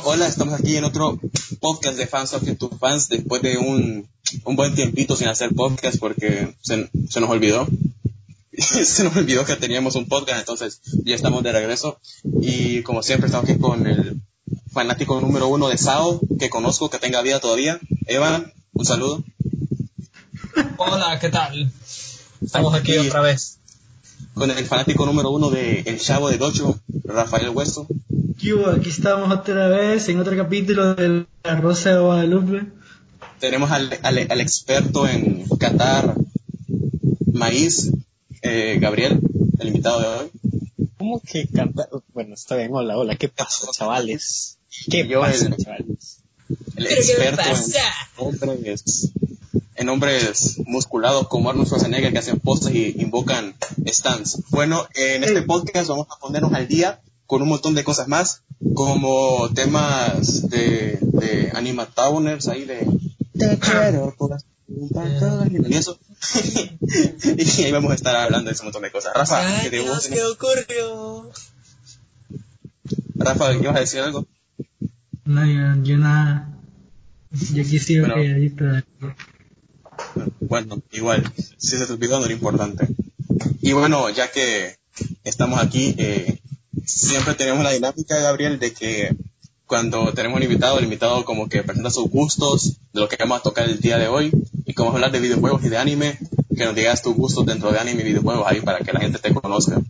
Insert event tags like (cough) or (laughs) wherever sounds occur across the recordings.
Bueno, hola, estamos aquí en otro podcast de Fans of to Fans después de un, un buen tiempito sin hacer podcast porque se, se nos olvidó. (laughs) se nos olvidó que teníamos un podcast, entonces ya estamos de regreso. Y como siempre estamos aquí con el fanático número uno de Sao, que conozco, que tenga vida todavía. Evan, un saludo. Hola, ¿qué tal? Estamos aquí, otra vez. Con el fanático número uno de El Chavo de Docho, Rafael Hueso. Aquí estamos otra vez en otro capítulo de La Rosa de Guadalupe. Tenemos al, al, experto en Qatar maíz, eh, Gabriel, el invitado de hoy. ¿Cómo que cantar? Bueno, está bien, hola, hola, ¿qué pasa, (laughs) chavales? ¿Qué pasa, el, chavales? El experto en hombres, en hombres musculados como Arnold Schwarzenegger que hacen postes y invocan stands. Bueno, en este podcast vamos a ponernos al día con un montón de cosas más, como temas de, de animatauners ahí de te quiero y eso. (laughs) y ahí vamos a estar hablando de ese montón de cosas. Rafa, ¿qué te ¿Qué ocurrió? Rafa, ¿qué vas a decir algo? No, yo, yo nada. Yo quisiera bueno, que Bueno, igual, si se te olvidó no era importante. Y bueno, ya que estamos aquí, eh, siempre tenemos la dinámica, Gabriel, de que cuando tenemos un invitado, el invitado como que presenta sus gustos de lo que vamos a tocar el día de hoy y como hablar de videojuegos y de anime, que nos digas tus gustos dentro de anime y videojuegos ahí para que la gente te conozca.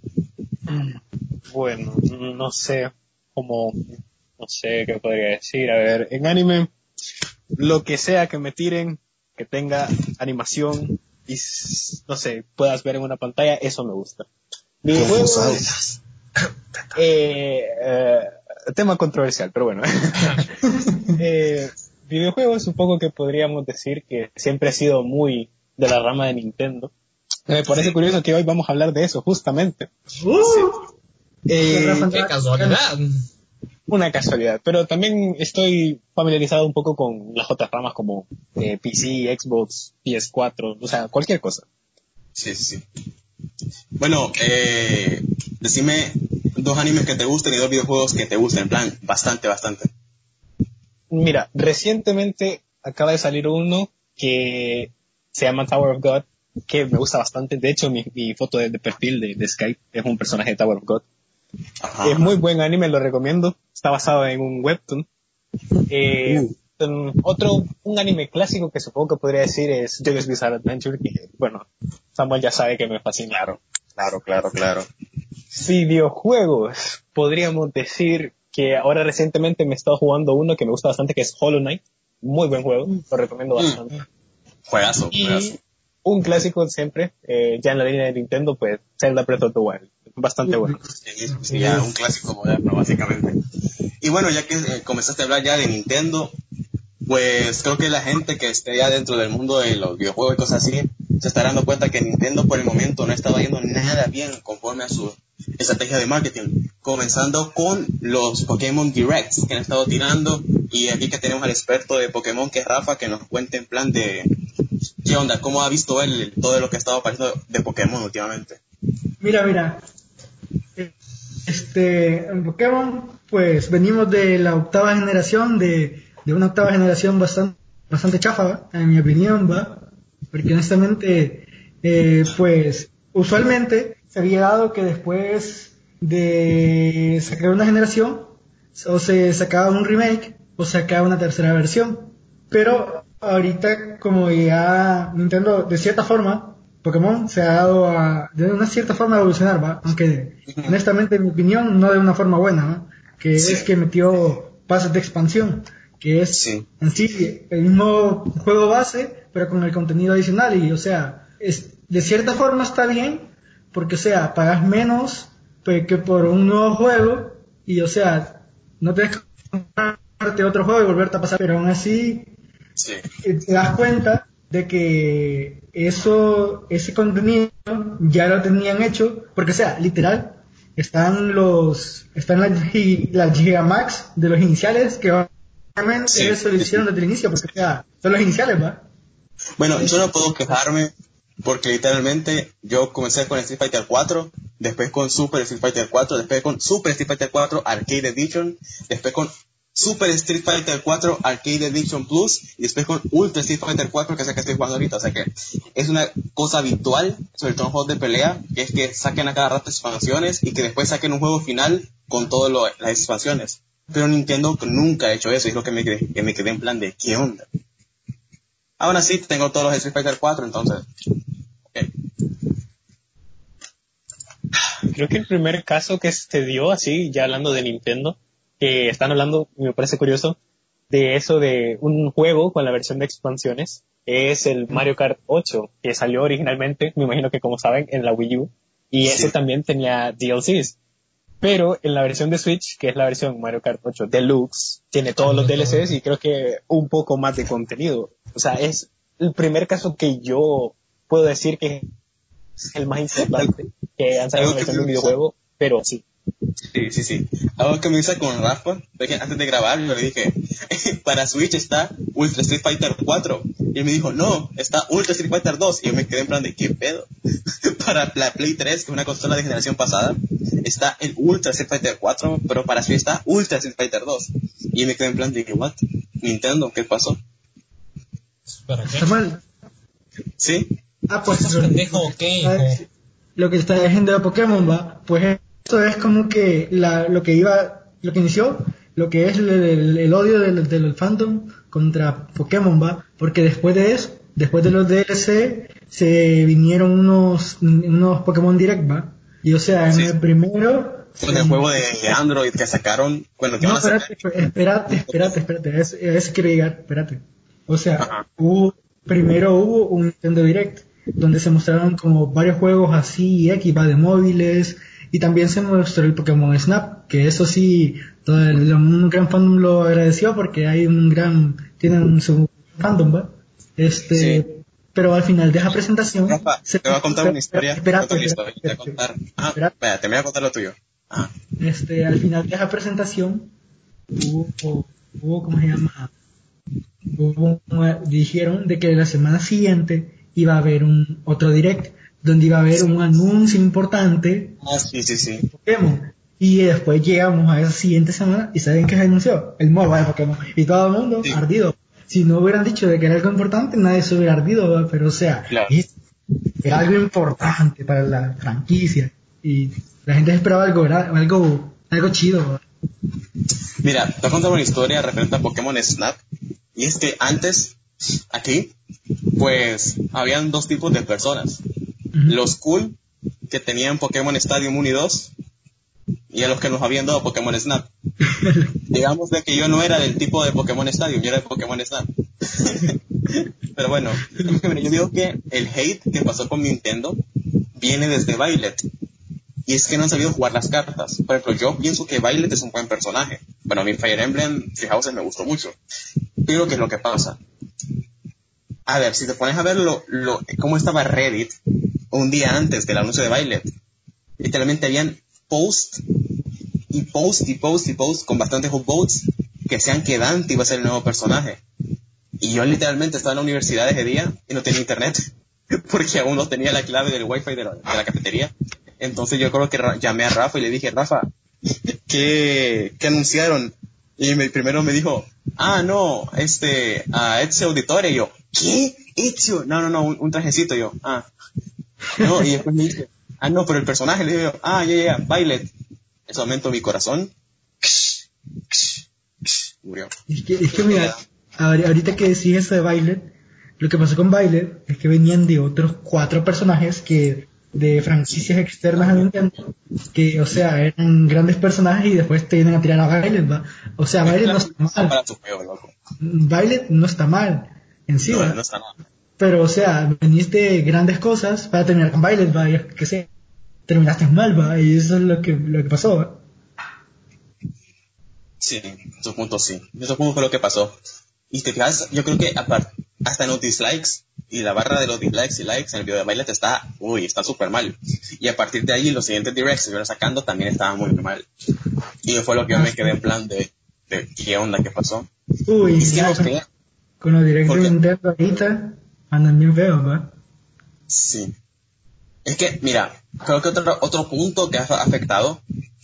Bueno, no sé cómo, no sé qué podría decir. A ver, en anime, lo que sea que me tiren, que tenga animación y, no sé, puedas ver en una pantalla, eso me gusta. Videojuegos, eh, eh, tema controversial, pero bueno. (laughs) eh, videojuegos, supongo que podríamos decir que siempre ha sido muy de la rama de Nintendo. Me parece curioso que hoy vamos a hablar de eso, justamente. Uh, eh, ¡Qué casualidad! Una casualidad, pero también estoy familiarizado un poco con las otras ramas como eh, PC, Xbox, PS4, o sea, cualquier cosa. Sí, sí, sí. Bueno, eh, decime dos animes que te gusten y dos videojuegos que te gusten, en plan, bastante, bastante. Mira, recientemente acaba de salir uno que se llama Tower of God, que me gusta bastante. De hecho, mi, foto de, perfil de, Skype es un personaje de Tower of God. Es muy buen anime, lo recomiendo. Está basado en un webtoon. Eh, uh. Otro, un anime clásico que supongo que podría decir es JoJo's Bizarre Adventure, que, bueno, Samuel ya sabe que me fascina. Claro, claro, claro, claro. Videojuegos, podríamos decir que ahora recientemente me he estado jugando uno que me gusta bastante, que es Hollow Knight. Muy buen juego, lo recomiendo mm. bastante. Juegazo, y un clásico siempre, eh, ya en la línea de Nintendo, pues Zelda Breath of the Wild. Bastante bueno. Sí, ya un clásico moderno, básicamente. Y bueno, ya que eh, comenzaste a hablar ya de Nintendo, pues creo que la gente que esté ya dentro del mundo de los videojuegos y cosas así, se está dando cuenta que Nintendo por el momento no estaba yendo nada bien conforme a su estrategia de marketing, comenzando con los Pokémon Directs que han estado tirando y aquí que tenemos al experto de Pokémon que es Rafa que nos cuente en plan de qué onda, cómo ha visto él todo lo que ha estado apareciendo de Pokémon últimamente. Mira, mira, este, en Pokémon pues venimos de la octava generación de de una octava generación bastante, bastante chafa, en mi opinión, ¿va? Porque honestamente, eh, pues, usualmente se había dado que después de sacar una generación, o se sacaba un remake, o se sacaba una tercera versión. Pero ahorita, como ya Nintendo, de cierta forma, Pokémon se ha dado a, de una cierta forma a evolucionar, ¿va? Aunque, honestamente, en mi opinión, no de una forma buena, ¿va? Que es que metió pases de expansión que es en sí el mismo juego base, pero con el contenido adicional. Y, o sea, es, de cierta forma está bien, porque, o sea, pagas menos que por un nuevo juego, y, o sea, no te que comprarte otro juego y volverte a pasar, pero aún así eh, te das cuenta de que eso, ese contenido ya lo tenían hecho, porque, o sea, literal, están los, están las, las Gigamax de los iniciales que van sí, eso lo hicieron desde el inicio, porque son los iniciales, ¿va? Bueno, yo no puedo quejarme porque literalmente yo comencé con Street Fighter 4, después con Super Street Fighter 4, después con Super Street Fighter 4 Arcade Edition, después con Super Street Fighter 4 Arcade Edition Plus y después con Ultra Street Fighter 4 que es el que estoy jugando ahorita. O sea que es una cosa habitual, sobre todo en juegos de pelea, que es que saquen a cada rato expansiones y que después saquen un juego final con todas las expansiones. Pero Nintendo nunca ha hecho eso y es lo que me, que me quedé en plan de ¿qué onda? Aún así tengo todos los Street Fighter 4, entonces... Okay. Creo que el primer caso que se dio así, ya hablando de Nintendo, que están hablando, me parece curioso, de eso de un juego con la versión de expansiones, es el Mario Kart 8, que salió originalmente, me imagino que como saben, en la Wii U, y ese también tenía DLCs. Pero en la versión de Switch, que es la versión Mario Kart 8 Deluxe, tiene todos los DLCs y creo que un poco más de contenido. O sea, es el primer caso que yo puedo decir que es el más importante que han salido en un videojuego, pero sí. Sí, sí, sí. Algo que me hice con Rafa, antes de grabar, yo le dije, (laughs) para Switch está Ultra Street Fighter 4. Y él me dijo, no, está Ultra Street Fighter 2. Y yo me quedé en plan de, ¿qué pedo? (laughs) para la Play 3, que es una consola de generación pasada, está el Ultra Street Fighter 4, pero para Switch está Ultra Street Fighter 2. Y yo me quedé en plan de, ¿what? Nintendo, ¿qué pasó? ¿Para qué? Está mal. ¿Sí? Ah, pues, pendejo, ¿qué? Lo que está diciendo de Pokémon va, pues esto es como que la, lo que iba, lo que inició, lo que es el, odio del, del fandom contra Pokémon, va, porque después de eso, después de los DLC, se vinieron unos, unos Pokémon Direct, va, y o sea, en el primero, con el juego de Android que sacaron cuando no, espérate, espérate, espérate, espérate, a eso, quiero llegar, espérate. O sea, hubo, primero hubo un Nintendo Direct donde se mostraron como varios juegos así, X, va de móviles, y también se mostró el Pokémon Snap, que eso sí, todo el, un gran fandom lo agradeció porque hay un gran, tienen su fandom, ¿va? Este, pero al final de esa presentación... se, te voy a contar una historia. Historia, te voy a contar. Ah, me voy a contar lo tuyo. Ah. Este, al final de esa presentación hubo, hubo ¿cómo se llama? Hubo, dijeron de que la semana siguiente iba a haber un otro direct donde iba a haber un anuncio importante. Ah, sí, sí, sí. Pokémon. Y después llegamos a esa siguiente semana y ¿saben qué se anunció? El MOBA de Pokémon. Y todo el mundo ardido. Si no hubieran dicho de que era algo importante, nadie se hubiera ardido, pero o sea, era algo importante para la franquicia. Y la gente esperaba algo, algo, algo chido. Mira, te voy a contar una historia referente a Pokémon Snap. Y es que antes, aquí, pues, habían dos tipos de personas los cool que tenían Pokémon Stadium 1 y 2 y a los que nos habían dado Pokémon Snap. (laughs) Digamos de que yo no era del tipo de Pokémon Stadium, yo era de Pokémon Snap. (laughs) Pero bueno, (laughs) yo digo que el hate que pasó con Nintendo viene desde Violet. Y es que no han sabido jugar las cartas. Por ejemplo, yo pienso que Violet es un buen personaje. Bueno, a mí Fire Emblem, fijaos, me gustó mucho. Pero ¿qué es lo que pasa? A ver, si te pones a ver lo, lo, cómo estaba Reddit un día antes del anuncio de Violet, literalmente habían post y post y post y post con bastantes upvotes que sean que Dante iba a ser el nuevo personaje. Y yo literalmente estaba en la universidad ese día y no tenía internet (laughs) porque aún no tenía la clave del wifi de la, cafetería. Entonces yo creo que llamé a Rafa y le dije, Rafa, ¿qué, qué anunciaron? Y me, primero me dijo, ah, no, este, a Ezio Auditore. Y yo, ¿qué? Ezio. No, no, no, un, trajecito. yo, ah. No, y después me dice, ah, no, pero el personaje. Le digo, ah, ya, ya, Violet. En ese momento mi corazón murió. Es que, es que mira, ahorita que decís eso de Violet, lo que pasó con Violet es que venían de otros cuatro personajes que de franquicias externas a Nintendo que, o sea, eran grandes personajes y después te vienen a tirar a Violet, ¿va? O sea, Violet no está mal. Violet no está mal en sí, no, no está mal. Pero, o sea, veniste grandes cosas para terminar con Violet, ¿va? Y, que sé, terminaste mal, ¿va? Y eso es lo que, lo que pasó, ¿va? Sí, en su punto sí. En su punto fue lo que pasó. Y te fijas, yo creo que aparte, hasta en los dislikes y la barra de los dislikes y likes en el video de Violet está, uy, está súper mal. Y a partir de ahí los siguientes directs que iban sacando también estaban muy mal. Y fue lo que yo me quedé en plan de, de qué onda, qué pasó. Uy, y con los directos de Nintendo ahorita bien feos, ¿verdad? Sí. Es que, mira, creo que otro, otro punto que ha afectado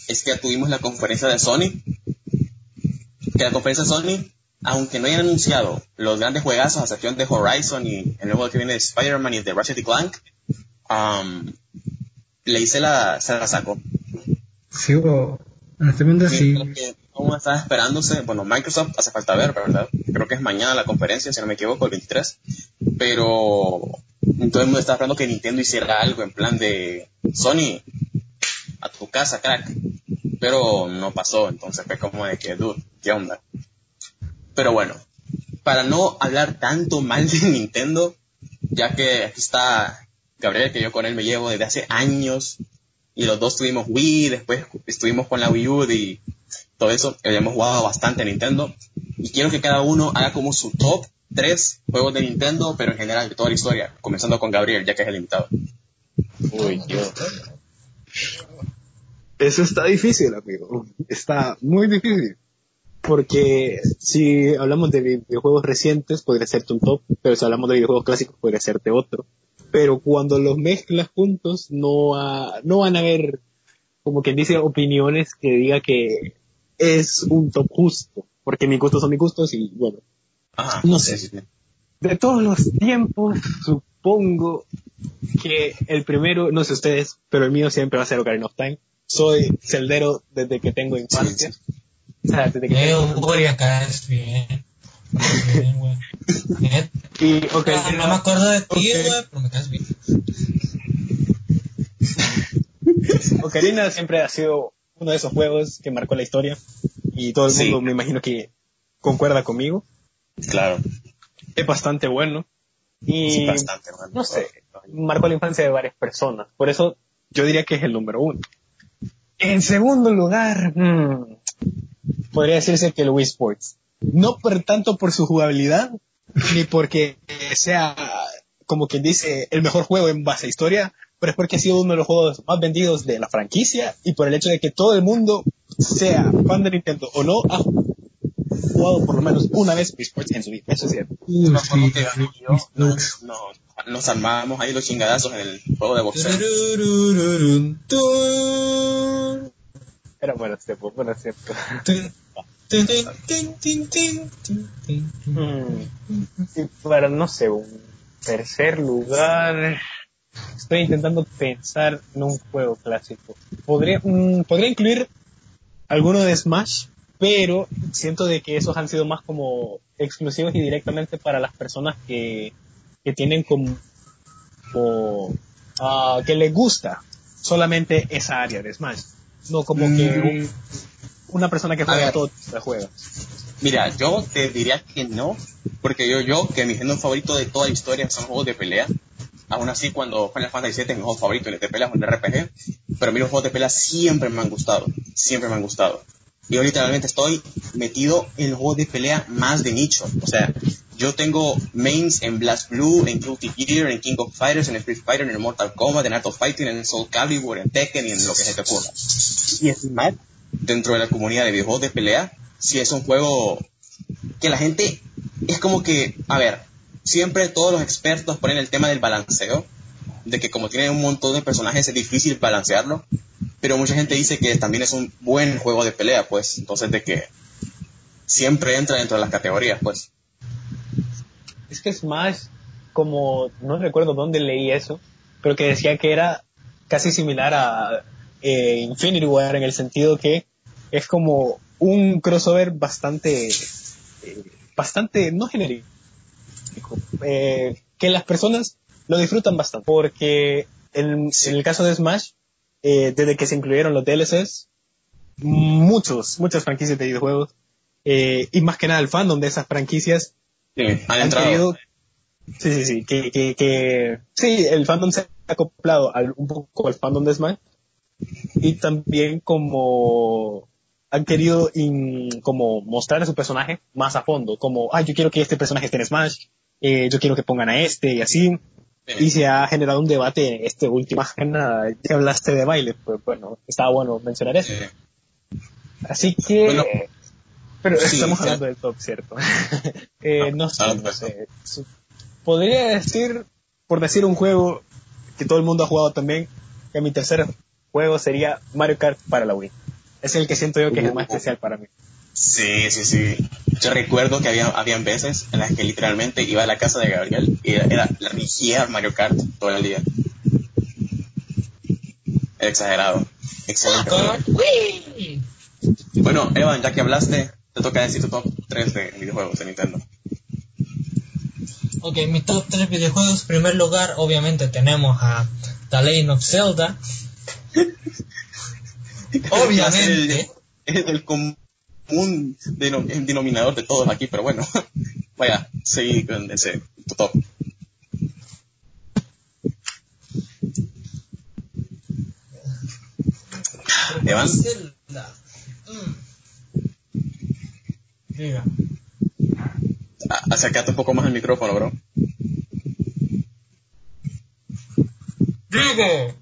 es que tuvimos la conferencia de Sony que la conferencia de Sony, aunque no hayan anunciado los grandes juegazos, a excepción de Horizon y el nuevo que viene de Spider-Man y de Ratchet y Clank, um, le hice la, se la sacó. Sí, o honestamente sí. Aún estaba esperándose, bueno, Microsoft hace falta ver, ¿verdad? Creo que es mañana la conferencia, si no me equivoco, el 23. Pero todo el mundo estaba esperando que Nintendo hiciera algo en plan de Sony, a tu casa, crack. Pero no pasó, entonces fue como de que, dude, ¿qué onda? Pero bueno, para no hablar tanto mal de (laughs) Nintendo, ya que aquí está Gabriel, que yo con él me llevo desde hace años, y los dos tuvimos Wii, después estuvimos con la Wii U y todo eso, habíamos jugado bastante a Nintendo, y quiero que cada uno haga como su top 3 juegos de Nintendo, pero en general de toda la historia, comenzando con Gabriel, ya que es el invitado. Uy, yo. Eso está difícil, amigo. Está muy difícil. Porque si hablamos de videojuegos recientes, podría serte un top, pero si hablamos de videojuegos clásicos, podría serte otro. Pero cuando los mezclas juntos, no, no van a haber, como quien dice, opiniones que diga que es un top justo. Porque mis gustos son mis gustos y bueno, no sé. De todos los tiempos, supongo que el primero, no sé ustedes, pero el mío siempre va a ser Ocarina of Time. Soy celdero desde que tengo infancia. O sea, desde que tengo... Bien. Güey. Y Ah, Ocarina, No me acuerdo de ti, güey, pero me caes bien. Ocarina siempre ha sido uno de esos juegos que marcó la historia y todo el Sí. mundo me imagino que concuerda conmigo. Claro, Es bastante bueno y sí, bastante. bueno. no sé, marcó la infancia de varias personas. Por eso yo diría que es el número uno. En segundo lugar, hmm, podría decirse que el Wii Sports. No por tanto por su jugabilidad, ni porque sea, como quien dice, el mejor juego en base a historia, pero es porque ha sido uno de los juegos más vendidos de la franquicia y por el hecho de que todo el mundo, sea fan de Nintendo o no, ha jugado por lo menos una vez Wii Sports en su vida. Eso es cierto. Uh, Me acuerdo sí, que y yo nos, nos- nos armábamos ahí los chingadazos en el juego de boxeo. Era bueno tiempo, bueno. Hmm. (laughs) Y para, no sé, un tercer lugar, estoy intentando pensar en un juego clásico. Podría, mm, podría incluir alguno de Smash, pero siento de que esos han sido más como exclusivos y directamente para las personas que, que tienen como, como, ah, que les gusta solamente esa área de Smash. No como que un- una persona que juega todo de juegos. Mira, yo te diría que no, porque yo, yo, que mi género favorito de toda la historia son juegos de pelea. Aún así, cuando Final Fantasy VII es mi juego favorito de pelea, es un RPG, pero a mí los juegos de pelea siempre me han gustado, siempre me han gustado. Yo literalmente estoy metido en los juegos de pelea más de nicho. O sea, yo tengo mains en Blast Blue, en Guilty Gear, en King of Fighters, en Street Fighter, en Mortal Kombat, en Art of Fighting, en Soul Calibur, en Tekken y en lo que se te ocurra. Y Smash, dentro de la comunidad de videojuegos de pelea, sí es un juego que la gente es como que, a ver, siempre todos los expertos ponen el tema del balanceo, de que como tiene un montón de personajes es difícil balancearlo, pero mucha gente dice que también es un buen juego de pelea, pues, entonces de que siempre entra dentro de las categorías, pues. Es que Smash, como no recuerdo dónde leí eso, pero que decía que era casi similar a eh, Infinity War en el sentido que es como un crossover bastante, eh, bastante no genérico, eh, que las personas lo disfrutan bastante, porque en, en el caso de Smash, eh, desde que se incluyeron los DLCs, muchos, muchas franquicias de videojuegos, eh, y más que nada el fandom de esas franquicias Sí, han han entrado. querido sí sí sí que, que, que sí el fandom se ha acoplado al, un poco al fandom de Smash y también como han querido in- como mostrar a su personaje más a fondo como ah yo quiero que este personaje esté en Smash eh, yo quiero que pongan a este y así y se ha generado un debate este último más que nada ya hablaste de baile pues bueno estaba bueno mencionar eso Eh, Así que, Bueno, pero sí, estamos hablando del top, ¿cierto? (laughs) eh, no sé, no pues. sé. Podría decir, por decir un juego que todo el mundo ha jugado también, que mi tercer juego sería Mario Kart para la Wii. Es el que siento yo que es el más Uh. especial para mí. Sí, sí, sí. Yo recuerdo que había habían veces en las que literalmente iba a la casa de Gabriel y era, la rigía Mario Kart todo el día. Exagerado. Excelente. Bueno, Evan, ya que hablaste, te toca decir tu top 3 de videojuegos de Nintendo. Ok, mi top 3 videojuegos. En primer lugar, obviamente tenemos a The Legend of Zelda. (laughs) Obviamente. Es el, el común el denominador de todos aquí, pero bueno. (laughs) Vaya, seguí con ese top. Evan. Diga. Acércate un poco más al micrófono, bro. Digo.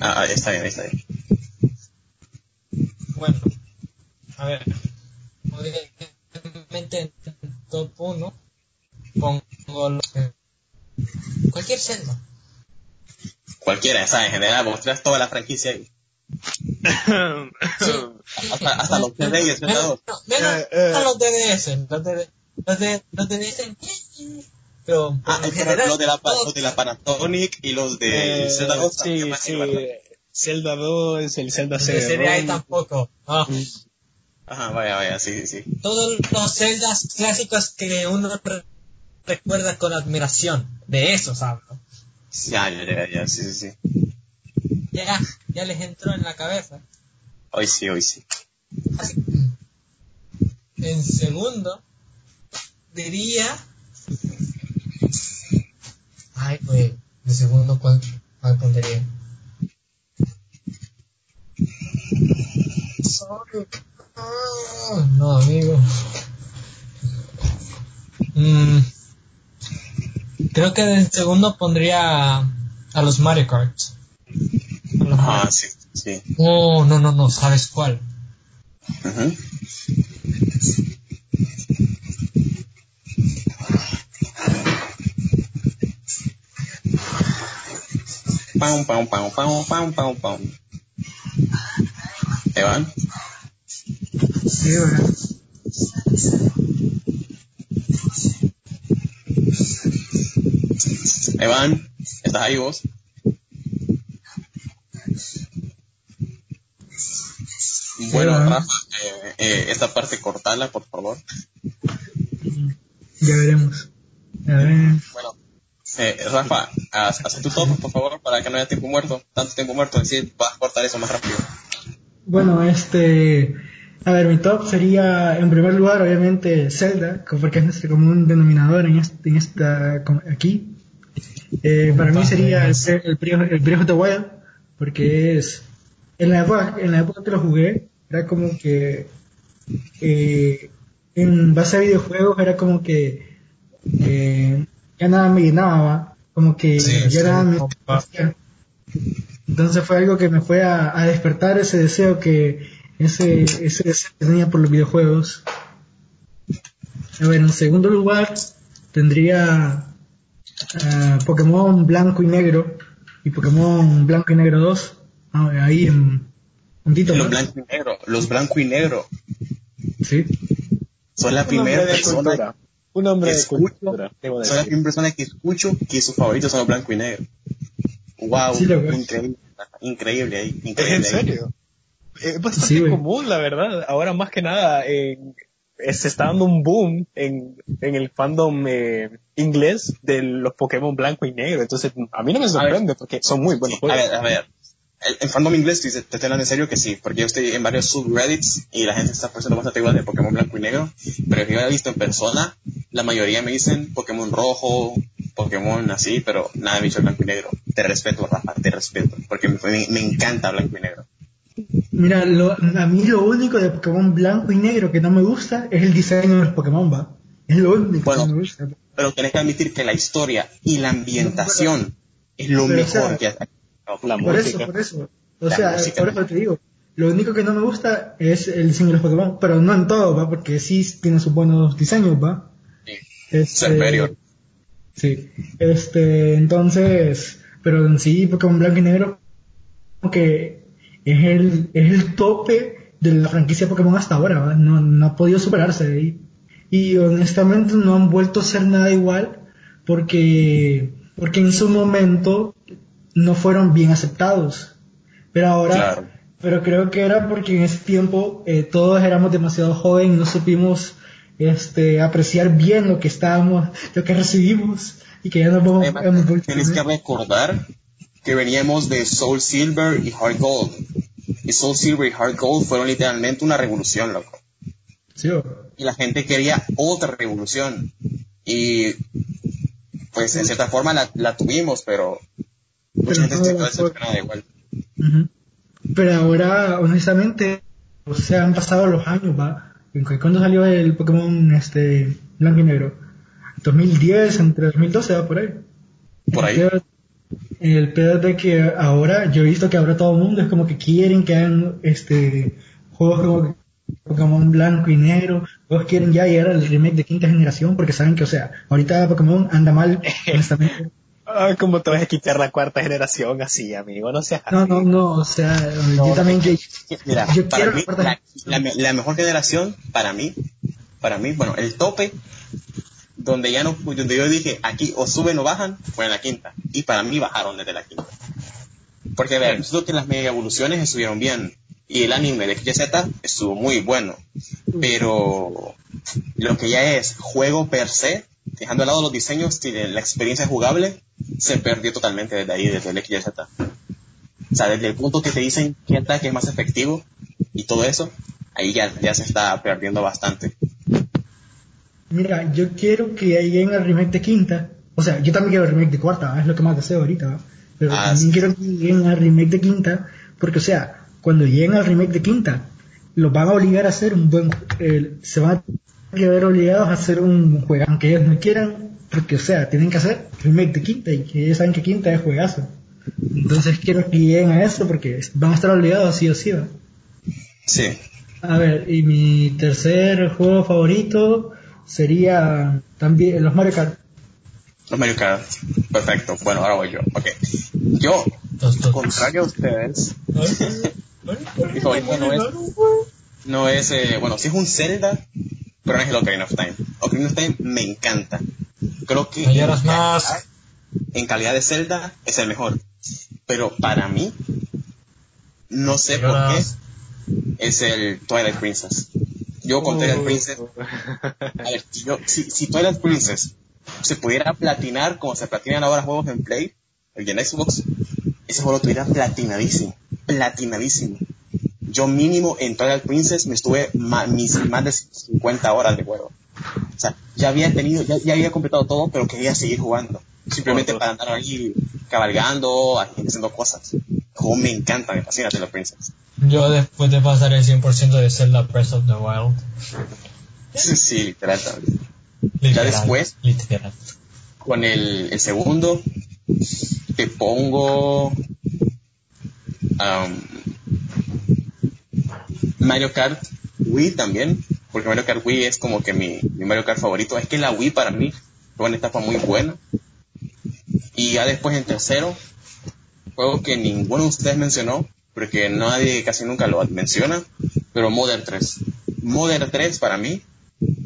Ah, ahí está bien, ahí está bien. Bueno, a ver. Obviamente en top 1 pongo los, cualquier Zelda. Cualquiera, ¿sabes? En general, vos traes toda la franquicia ahí. Hasta, hasta los de Reyes, Menos, menos Eh, eh. a los DDS. Los de, los de, los DDS. Pero Ah, en general, los de, la, los de la Panasonic y los de Eh, Zelda 2 sí, también van a sí. ir, ¿verdad? Zelda 2, el Zelda los de serie A CD-ROM. tampoco. Ah, Ajá, vaya, vaya, sí, sí. todos los Zeldas clásicos que uno re- recuerda con admiración. De esos hablo. Ya, ya, ya, ya, sí, sí, sí. Ya, ya les entró en la cabeza. Hoy sí, hoy sí. Así. En segundo, diría. Ay, pues, de segundo, ¿cuál, cuál pondría? Sonic. Ah, No, amigo. Mm, creo que en segundo pondría a los Mario Kart. A los Ajá, Mario- sí, sí. Oh, no, no, no, ¿sabes cuál? Ujú. Pam, pam, pam, pam, pam, pam, pam. Evan, ¿verdad? Evan, ¿estás ahí vos? Bueno, Evan. Rafa, eh, eh, esta parte cortala, por favor. Ya veremos. A ver. Bueno, eh, Rafa, haz, haz tu top, por favor, para que no haya tiempo muerto, tanto tiempo muerto, así vas a cortar eso más rápido. Bueno, este. A ver, mi top sería, en primer lugar, obviamente, Zelda, porque es nuestro común denominador en, este, en esta. aquí. Eh, para mí sería el, el, el Breath of the Wild, porque es. En la época, en la época que lo jugué, era como que. eh, en base a videojuegos, era como que. eh, ya nada me llenaba, como que Sí, ya nada me entonces fue algo que me fue a, a despertar ese deseo que ese, ese deseo que tenía por los videojuegos. A ver, en segundo lugar tendría ah, Pokémon Blanco y Negro y Pokémon Blanco y Negro 2. Ah, ahí en puntito. Los ¿no? blanco y negro, los blanco y negro, Sí. son la Un primera hombre de persona cultura. Un hombre de escucho, cultura, debo soy la decir. primera persona que escucho que sus favoritos son los blanco y negro. Wow, Sí, increíble, increíble ahí, ¿Es increíble en ahí. serio? Es bastante Sí, común, la verdad. Ahora más que nada, eh, se está dando un boom en, en el fandom eh, inglés de los Pokémon blanco y negro. Entonces, a mí no me sorprende porque son muy buenos A juegos. ver, a ver. El, el fandom inglés, te, te estoy hablando en serio que sí, porque yo estoy en varios subreddits y la gente está poniendo bastante igual de Pokémon blanco y negro, pero que yo he visto en persona, la mayoría me dicen Pokémon rojo, Pokémon así, pero nada me dicho blanco y negro. Te respeto, Rafa, te respeto, porque me- me encanta blanco y negro. Mira, lo- a mí lo único de Pokémon Blanco y Negro que no me gusta es el diseño de los Pokémon, va. Es lo único Bueno, que no me gusta. Pero tenés que admitir que la historia y la ambientación es lo pero, o mejor sea, que La Por música. eso, por eso. O sea, música. por eso te digo. Lo único que no me gusta es el diseño de los Pokémon, pero no en todo, ¿va? Porque sí tiene sus buenos diseños, ¿va? Sí. Este, Superior. Sí. Este, entonces, pero en sí, Pokémon Blanco y Negro, como que es el, es el tope de la franquicia Pokémon hasta ahora. No, no ha podido superarse. Y, y honestamente no han vuelto a ser nada igual porque, porque en su momento no fueron bien aceptados. Pero ahora, Claro. pero creo que era porque en ese tiempo eh, todos éramos demasiado jóvenes y no supimos este, apreciar bien lo que estábamos, lo que recibimos y que ya nos vamos Además, hemos vuelto- Tienes que recordar que veníamos de Soul Silver y Heart Gold. Y Soul Silver y Heart Gold fueron literalmente una revolución, loco. Sí, Y la gente quería otra revolución. Y pues en cierta forma la, la tuvimos, pero mucha Pero gente no se quedó igual. Pero ahora, honestamente, o sea, han pasado los años, ¿va? ¿En cu- ¿Cuándo salió el Pokémon este, blanco y negro? 2010, entre 2012, va por ahí. Por ahí. El pedo, de que ahora, yo he visto que ahora todo el mundo es como que quieren que hagan este, juegos como Pokémon blanco y negro, todos quieren ya llegar al remake de quinta generación porque saben que, o sea, ahorita Pokémon anda mal, (laughs) honestamente. Ah, ¿Cómo te vas a quitar la cuarta generación así, amigo? No seas No, no, no, o sea, yo también que... Mira, Yo para mí, la la mejor generación, para mí, para mí, bueno, el tope, donde ya no, donde yo dije, aquí o suben o bajan, fue en la quinta. Y para mí bajaron desde la quinta. Porque, a ver, que las mega evoluciones estuvieron bien. Y el anime de XYZ estuvo muy bueno. Pero lo que ya es juego per se, dejando de lado los diseños y la experiencia jugable, se perdió totalmente desde ahí, desde el XYZ. O sea, desde el punto que te dicen qué ataque es más efectivo y todo eso, ahí ya, ya se está perdiendo bastante. Mira, yo quiero que lleguen al remake de quinta. O sea, yo también quiero el remake de cuarta, es lo que más deseo ahorita. Pero Ah, también sí. quiero que lleguen al remake de quinta, porque, o sea, cuando lleguen al remake de quinta, los van a obligar a hacer un buen. eh, se van a ver obligados a hacer un juego, aunque ellos no quieran, porque, o sea, tienen que hacer remake de quinta y que ellos saben que quinta es juegazo. Entonces quiero que lleguen a eso porque van a estar obligados sí o sí. ¿va? Sí. A ver, y mi tercer juego favorito sería también los Mario Kart. Los Mario Kart. Perfecto. Bueno, ahora voy yo. Ok. Yo, contrario a ustedes, Mi favorito no es- no es, eh, bueno, sí es un Zelda, pero no es el Ocarina of Time. Ocarina of Time me encanta. Creo que en más. calidad- en calidad de Zelda es el mejor. Pero para mí, no sé por qué, es el Twilight Princess. Yo con Twilight Princess A ver, si, yo- si, si Twilight Princess se pudiera platinar como se platinan ahora juegos en Play y en Xbox, ese juego lo tuviera platinadísimo. Platinadísimo. Yo mínimo en Twilight Princess me estuve ma- mis más de 50 horas de juego. O sea, ya había tenido, ya, ya había completado todo, pero quería seguir jugando. Simplemente para andar ahí cabalgando, haciendo cosas. El juego me encanta, me fascina Twilight Princess. Yo después de pasar el 100% de Zelda Breath of the Wild. Sí, sí, literal. Literal, después- Literal. con el, el segundo te pongo um, Mario Kart Wii también porque Mario Kart Wii es como que mi, mi Mario Kart favorito es que la Wii para mí fue una etapa muy buena y ya después en tercero juego que ninguno de ustedes mencionó porque nadie casi nunca lo menciona pero Modern 3 Modern 3 para mí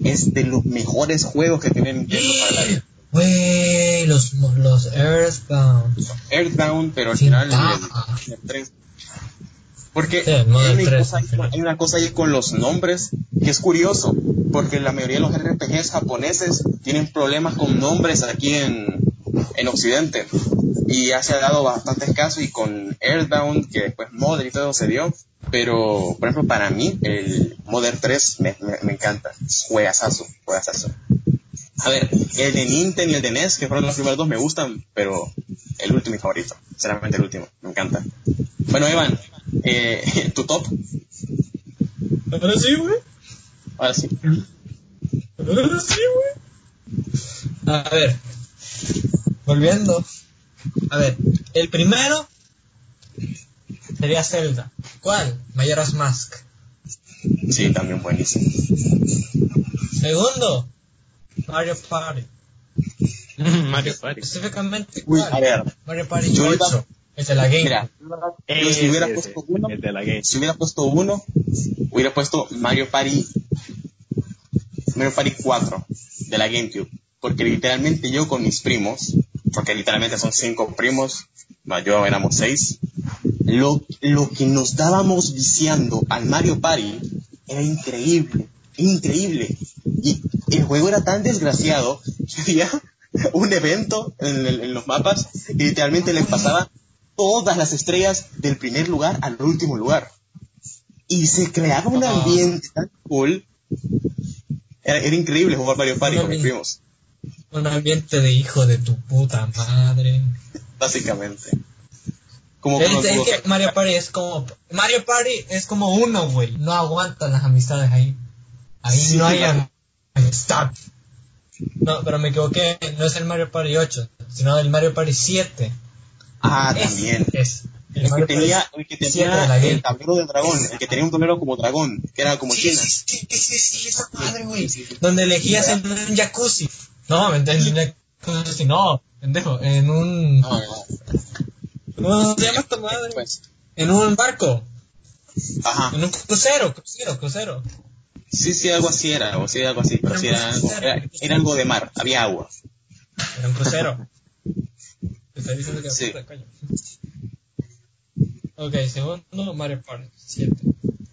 es de los mejores juegos que tienen Nintendo para la vida Wey, los, los Earthbound. Earthbound, pero al final el, el 3. Porque Sí, hay, una 3, cosa, hay una cosa ahí con los nombres que es curioso, porque la mayoría de los RPGs japoneses tienen problemas con nombres aquí en, en Occidente. Y ya se ha dado bastantes casos y con Earthbound, que después Modern y todo se dio. Pero, por ejemplo, para mí, el Modern 3 me, me, me encanta. Juegazazo, juegazazo. A ver, el de Nintendo y el de NES, que fueron los primeros dos, me gustan, pero el último es mi favorito. Sinceramente el último, me encanta. Bueno, Evan, eh, (laughs) tu top, Ahora sí, güey. ahora sí. Ahora sí, güey. A ver, volviendo. A ver, el primero sería Zelda. ¿Cuál? Majora's Mask. Sí, también buenísimo. Segundo, Mario Party. (laughs) Mario Party. Específicamente, Uy, a ver, Mario Party yo iba, 8. Es de la Game. Mira, yo si hubiera puesto uno, el de la game. si hubiera puesto uno, hubiera puesto Mario Party, Mario Party 4 de la GameCube. Porque literalmente yo con mis primos, porque literalmente son cinco primos, más yo éramos seis, lo, lo que nos dábamos viciando al Mario Party era increíble, increíble. Y el juego era tan desgraciado que había (laughs) un evento en, el- en los mapas y literalmente le pasaba todas las estrellas del primer lugar al último lugar. Y se creaba un ambiente tan cool. Era, era increíble jugar Mario Party con mis primos, Un ambiente de hijo de tu puta madre. básicamente. Como Es, es que Mario Party es como. Mario Party es como uno, güey. No aguantan las amistades ahí. Ahí Sí, no hay claro. amistad. No, pero me equivoqué. No es el Mario Party 8, sino el Mario Party 7. Ah, Es- también. Es. El El que tenía, el que 7 de tenía la el Game. tablero de dragón, el que tenía un tablero como dragón, que era como Sí, China. sí, sí, sí, sí, esa madre, güey. Donde elegías en un jacuzzi. No, en un jacuzzi, no, pendejo. En un. No, no, ¿Cómo se llama esta madre? pues. En un barco. Ajá. En un crucero, crucero, crucero. Sí, sí, algo así era, algo así, algo así, pero Era sí era algo, era, era algo de mar, había agua. Era un crucero. (laughs) Te estoy diciendo que Sí. puta, coño. Ok, segundo Mario Party 7.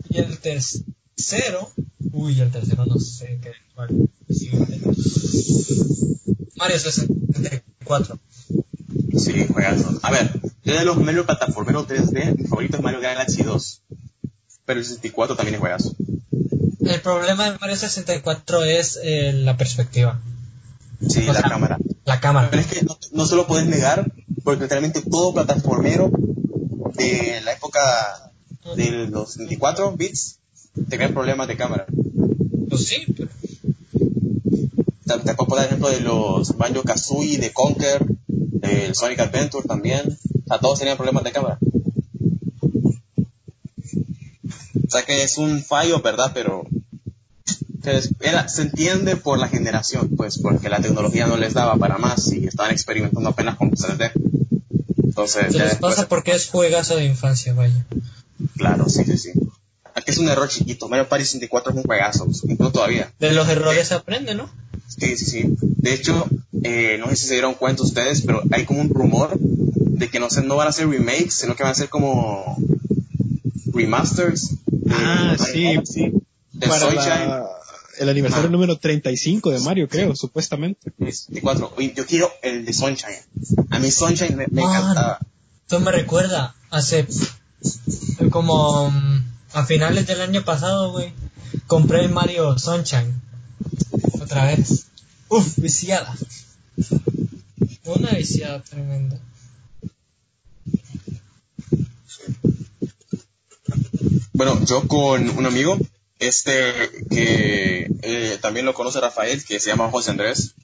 Y el tercero. Uy, el tercero no sé qué. Siguiente. Mario 64. Sí, juegazo. A ver, yo de los Mario plataformeros 3D, mi favorito es Mario Galaxy 2. Pero el 64 también es juegazo. El problema de Mario 64 es eh, la perspectiva. Sí, O la sea, cámara. La cámara. Pero es que no, no se lo puedes negar, porque literalmente todo plataformero de la época de los 64 bits te crea problemas de cámara. Pues sí, pero Te, puedo poner ejemplo de los Banjo Kazooie, de Conker, del Sonic Adventure también. O sea, todos tenían problemas de cámara. O sea que es un fallo, ¿verdad? Pero se, es- era, se entiende por la generación, pues, porque la tecnología no les daba para más y estaban experimentando apenas con 3D. Entonces, se les pasa porque es juegazo de infancia, vaya. claro, sí, sí, sí. Aquí es un error chiquito. Mario Party 64 es un juegazo, incluso todavía. De los errores se aprende, ¿no? Sí, sí, sí. De hecho, eh, no sé si se dieron cuenta ustedes, pero hay como un rumor de que no, se, no van a hacer remakes, sino que van a ser como remasters. Ah, sí. De Para Sunshine la- el aniversario Ah. número 35 de Mario, creo, supuestamente. 64. Oye, yo quiero el de Sunshine. A mí Sunshine me, me Man. encantaba. Esto me recuerda hace como mm, a finales del año pasado, güey. Compré el Mario Sunshine. Otra vez. Uf, viciada. Una viciada tremenda. Bueno, yo con un amigo, este que eh, también lo conoce Rafael, que se llama José Andrés.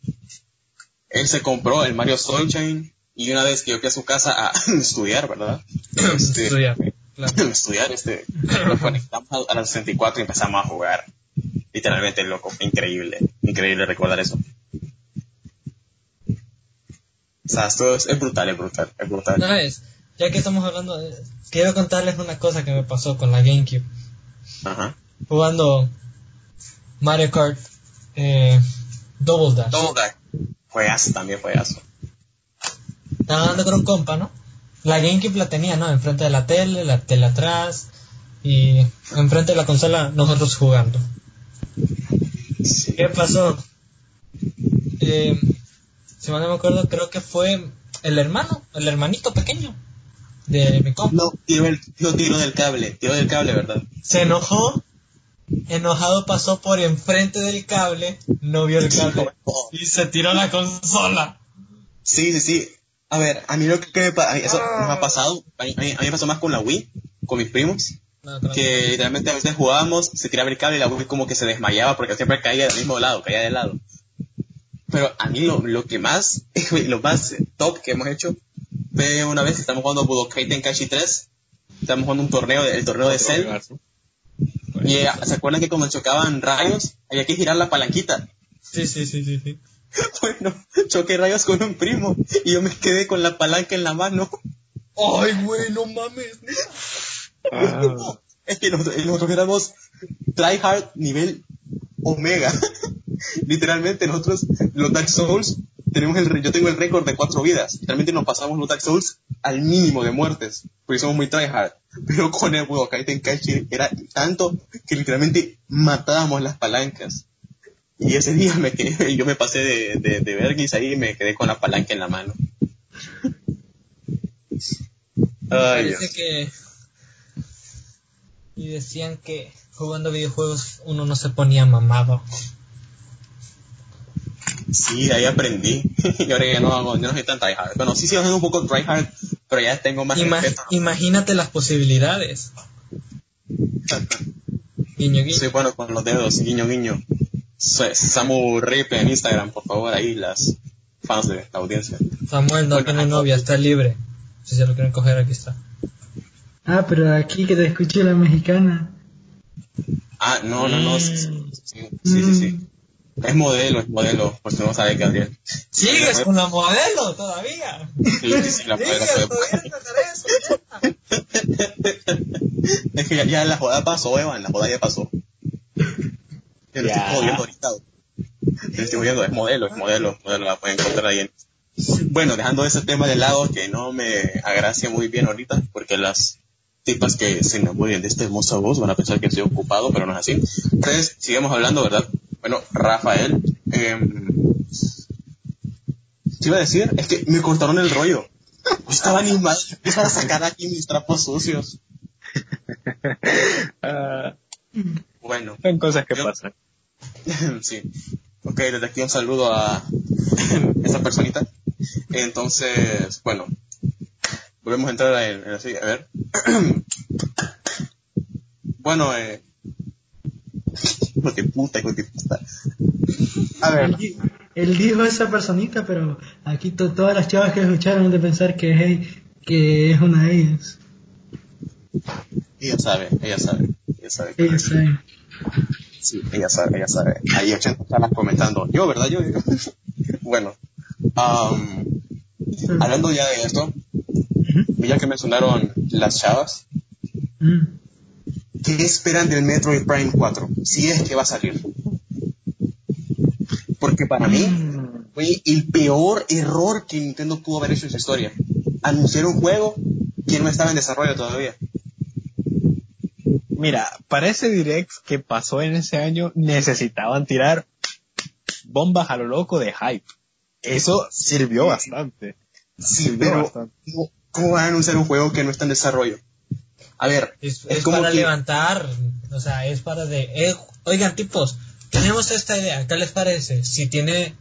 Él se compró el Mario Sunshine y una vez que yo fui a su casa a (laughs) estudiar, ¿verdad? (clears throat) Este, Estudiar, claro. (clears throat) estudiar, este, lo conectamos a, a la 64 y empezamos a jugar. Literalmente, loco, increíble, increíble recordar eso. O sea, esto es, es brutal, es brutal, es brutal. ¿Sabes? Ya que estamos hablando de... Quiero contarles una cosa que me pasó con la GameCube. Ajá. Jugando Mario Kart eh, Double Dash. Double Dash. Juegazo también, juegazo. Estaba hablando con un compa, ¿no? La GameCube la tenía, ¿no? Enfrente de la tele, la tele atrás y enfrente de la consola nosotros jugando. Sí. ¿Qué pasó? Eh, si mal no me acuerdo, creo que fue el hermano, el hermanito pequeño de mi compa. No, tiró, el, no tiró del cable, tiró del cable, ¿verdad? Se enojó, enojado pasó por enfrente del cable, no vio el cable y se tiró la consola. Sí, sí, sí. A ver, a mí lo que me eso nos ha pasado, a mí, a mí- me pasó más con la Wii, con mis primos. Que literalmente a veces jugábamos, se tiraba el cable y la Wii como que se desmayaba porque siempre caía del mismo lado, caía de lado. Pero a mí lo, lo que más, (laughs) lo más top que hemos hecho fue una vez que estamos jugando Budokai Tenkaichi 3, estamos jugando un torneo, el torneo de Cell, y eh, ¿se acuerdan que cuando chocaban rayos había que girar la palanquita? Sí, sí, sí, sí, sí. (laughs) Bueno, choqué rayos con un primo y yo me quedé con la palanca en la mano. Ay, güey, no mames. Ah, (laughs) Es que nosotros, nosotros éramos tryhard nivel omega. (laughs) Literalmente nosotros, los Dark Souls, tenemos el, yo tengo el récord de cuatro vidas. Realmente nos pasamos los Dark Souls al mínimo de muertes, porque somos muy tryhard. Pero con el Budokai Tenkaichi era tanto que literalmente matábamos las palancas. Y ese día me quedé, (laughs) yo me pasé de, de, de vergüenza ahí y me quedé con la palanca en la mano. Ay, Parece Dios. que. Y decían que jugando videojuegos uno no se ponía mamado. Sí, ahí aprendí. (laughs) y ahora ya no hago, yo no soy tan tryhard. Bueno, sí sigo siendo un poco tryhard, pero ya tengo más Ima- respeto. imagínate las posibilidades. (laughs) Guiño, guiño. Soy bueno con los dedos, guiño, guiño. Soy Samu Ripley en Instagram, por favor, ahí las fans de la audiencia. Samuel no Bueno, tiene novia, está libre. Si se lo quieren coger, aquí está. Ah, pero aquí que te escuché la mexicana. Ah, no, no, no. Sí, sí, sí, sí, sí, sí. Es modelo, es modelo, por si no sabe Gabriel. ¿Sigues con la modelo todavía? Sí, sí, la puede, la ¿Sigues puede. todavía? Es que ya, ya la joda pasó, Evan, la joda ya pasó. Yo lo Ya. estoy jodiendo ahorita. Yo lo estoy jodiendo, es modelo, es modelo, modelo, la pueden encontrar ahí en... Bueno, dejando ese tema de lado que no me agracia muy bien ahorita, porque las tipas que se enamoren de esta hermosa voz van a pensar que estoy ocupado, pero no es así. Entonces, sigamos hablando, ¿verdad? Bueno, Rafael, eh, ¿qué iba a decir? Es que me cortaron el rollo. Yo estaba animado para sacar aquí mis trapos sucios. (laughs) ah, Bueno, son cosas que Yo- pasan. (laughs) sí. Ok, desde aquí un saludo a (laughs) esta personita. Entonces, bueno, volvemos a entrar en, en así, a ver. (clears throat) bueno, eh... Hijo de puta, hijo de puta. A ver, Él, di- él dijo esa personita, pero aquí to- todas las chavas que escucharon han de pensar que es, él- que es una de ellas. ella sabe, ella sabe, ella sabe. Ellos saben. Sí, ella sabe, ella sabe. Hay 80 personas comentando. Yo, ¿verdad? Yo. yo. (laughs) bueno, am, hablando ya de esto, ya que mencionaron las chavas, Mm. ¿qué esperan del Metroid Prime 4? Si es que va a salir. Porque para mí fue el peor error que Nintendo pudo haber hecho en su historia. Anunciar un juego que no estaba en desarrollo todavía. Mira, para ese direct que pasó en ese año, necesitaban tirar bombas a lo loco de hype. Eso sirvió bastante. Sí, pero bastante. ¿cómo, cómo van a anunciar un juego que no está en desarrollo? A ver, Es, es es como para que- levantar, o sea, es para de, eh, oigan tipos, tenemos esta idea, ¿qué les parece? Si tiene...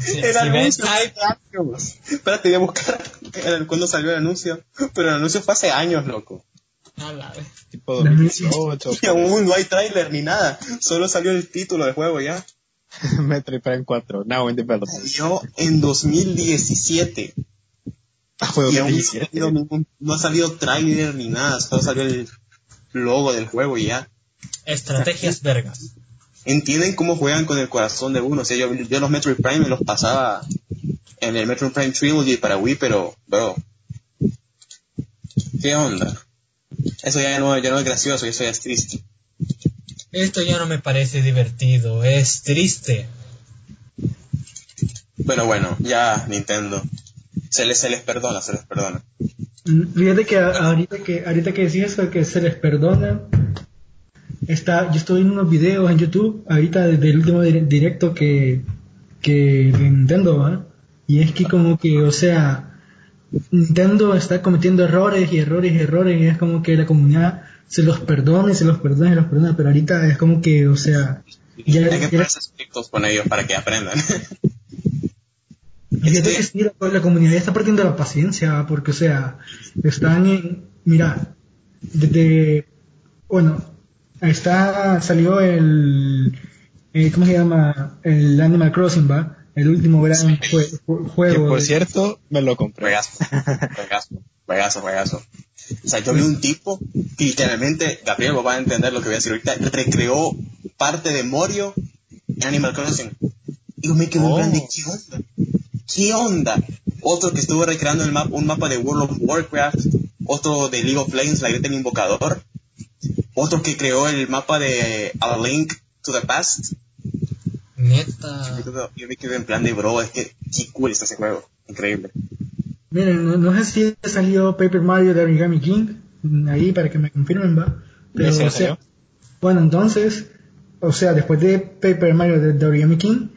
Si, (laughs) El si anuncio años. Espérate, voy a buscar el- cuándo salió el anuncio. Pero el anuncio fue hace años, loco. a la vez. Tipo 2018, (laughs) Y aún no hay tráiler ni nada. Solo salió el título del juego ya. Metroid Prime 4, Now in Development. Salió en 2017. Ah, fue Y aún no ha 2017. salido, no ha salido tráiler ni nada. Solo salió el logo del juego y ya. Estrategias vergas. Entienden cómo juegan con el corazón de uno. O sea, yo, yo los Metroid Prime me los pasaba en el Metroid Prime Trilogy para Wii, pero, bro. ¿Qué onda? Eso ya no, ya no es gracioso, eso ya es triste. Esto ya no me parece divertido, es triste. Bueno, bueno, ya Nintendo. Se les, se les perdona, se les perdona. Mm, Fíjate que ahorita que ahorita que decís eso que se les perdona, está, yo estoy viendo unos videos en YouTube ahorita desde el último dire- directo que, que de Nintendo, ¿va? Y es que como que, o sea, Nintendo está cometiendo errores y errores y errores y es como que la comunidad se los perdona y se los perdona y los perdona, pero ahorita es como que, o sea, ya, Hay que ponerse estrictos con ellos para que aprendan. Fíjate que sí, la, la comunidad ya está perdiendo la paciencia, porque, o sea, están en. Mira, desde. Bueno, está. Salió el. eh, ¿Cómo se llama? El Animal Crossing, ¿va? El último gran jue- ju- Que juego. por de- cierto, me lo compré. Juegazo, juegazo, juegazo, juegazo. O sea, yo vi un tipo que literalmente, Gabriel, vos vas a entender lo que voy a decir ahorita, recreó parte de Morio en Animal Crossing. Y yo me quedé en Oh. plan de, ¿qué onda? ¿Qué onda? otro que estuvo recreando el map, un mapa de World of Warcraft, otro de League of Legends, la grieta del invocador, otro que creó el mapa de A Link to the Past. Neta. Yo me quedé en plan de bro, es que qué cool está ese juego, increíble. Miren, no, no sé si salió Paper Mario de Origami King, ahí para que me confirmen, va. Pero, ¿Ese o sea, bueno, entonces, o sea, después de Paper Mario de, de Origami King,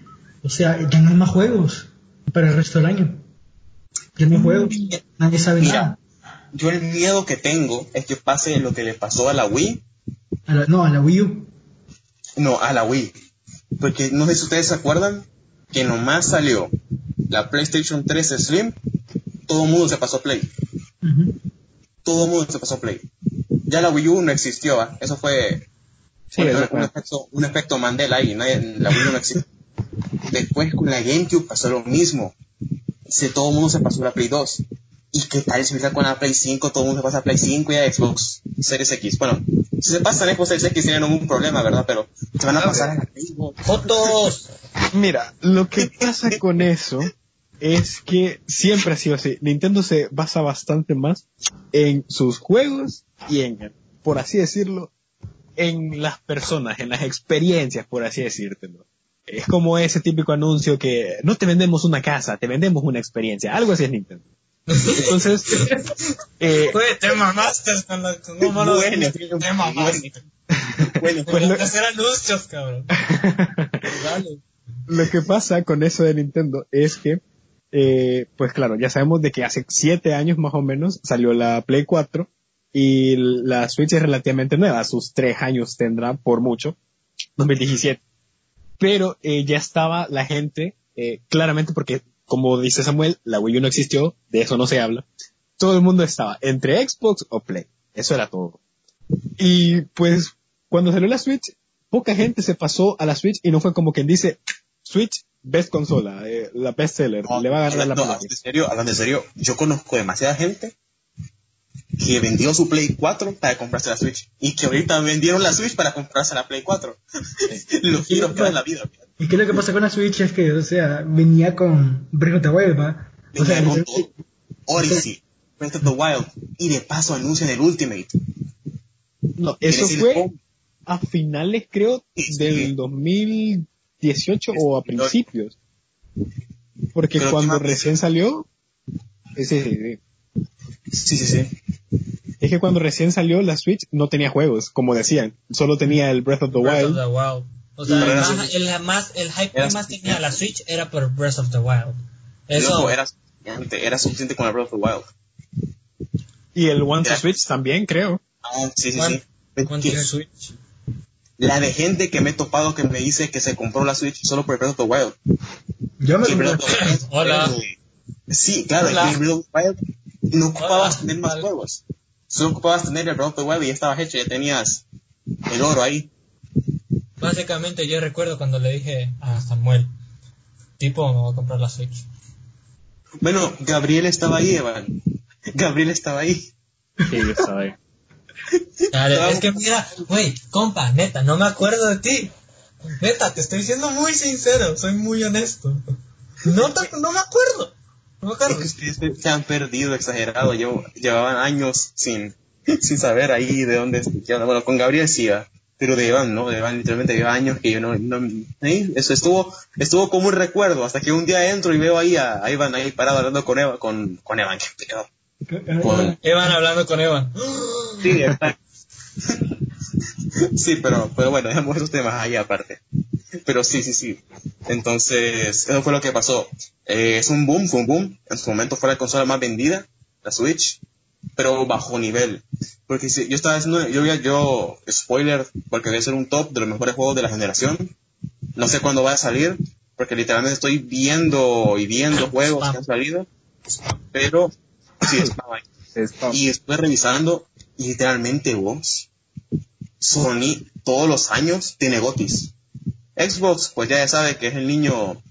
o sea, ya no hay más juegos para el resto del año. Ya no hay juegos, nadie sabe Mira. nada. Yo el miedo que tengo es que pase lo que le pasó a la Wii, A la- no, a la Wii U. no, a la Wii. Porque no sé si ustedes se acuerdan que nomás salió la PlayStation 3 Slim, todo el mundo se pasó a Play. Ujú. todo el mundo se pasó a Play. Ya la Wii U no existió, ¿ah? eso fue Sí, un, eso un fue. efecto, un efecto Mandela ahí, nadie- la Wii U no existió. Después con la GameCube pasó lo mismo, se, todo el mundo se pasó a la Play 2. ¿Y qué tal si ahorita con la Play 5 todo el mundo se pasa a Play 5 y a Xbox Series X? Bueno, si se pasan a Xbox Series X tienen ningún problema, ¿verdad? Pero se van a pasar a la Play 2. ¡Fotos! Mira, lo que pasa con eso es que siempre ha sido así. Nintendo se basa bastante más en sus juegos y en, por así decirlo, en las personas, en las experiencias, por así decírtelo. Es como ese típico anuncio que no te vendemos una casa, te vendemos una experiencia. Algo así es Nintendo. Entonces, (laughs) eh, Güey, te mamaste con la con un mono de- Bueno, Te mamaste. Bueno, Pues lo- Pues hacer anuncios, cabrón. (laughs) Dale. lo que pasa con eso de Nintendo es que, eh, pues claro, ya sabemos de que hace siete años más o menos salió la Play 4 y la Switch es relativamente nueva, sus tres años tendrá por mucho, 2017. Pero eh, ya estaba la gente, eh, claramente porque, como dice Samuel, la Wii U no existió, de eso no se habla. Todo el mundo estaba entre Xbox o Play, eso era todo. Y pues, cuando salió la Switch, poca gente se pasó a la Switch y no fue como quien dice, Switch, best consola, eh, la best seller, No, le va a ganar la hablando en serio, hablando en serio, yo conozco demasiada gente que vendió su Play 4 para comprarse la Switch y que ahorita vendieron la Switch para comprarse la Play 4. Los giros que da la vida. ¿Y qué es lo que pasa con la Switch? Es que, o sea, venía con Breath of the Wild, ¿va? O sea, Venía con todo. Odyssey, Breath of the Wild y de paso anuncian el Ultimate. No, eso fue a finales, creo, Sí. del 2018 o a principios. Porque Pero cuando recién salió, eh, sí, sí, sí. Sí, sí, sí. es que cuando recién salió la Switch no tenía juegos, como decían, solo tenía el Breath of the Breath of Wild. the Wild. O sea, el, más, el, más, el hype que más tenía la Switch era por Breath of the Wild. Eso, era suficiente, era suficiente con el Breath of the Wild. Y el One to. Switch también, creo. Ah, sí, sí, ¿Cuán- sí. Es ¿cuánto que es Switch? La de gente que me he topado que me dice que se compró la Switch solo por el Breath of the Wild. Yo me Que compré Hola. Sí, claro, Hola. el Breath of the Wild no ocupabas Hola. tener más Vale. juegos. Solo ocupabas tener el Breath of the Wild y ya estabas hecho, ya tenías el oro ahí. Básicamente yo recuerdo cuando le dije a Samuel, tipo, me voy a comprar la Switch. Bueno, Gabriel estaba ahí, Evan. Gabriel estaba ahí. Sí, yo sabe. Dale, Es que mira, güey, compa, neta, no me acuerdo de ti. Neta, te estoy siendo muy sincero, soy muy honesto. No, te- no me acuerdo. No me Es acuerdo. que ustedes se han perdido, exagerado. Yo, llevaban años sin, sin saber ahí de dónde. onda. Bueno, con Gabriel sí, pero de Iván, ¿no? De Iván literalmente lleva años que yo no. no ahí, eso estuvo estuvo como un recuerdo, hasta que un día entro y veo ahí a, a Iván ahí parado hablando con Eva, con, con Evan. Con- Evan hablando con Evan. Sí, exacto. sí, pero, pero bueno, dejamos esos temas ahí aparte. Pero sí, sí, sí. Entonces, eso fue lo que pasó. Eh, es un boom, fue un boom. En su momento fue la consola más vendida, la Switch, pero bajo nivel. Porque si, yo estaba haciendo, yo, yo, spoiler, porque debe ser un top de los mejores juegos de la generación. No sé cuándo va a salir, porque literalmente estoy viendo y viendo juegos que han salido. Pero, sí, estaba ahí. Y estuve revisando y literalmente vos, Sony todos los años tiene gotis. Xbox, pues ya sabe que es el niño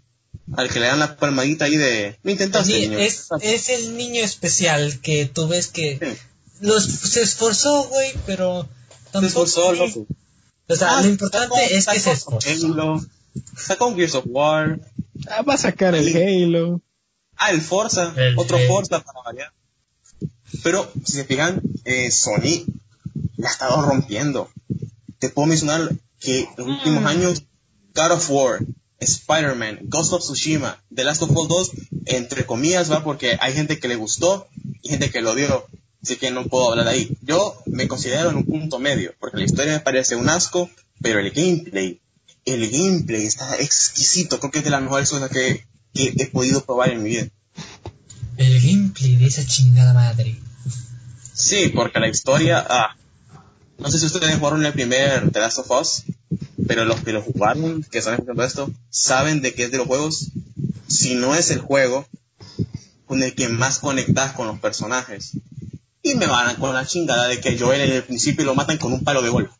al que le dan la palmadita ahí de... Lo intentaste, Sí, niño. es, es el niño especial que tú ves que Sí. los, se esforzó, güey, pero Se tampoco... esforzó, loco. O sea, Ah, lo importante sacó- es que se sacó esforzó. Halo, sacó un Gears of War. Ah, va a sacar el Halo. Ah, el Forza, El- otro Forza para variar. Pero, si se fijan, eh, Sony la ha estado rompiendo. Te puedo mencionar que en los últimos Mm. años, God of War, Spider-Man, Ghost of Tsushima, The Last of Us 2, entre comillas, va porque hay gente que le gustó y gente que lo odió. Así que no puedo hablar de ahí. Yo me considero en un punto medio, porque la historia me parece un asco, pero el gameplay, el gameplay está exquisito. Creo que es de las mejores cosas que, que he podido probar en mi vida. El gameplay de esa chingada madre. Sí, porque la historia, ah, no sé si ustedes jugaron el primer The Last of Us, pero los que lo jugaron, que están escuchando esto, saben de qué es de los juegos. Si no es el juego con el que más conectas con los personajes. Y me van con la chingada de que Joel en el principio lo matan con un palo de golf.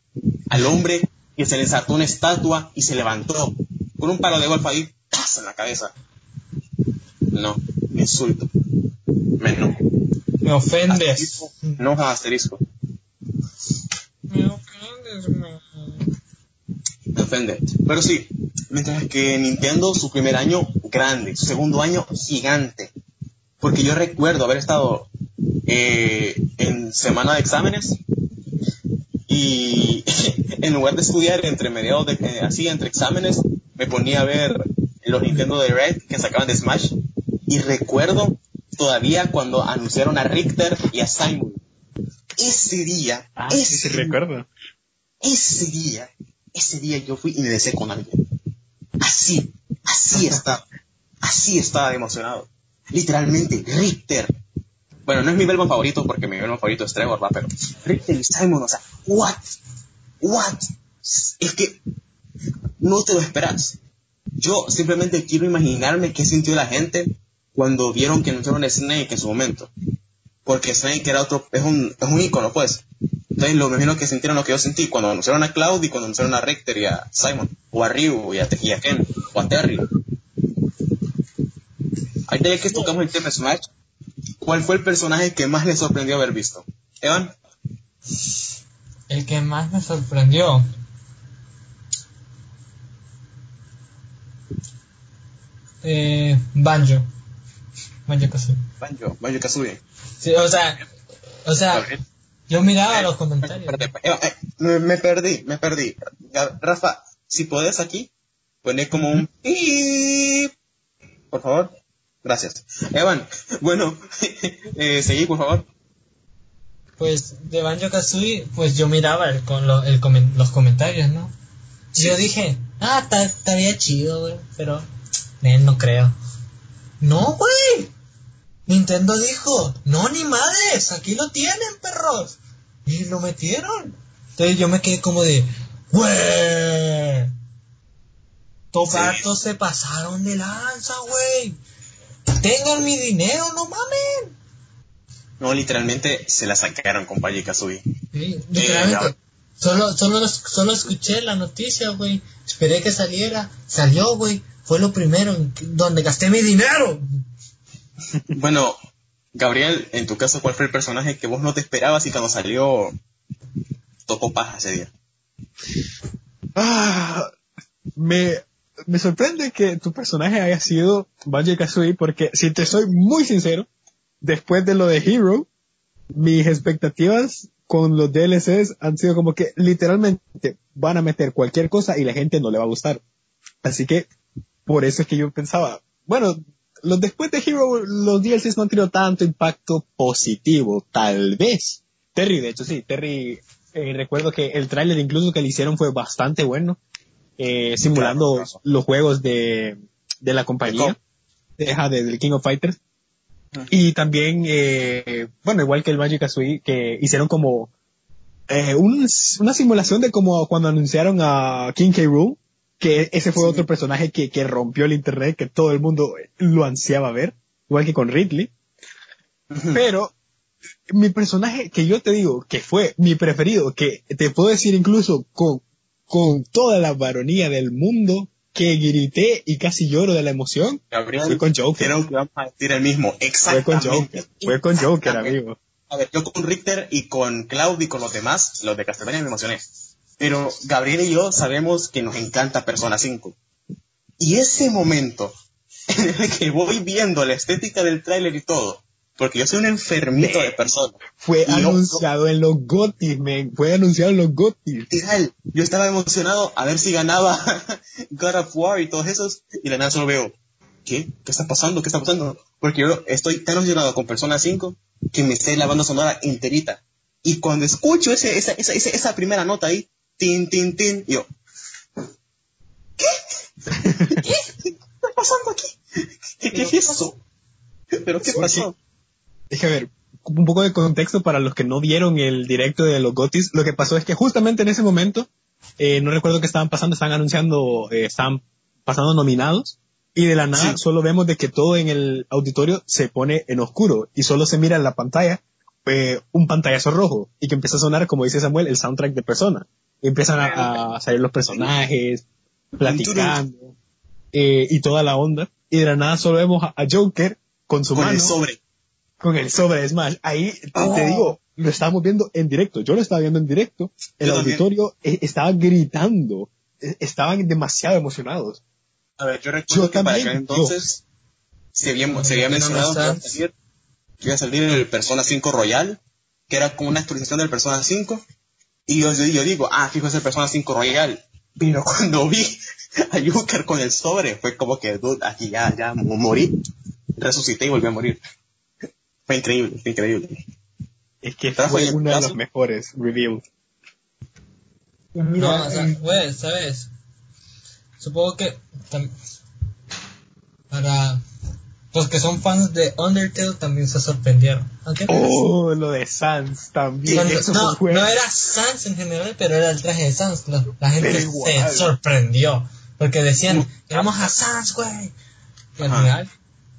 Al hombre que se le saltó una estatua y se levantó con un palo de golf ahí, ¡tas! en la cabeza. No, me insulto. Me enojo. Me ofendes. Asterisco, enojo asterisco. Me ofendes, me. me ofende. Pero sí, mientras que Nintendo su primer año grande, su segundo año gigante. Porque yo recuerdo haber estado eh, en semana de exámenes y (laughs) en lugar de estudiar entre mediados de eh, así entre exámenes me ponía a ver los Nintendo Direct que sacaban de Smash y recuerdo todavía cuando anunciaron a Richter y a Simon. Ese día, Ah, sí, ese sí, recuerdo. ese día, ese día yo fui y me besé con alguien. Así, así estaba, así estaba emocionado. Literalmente, Richter. Bueno, no es mi Belmont favorito porque mi Belmont favorito es Trevor, va, pero Richter y Simon, o sea, what? What? Es que no te lo esperas. Yo simplemente quiero imaginarme qué sintió la gente cuando vieron que anunciaron a Snake en su momento. Porque Snake era otro, es un, es un ícono, pues. Entonces, lo imagino que sintieron lo que yo sentí cuando anunciaron a Cloud y cuando anunciaron a Richter y a Simon, o a Ryu y a, y Ken, o a Terry. Ahorita ya que tocamos el tema Smash, ¿cuál fue el personaje que más le sorprendió haber visto? Evan, El que más me sorprendió. Eh, Banjo. Banjo Kazooie. Banjo, Banjo Kazooie. Sí, o sea, o sea, yo miraba Eh, los comentarios. Eva, eh, me, perdí, me perdí. Rafa, si podés aquí, poner como un pip, por favor. Gracias. Evan, bueno, (laughs) eh, seguí, por favor. Pues de Banjo Kazooie, pues yo miraba el, con lo- el comen- los comentarios, ¿no? Y yo dije, ah, está- estaría chido, güey, pero eh, no creo. No, güey. Nintendo dijo, no, ni madres, aquí lo tienen, perros. Y lo metieron. Entonces yo me quedé como de, güey. Estos Sí. se pasaron de lanza, güey. Tengan mi dinero, no mamen. No, literalmente se la sacaron con Kazooie. Sí, literalmente. ya. Solo, solo, solo escuché la noticia, güey. Esperé que saliera. Salió, güey. Fue lo primero donde gasté mi dinero. Bueno, Gabriel, en tu caso, ¿cuál fue el personaje que vos no te esperabas y cuando salió tocó paja ese día? Ah, me, me sorprende que tu personaje haya sido Banjo Kazooie porque si te soy muy sincero, después de lo de Hero, mis expectativas con los DLCs han sido como que literalmente van a meter cualquier cosa y la gente no le va a gustar. Así que por eso es que yo pensaba, bueno, los después de Hero, los DLCs no han tenido tanto impacto positivo, tal vez. Terry, de hecho sí, Terry, eh, recuerdo que el tráiler incluso que le hicieron fue bastante bueno, eh, simulando Claro, claro. los juegos de, de la compañía, de, ajá, de- del King of Fighters. Y también, eh, bueno, igual que el Magic Kazooie, que hicieron como eh, un- una simulación de como cuando anunciaron a King K. Rool, que ese fue otro personaje que, que rompió el internet, que todo el mundo lo ansiaba ver, igual que con Ridley. Pero mi personaje que yo te digo que fue mi preferido, que te puedo decir incluso con, con toda la varonía del mundo, que grité y casi lloro de la emoción, Gabriel, fue con Joker. creo que vamos a decir el mismo. Fue Exactamente. con Joker. Fue con Joker, amigo. A ver, yo con Richter y con Cloud y con los demás, los de Castlevania me emocioné. Pero Gabriel y yo sabemos que nos encanta Persona 5. Y ese momento (laughs) en el que voy viendo la estética del tráiler y todo, porque yo soy un enfermito de persona. Fue Y anunciado en los GOTYs, men. Fue anunciado en los GOTYs. Literal, yo estaba emocionado a ver si ganaba (laughs) God of War y todos esos, y de nada solo veo, ¿qué? ¿Qué está pasando? ¿Qué está pasando? Porque yo estoy tan emocionado con Persona 5 que me sé la banda sonora enterita. Y cuando escucho ese, esa, esa, esa, esa primera nota ahí, tin, tin, tin, yo, ¿qué? ¿Qué? ¿Qué está pasando aquí? ¿Qué, qué es esto? ¿Pero qué pasó? Es que a ver, un poco de contexto para los que no vieron el directo de los GOTYs. Lo que pasó es que justamente en ese momento, eh, no recuerdo qué estaban pasando, estaban anunciando, eh, estaban pasando nominados. Y de la nada Sí. solo vemos de que todo en el auditorio se pone en oscuro y solo se mira en la pantalla eh, un pantallazo rojo y que empieza a sonar, como dice Samuel, el soundtrack de persona. Y empiezan a, a salir los personajes, platicando eh, y toda la onda. Y de la nada solo vemos a, a Joker con su Con mano el sobre. con el sobre de Smash. Ahí te- Oh. te digo, lo estábamos viendo en directo. Yo lo estaba viendo en directo. El Yo también. auditorio eh, estaba gritando. Eh, Estaban demasiado emocionados. A ver, yo recuerdo Yo que para también, aquel entonces se había, se había mencionado que iba, a salir, que iba a salir el Persona 5 Royal, que era como una actualización del Persona 5. Y yo, yo, yo digo, ah, fijo, es el Persona 5 Royal. Pero (laughs) cuando vi a Joker con el sobre, fue como que, dude, aquí ya, ya mo- morí. Resucité y volví a morir. (laughs) Fue increíble, fue increíble. Es que fue ¿y en tu uno de los mejores reveals. Pues no, o sea, güey, ¿sabes? Supongo que para los que son fans de Undertale también se sorprendieron. Oh, lo de Sans también. Eso no, fue no era Sans en general, pero era el traje de Sans. La, la gente se sorprendió. Porque decían, queremos a Sans, güey. Y al Ajá. final,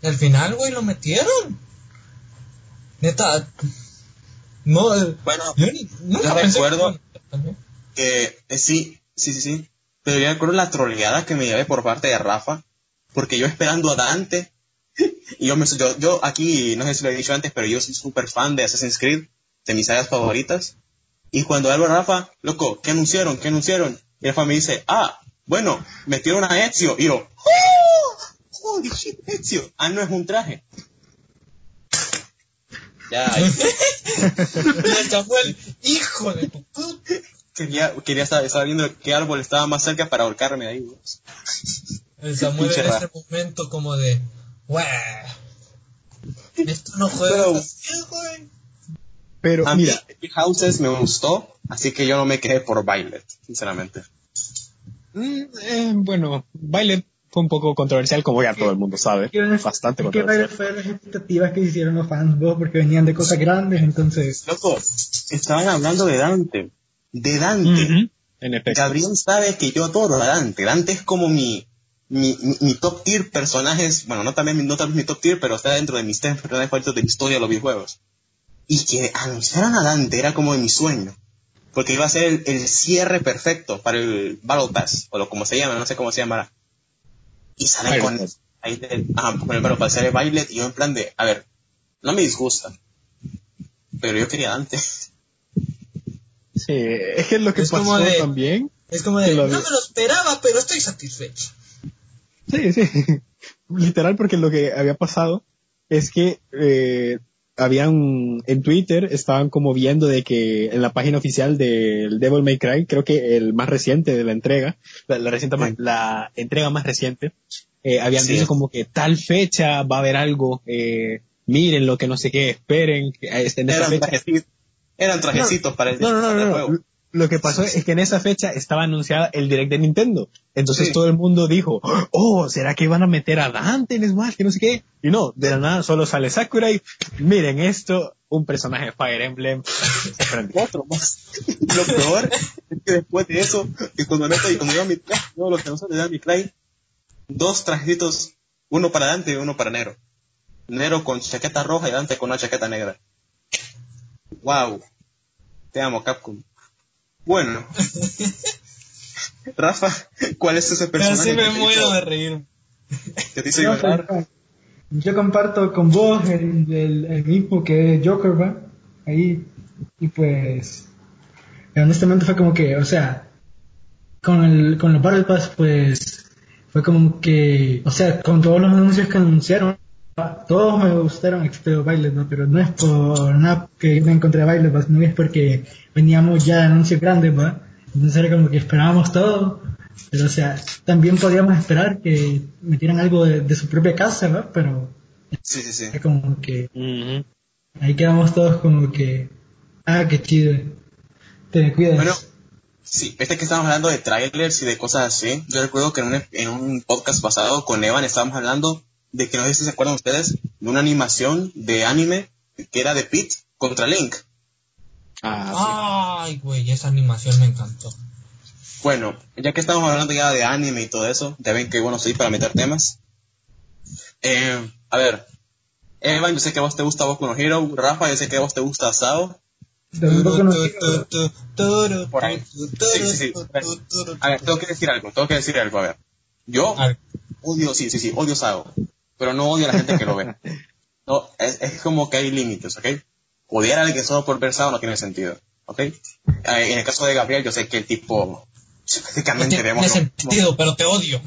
y al final, güey, lo metieron. Neta. No, eh, Bueno, yo ni- nunca yo pensé que recuerdo- que eh, sí, sí, sí, sí. Pero yo recuerdo la troleada que me llevé por parte de Rafa, porque yo esperando a Dante, y yo, me, yo, yo aquí, no sé si lo he dicho antes, pero yo soy súper fan de Assassin's Creed, de mis sagas favoritas. Y cuando a Rafa, loco, ¿qué anunciaron? ¿Qué anunciaron? Y Rafa me dice, ah, bueno, metieron a Ezio. Y yo, ¡Oh! ¡Holy shit, Ezio! Ah, no es un traje. Ya, (laughs) Y el Samuel, hijo de tu puta. quería, quería estar, estaba viendo qué árbol estaba más cerca para ahorcarme ahí. güey. El Samuel en ese Rafa. momento como de, "Güey, Esto no juega Pero- así, güey. Pero A mí, mira, Houses me gustó, así que yo no me quedé por Violet, sinceramente. mm, eh, bueno, Violet fue un poco controversial, como ya todo el mundo sabe. ¿qué van a- Bastante ¿Qué controversial. fue las expectativas que hicieron los fans, vos? Porque venían de cosas grandes, entonces... Loco, estaban hablando de Dante. De Dante. Ujú, En efecto. Gabriel sabe que yo adoro a Dante. Dante es como mi, mi, mi, mi top tier personajes, bueno, no también no tal vez mi top tier, pero está dentro de mis tres personajes favoritos de la historia de los videojuegos. Y que anunciaran a Dante era como de mi sueño. Porque iba a ser el, el cierre perfecto para el Battle Pass, o lo como se llama, no sé cómo se llamará. Y sale Battle con, Pass. ahí de- ajá, con el Battle Pass, sale Violet, y yo en plan de, a ver, no me disgusta. Pero yo quería Dante. Sí, es que lo que Es pasó como de- también. Es como de, no vi- me lo esperaba, pero estoy satisfecho. Sí, sí. (laughs) Literal, porque lo que había pasado es que eh, habían en Twitter estaban como viendo de que en la página oficial del Devil May Cry, creo que el más reciente de la entrega, la, la reciente Sí. la entrega más reciente, eh, habían Sí. dicho como que tal fecha va a haber algo, eh, miren lo que no sé qué, esperen, que este, en esa Eran fecha trajecitos, eran trajecitos para el no, no, no, no. Lo que pasó es que en esa fecha estaba anunciada el direct de Nintendo. Entonces Sí. todo el mundo dijo, oh, ¿será que van a meter a Dante en Smash? Que no sé qué. Y no, de la nada solo sale Sakurai. Miren esto, un personaje de Fire Emblem. Se prendió. otro más. Lo peor es que después de eso, que cuando meto y cuando yo a mi traje, todos los que no son de Dante Cry, dos trajecitos, uno para Dante y uno para Nero. Nero con chaqueta roja y Dante con una chaqueta negra. Wow. Te amo, Capcom. Bueno. Rafa, ¿cuál es ese Pero personaje sí me muero hizo- de reír. que te hizo No, llorar? yo comparto con vos el, el, el mismo que es Joker, va, ahí, y pues, honestamente fue como que, o sea, con el, con los Battle Pass, pues, fue como que, o sea, con todos los anuncios que anunciaron, todos me gustaron excepto Violet, ¿no? pero no es por nada que me encontré a Violet, no es porque veníamos ya de anuncios grandes, ¿va? entonces era como que esperábamos todo, pero o sea, también podíamos esperar que metieran algo de, de su propia casa, ¿va? pero Sí, sí, sí. es como que ahí quedamos todos como que, ah, qué chido, te cuidas. Bueno, sí, este que estábamos hablando de trailers y de cosas así. Yo recuerdo que en un, en un podcast pasado con Evan estábamos hablando de que no sé si se acuerdan ustedes de una animación de anime que era de Pete contra Link. Ah, Ay, güey, esa animación me encantó. Bueno, ya que estamos hablando ya de anime y todo eso, ya ven que bueno soy para meter temas. Eh, a ver, Evan, yo sé que a vos te gusta Boku no Hero, Rafa, yo sé que a vos te gusta Hero, Por ahí. Sí, sí, sí. A ver, tengo que decir algo, tengo que decir algo, a ver. Yo odio, sí, sí, sí, odio Sao, pero no odio a la gente que lo ve. No, es, es como que hay límites, ¿ok? Odiar a alguien solo por ver no tiene sentido, ¿ok? Eh, en el caso de Gabriel, yo sé que el tipo, no básicamente tiene vemos lo mismo. sentido, pero te odio.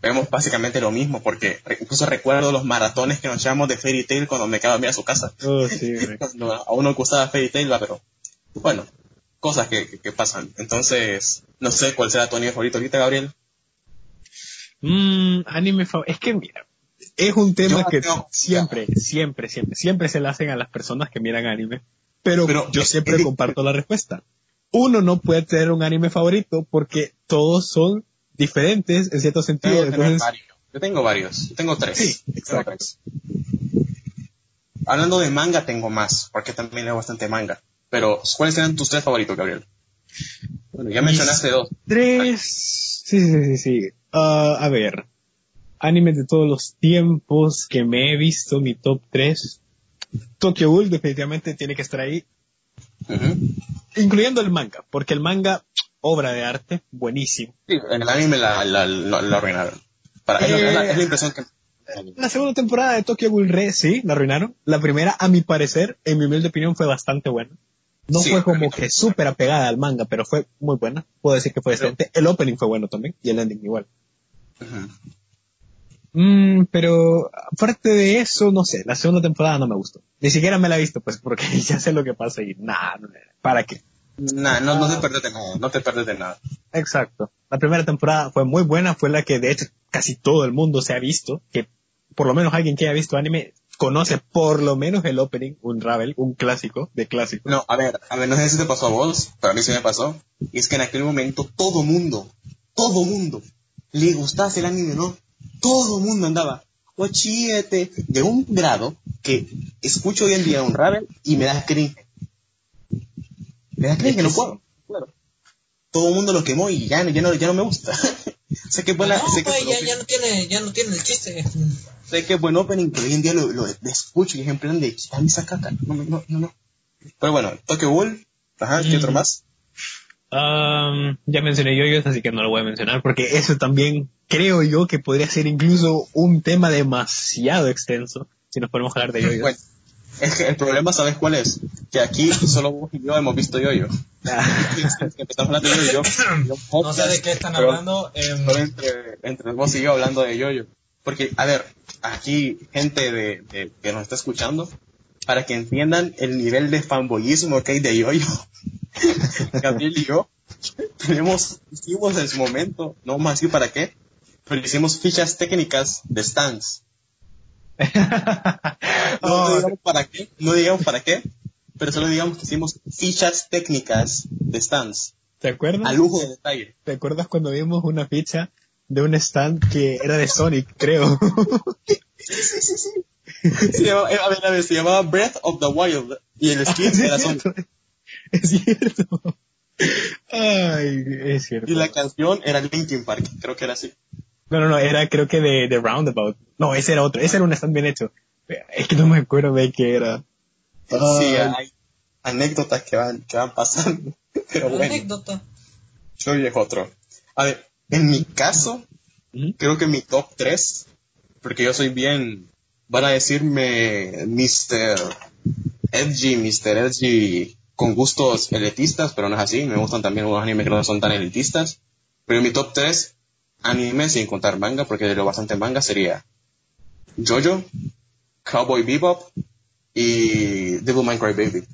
vemos básicamente lo mismo, porque incluso recuerdo los maratones que nos echamos de Fairy Tail cuando me quedaba a mirar a su casa. oh, sí, (laughs) a uno le gustaba Fairy Tail, va, pero bueno, cosas que, que- que pasan. Entonces, no sé cuál será tu anime favorito ahorita, Gabriel. Mm, anime fa- Es que mira, es un tema Yo que siempre, siempre, siempre, siempre se le hacen a las personas que miran anime. Pero, Pero yo siempre comparto la respuesta. Uno no puede tener un anime favorito porque todos son diferentes en cierto sentido. Entonces, varios. Yo tengo varios, yo tengo tres. Sí, Tengo exacto. tres. Hablando de manga, tengo más, porque también leo bastante manga. Pero, ¿cuáles eran tus tres favoritos, Gabriel? Bueno, ya mencionaste dos. tres. Sí, sí, sí, sí. Ah, a ver. Animes de todos los tiempos que me he visto, mi top 3. Tokyo Ghoul definitivamente tiene que estar ahí. Incluyendo el manga, porque el manga, obra de arte, buenísimo. Sí, en el anime la, la, la, la arruinaron. Para, es, Eh. la, es la impresión que... La segunda temporada de Tokyo Ghoul Re, sí, la arruinaron. La primera, a mi parecer, en mi humilde opinión, fue bastante buena. No Sí, fue como que súper apegada al manga, pero fue muy buena. Puedo decir que fue excelente. El opening fue bueno también, y el ending igual. Mm, pero aparte de eso, no sé, la segunda temporada no me gustó. Ni siquiera me la he visto, pues, porque (laughs) ya sé lo que pasa y nada, ¿para qué? Nah, no, no te pierdes de nada, no te pierdes de nada. Exacto. La primera temporada fue muy buena, fue la que de hecho casi todo el mundo se ha visto, que por lo menos alguien que haya visto anime conoce por lo menos el opening, un Ravel, un clásico de clásico. No, a ver, a ver, no sé si te pasó a vos, pero a mí sí me pasó. Y es que en aquel momento todo mundo, todo mundo, le gustaba el anime, ¿no? Todo mundo andaba, ochíete, de un grado que escucho hoy en día un Ravel y me da cringe. Me da cringe, no puedo. Claro. Todo el mundo lo quemó y ya, no- ya, no, ya no me gusta. (laughs) sé que es buena, no, sé que es güey, buen ya, ya no tiene, ya no tiene el chiste. sé que es buen opening, pero hoy en día lo, lo, lo escucho y es en plan de quitarme esa caca. No, no, no, no. Pero bueno, Tokyo Ghoul, ajá, ¿qué Mm. otro más? Um, ya mencioné yoyos, así que no lo voy a mencionar, porque eso también creo yo que podría ser incluso un tema demasiado extenso, si nos ponemos a hablar de (laughs) yoyos. Bueno, es que el problema, ¿sabes cuál es? Que aquí solo vos y yo hemos visto yo-yo. (laughs) Empezamos hablando de yo-yo. (coughs) No sé de qué están Pero- hablando. em, Solo entre, entre vos y yo hablando de yo-yo. Porque, a ver, aquí gente de, de- que nos está escuchando, para que entiendan el nivel de fanboyismo que hay de yo-yo. (laughs) Gabriel y yo tenemos, hicimos en su momento, no vamos a decir para qué, pero hicimos fichas técnicas de stands. No, (laughs) no Oh, digamos para qué, no digamos para qué, pero solo digamos que hicimos fichas técnicas de stands, ¿Te acuerdas? a lujo de detalle. ¿Te acuerdas cuando vimos una ficha de un stand que era de Sonic, creo? Se llamaba, a ver, a ver, se llamaba Breath of the Wild y el skin (laughs) era Sonic. Es cierto. Ay, es cierto. Y la canción era Linkin Park, creo que era así. No, no, no, era creo que de, de Roundabout. No, ese era otro. Ese era un stand bien hecho. Es que no me acuerdo de qué era. Sí, Ay. hay anécdotas que van, que van pasando. (laughs) Pero bueno, anécdota. yo es otro. A ver, en mi caso, creo que mi top 3, porque yo soy bien, van a decirme Mr. Edgy, Mr. Edgy con gustos elitistas, pero no es así, me gustan también unos animes que no son tan elitistas, pero en mi top 3 anime sin contar manga, porque de lo bastante manga sería Jojo, Cowboy Bebop y Devilman Crybaby.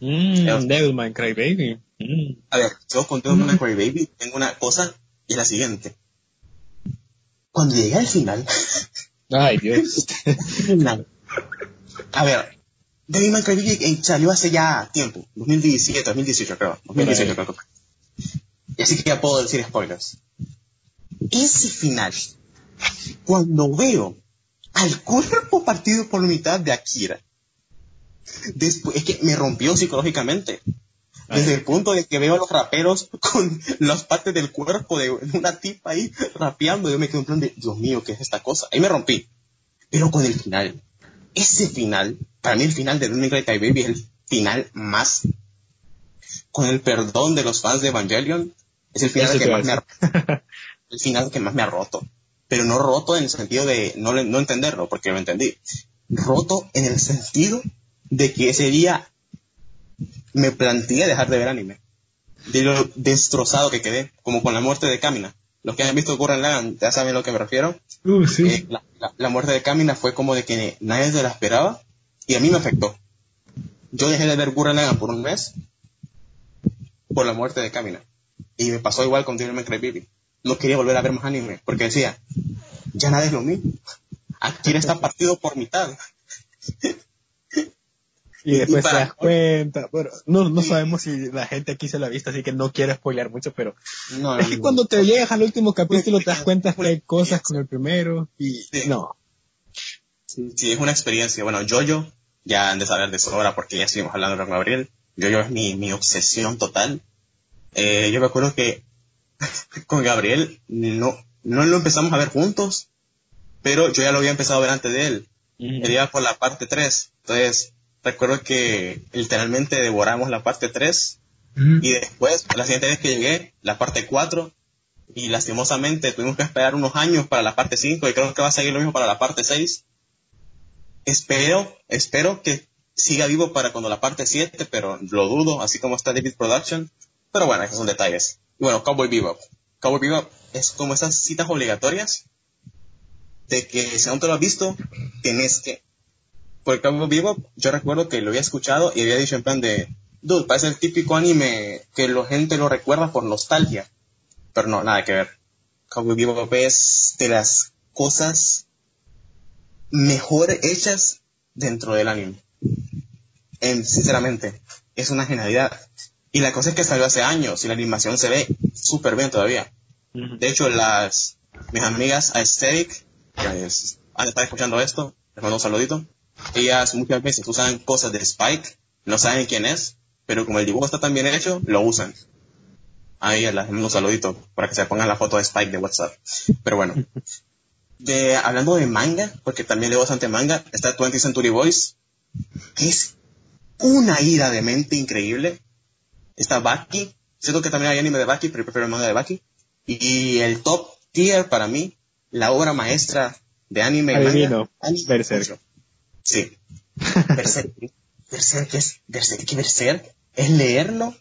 Mm, Devilman Crybaby. Mm. A ver, yo con Devilman Crybaby tengo una cosa y la siguiente. Cuando llegué al final, (laughs) Ay, Dios. (laughs) a ver, Devilman Crybaby eh, salió hace ya tiempo, 2017, 2018 creo, 2018 creo. Y así que ya puedo decir spoilers. Ese final, cuando veo al cuerpo partido por mitad de Akira, después, es que me rompió psicológicamente. Desde el punto de que veo a los raperos con las partes del cuerpo de una tipa ahí rapeando, yo me quedo en plan de, Dios mío, ¿qué es esta cosa? Ahí me rompí. Pero con el final, ese final, para mí el final de Running Great Baby es el final más, con el perdón de los fans de Evangelion, es el final Eso que más me (laughs) el final que más me ha roto. Pero no roto en el sentido de no, entenderlo, porque lo entendí. Roto en el sentido de que ese día me planteé dejar de ver anime. De lo destrozado que quedé, como con la muerte de Kamina. Los que han visto Gurren Lagann ya saben a lo que me refiero. Uh, sí. Eh, la, la- la muerte de Kamina fue como de que nadie se la esperaba y a mí me afectó. Yo dejé de ver Gurren Lagann por un mes por la muerte de Kamina. Y me pasó igual con Devil May Cry Baby. No quería volver a ver más anime porque decía, ya nada es lo mismo. Akira está (laughs) partido por mitad. Y después Y te das cuenta. Bueno, no, no sabemos si la gente aquí se la ha visto, así que no quiero spoilear mucho, pero No, (laughs) es que cuando te llegas al último capítulo te das cuenta que hay cosas con el primero y Sí. no. Sí, sí, es una experiencia. Bueno, Jojo, ya han de saber de sobra porque ya estuvimos hablando con Gabriel. Jojo es mi, mi obsesión total. Eh, yo me acuerdo que con Gabriel no, no lo empezamos a ver juntos, pero yo ya lo había empezado a ver antes de él. Él iba por la parte 3. Entonces, recuerdo que literalmente devoramos la parte 3 Ujú. y después, la siguiente vez que llegué, la parte 4 y lastimosamente tuvimos que esperar unos años para la parte 5 y creo que va a seguir lo mismo para la parte 6. Espero, espero que siga vivo para cuando la parte 7, pero lo dudo, así como está David Production. Pero bueno, esos son detalles. Bueno, Cowboy Bebop. Cowboy Bebop es como esas citas obligatorias de que si aún te lo has visto, tenés que. Porque Cowboy Bebop, yo recuerdo que lo había escuchado y había dicho en plan de, dude, parece el típico anime que la gente lo recuerda por nostalgia. Pero no, nada que ver. Cowboy Bebop es de las cosas mejor hechas dentro del anime. En, sinceramente, es una genialidad. Y la cosa es que salió hace años y la animación se ve súper bien todavía. De hecho, las mis amigas Aesthetic, que es- han estar escuchando esto, les mando un saludito. Ellas muchas veces usan cosas de Spike, no saben quién es, pero como el dibujo está tan bien hecho, lo usan. A ellas les mando un saludito para que se pongan la foto de Spike de WhatsApp. Pero bueno, (laughs) de, hablando de manga, porque también leo bastante manga, está 20th Century Boys, que es una ira de mente increíble. Está Baki, siento que también hay anime de Baki, pero prefiero el manga de Baki. Y el top tier para mí, la obra maestra de anime y manga. Adivino, anime- Berserk. Sí. Berserk. Berserk es, Berserk, ¿qué Berserk? Es leerlo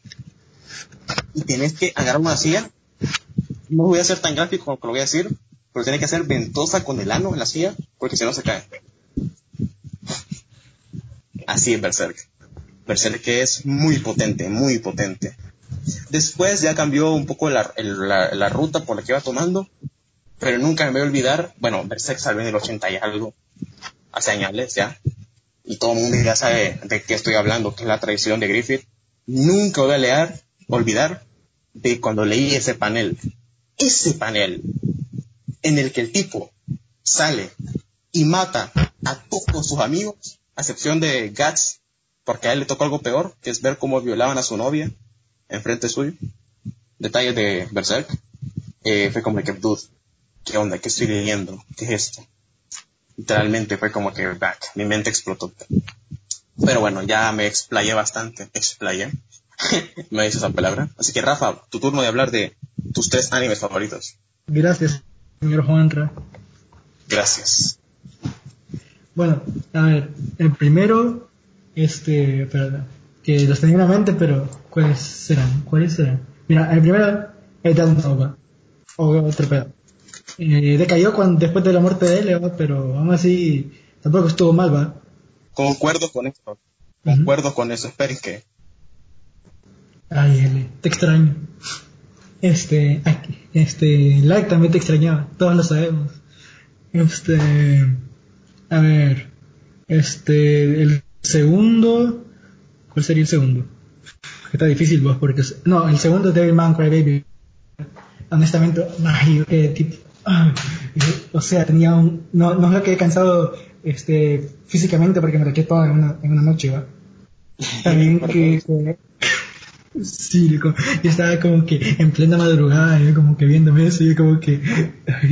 y tienes que agarrar una silla. No voy a ser tan gráfico como lo voy a decir, pero tiene que ser ventosa con el ano en la silla, porque si no se cae. Así es Berserk. Berserk es muy potente, muy potente. Después ya cambió un poco la- la ruta por la que iba tomando, pero nunca me voy a olvidar, bueno, Berserk salió en el 80 y algo, hace años ya, y todo el mundo ya sabe de qué estoy hablando, que es la tradición de Griffith. Nunca voy a leer, olvidar de cuando leí ese panel. Ese panel en el que el tipo sale y mata a todos sus amigos, a excepción de Guts, porque a él le tocó algo peor, que es ver cómo violaban a su novia enfrente suyo. Detalles de Berserk. Eh, fue como que, dude, ¿qué onda? ¿Qué estoy leyendo? ¿Qué es esto? Literalmente fue como que back, mi mente explotó. Pero bueno, ya me explayé bastante, explayé. (laughs) me dice esa palabra. Así que Rafa, tu turno de hablar de tus tres animes favoritos. Gracias, señor Juanra. Gracias. Bueno, a ver, el primero, este, espera, que los tenía en la mente, pero ¿cuáles serán? ¿Cuáles serán? Mira, el primero es Death Nova. o otro pedo. Eh, decayó cuando, después de la muerte de él, ¿va? pero aún así tampoco estuvo mal, ¿va? Concuerdo con eso. Concuerdo con eso. Esperen que. Ay, L, te extraño. Este, este, Like también te extrañaba, todos lo sabemos. Este, a ver, este, el segundo, ¿cuál sería el segundo? Está difícil vos, porque, no, el segundo es Devilman Crybaby. Honestamente, ay, qué tipo, o sea, tenía un, no, no me quedé cansado, este, físicamente porque me lo todo en una, en una noche, va. (laughs) También que, que Sí, yo estaba como que en plena madrugada, yo como que viéndome eso, yo como que,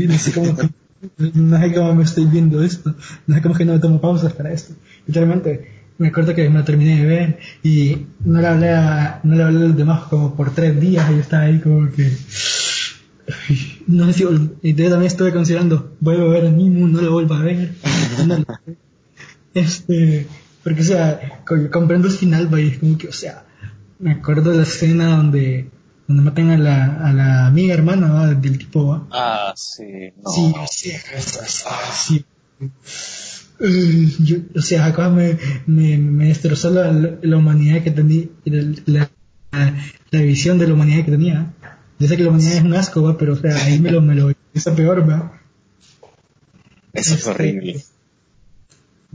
no sé cómo, no sé cómo me estoy viendo esto, no sé cómo que no me tomo pausas para esto. Literalmente, me acuerdo que me lo terminé de ver y no le hablé a, no le hablé a los demás como por tres días y yo estaba ahí como que, no sé si, y yo también estuve considerando, vuelvo a ver el mismo, no lo vuelvo a ver, (laughs) este, porque o sea, comprendo el final, es como que, o sea, me acuerdo de la escena donde, donde matan a la, a la amiga hermana del tipo. ¿va? Ah, sí. No. Sí, sí, sí. (laughs) Yo, o sea, acá me, me, me destrozó la, la, humanidad que tenía, la, la, visión de la humanidad que tenía. Yo sé que la humanidad es un asco, ¿va? pero o sea, ahí me lo, me lo hizo peor, ¿va? Eso es horrible.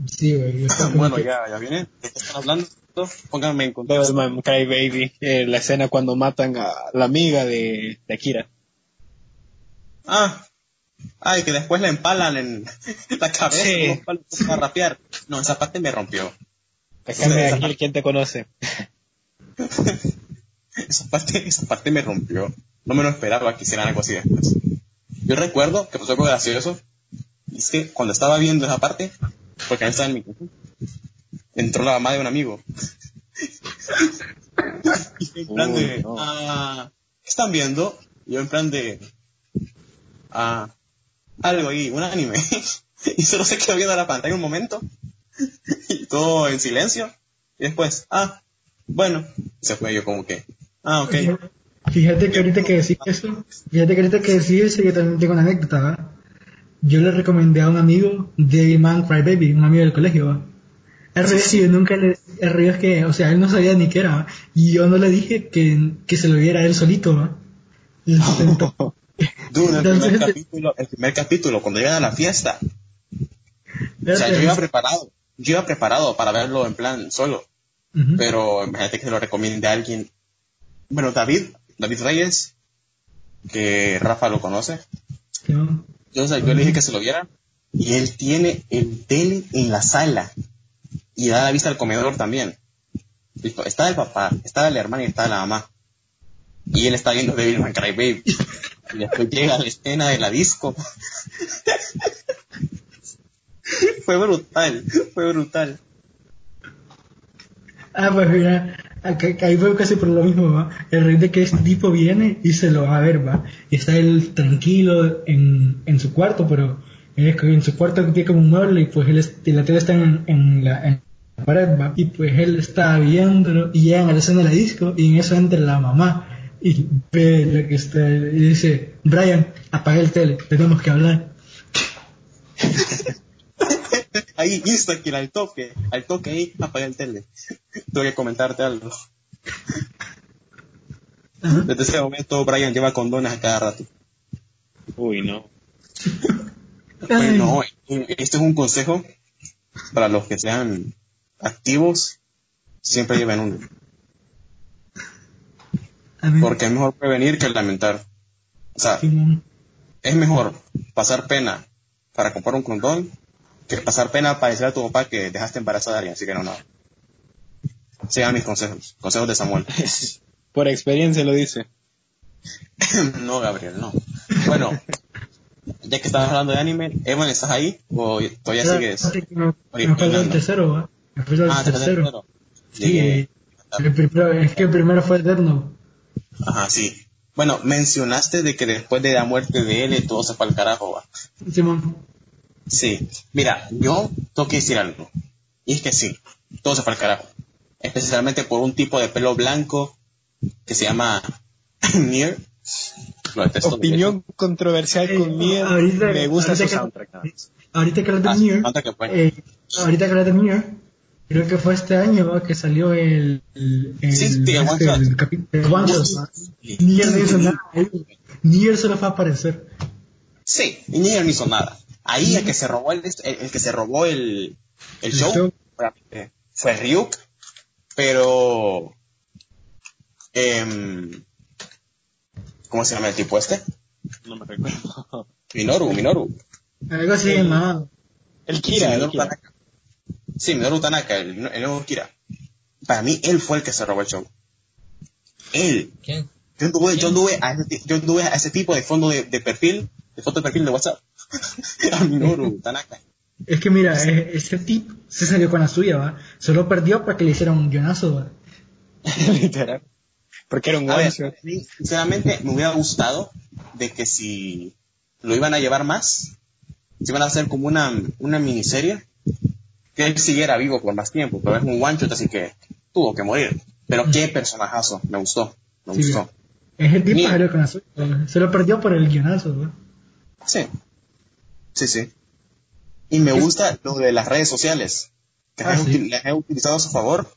Sí, güey. Bueno, ya, ya viene. ¿De qué están hablando? Pónganme en contexto. Cry Baby, eh, la escena cuando matan a la amiga de, de Akira. Ah, ay, que después la empalan en (laughs) la cabeza sí. para rapear. No, esa parte me rompió. Déjame aquí, ¿quién te conoce? (laughs) esa parte, esa parte me rompió. No me lo esperaba que hicieran algo así después. Yo recuerdo que pasó algo gracioso. Es que cuando estaba viendo esa parte, porque no estaba en mi entró la mamá de un amigo. (laughs) y en plan de, ah, ¿qué están viendo? Y yo en plan de, ah, algo ahí, un anime. (laughs) y solo se quedó viendo la pantalla un momento. (laughs) y todo en silencio. Y después, ah, bueno, se fue yo como que, ah, ok. Fíjate que ahorita que decís eso, fíjate que ahorita que decís eso, yo también tengo una anécdota. Yo le recomendé a un amigo Devilman Crybaby, un amigo del colegio, ¿verdad? El río sí, yo nunca le, el río es que, o sea, él no sabía ni qué era, y yo no le dije que, que se lo viera él solito, ¿va? (laughs) Dude, el, primer capítulo, el primer capítulo, cuando llegan a la fiesta. O sea, yo iba preparado, yo iba preparado para verlo en plan solo. Pero imagínate que se lo recomiende a alguien. Bueno, David, David Reyes, que Rafa lo conoce. Yo, o sea, yo le dije que se lo viera y él tiene el tele en la sala y da la vista al comedor también. Está el papá, está la hermana y está la mamá. Y él está viendo Devilman Baby Y después llega la escena de la disco. fue brutal, fue brutal. Ah, pues mira, ahí fue casi por lo mismo, ¿va? El rey de que este tipo viene y se lo va a ver, ¿va? Y está él tranquilo en, en su cuarto, pero en su cuarto tiene como un mueble y pues él la tele está en, en la, en pared, ¿va? Y pues él está viéndolo y llega a la escena de la disco y en eso entra la mamá y ve lo que está y dice, Brian, apaga el tele, tenemos que hablar. (laughs) ahí, insta que al toque, al toque ahí, apaga el tele. (laughs) Tengo que comentarte algo. Desde ese momento Brian lleva condones a cada rato. Uy, no. Bueno, este es un consejo para los que sean activos, siempre lleven uno. Porque es mejor prevenir que lamentar. O sea, es mejor pasar pena para comprar un condón que pasar pena para decir a tu papá que dejaste embarazada a alguien. Así que no, no. Sigan mis consejos. Consejos de Samuel. (laughs) Por experiencia lo dice. (laughs) no, Gabriel, no. Bueno, ya que estamos hablando de anime, Evan, ¿estás ahí? ¿O todavía sigues? el tercero, el ah, tercero. Sí, el primero, es que el primero fue Eterno. Ajá, sí. Bueno, mencionaste de que después de la muerte de él todo se fue al carajo, va. Simón. Sí, mira, yo tengo que decir algo. Y es que sí, todo se fue al carajo. Especialmente por un tipo de pelo blanco que se llama (laughs) Nier. Opinión controversial Eh, con Nier. ahorita- Me gusta ahorita su que- soundtrack. Ahorita que hablas de Ah, Nier, fue. eh, ahorita que hablas de Nier, creo que fue este año que salió el, el, el, Sí, one este, el el one shot. Nier no hizo nada, eh. Nier solo fue a aparecer. Sí, y Nier no hizo nada. Ahí el que se robó el, el, el que se robó el, el El show, show. fue- Ryuk, pero em, ¿cómo se llama el tipo este? No me recuerdo. Minoru, Minoru. Algo así llamado. El Sí, Kira, el Kira. Sí, Minoru Tanaka, el, el nuevo Kira. Para mí, él fue el que se robó el show. Él. ¿Quién? Yo anduve, yo anduve a, ese, yo anduve a ese tipo de fondo de, de perfil, de foto de perfil de WhatsApp. (laughs) a Minoru Tanaka. Es que mira, ese tipo se salió con la suya, ¿va? Solo perdió porque le hicieron un guionazo, ¿va? (laughs) Literal. Porque era un A ver, sinceramente, me hubiera gustado de que si lo iban a llevar más, si iban a hacer como una, una miniserie, que él siguiera vivo por más tiempo, pero es un one shot, así que tuvo que morir. Pero qué personajazo, me gustó, me Sí, gustó. Ese tipo Mira. salió con la suya, ¿va? Solo perdió por el guionazo. Sí, sí, sí. Y me gusta lo de las redes sociales, que Ah, las, he sí. utilizado a su favor.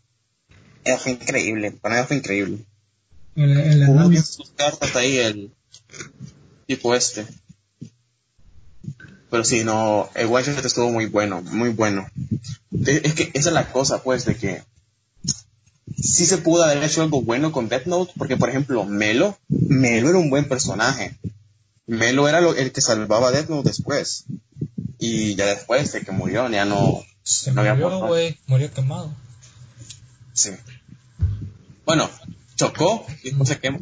Eso fue increíble, para mí fue increíble. En, la ahí el tipo este. Pero sí, no, el One Shot estuvo muy bueno, muy bueno. Es que esa es la cosa, pues, de que sí se pudo haber hecho algo bueno con Death Note, porque por ejemplo, Melo, Melo era un buen personaje. Melo era lo- el que salvaba a Death Note después. Y ya después de que murió, ya no, Se no murió, güey. Murió quemado. Sí. Bueno, chocó y después se quemó.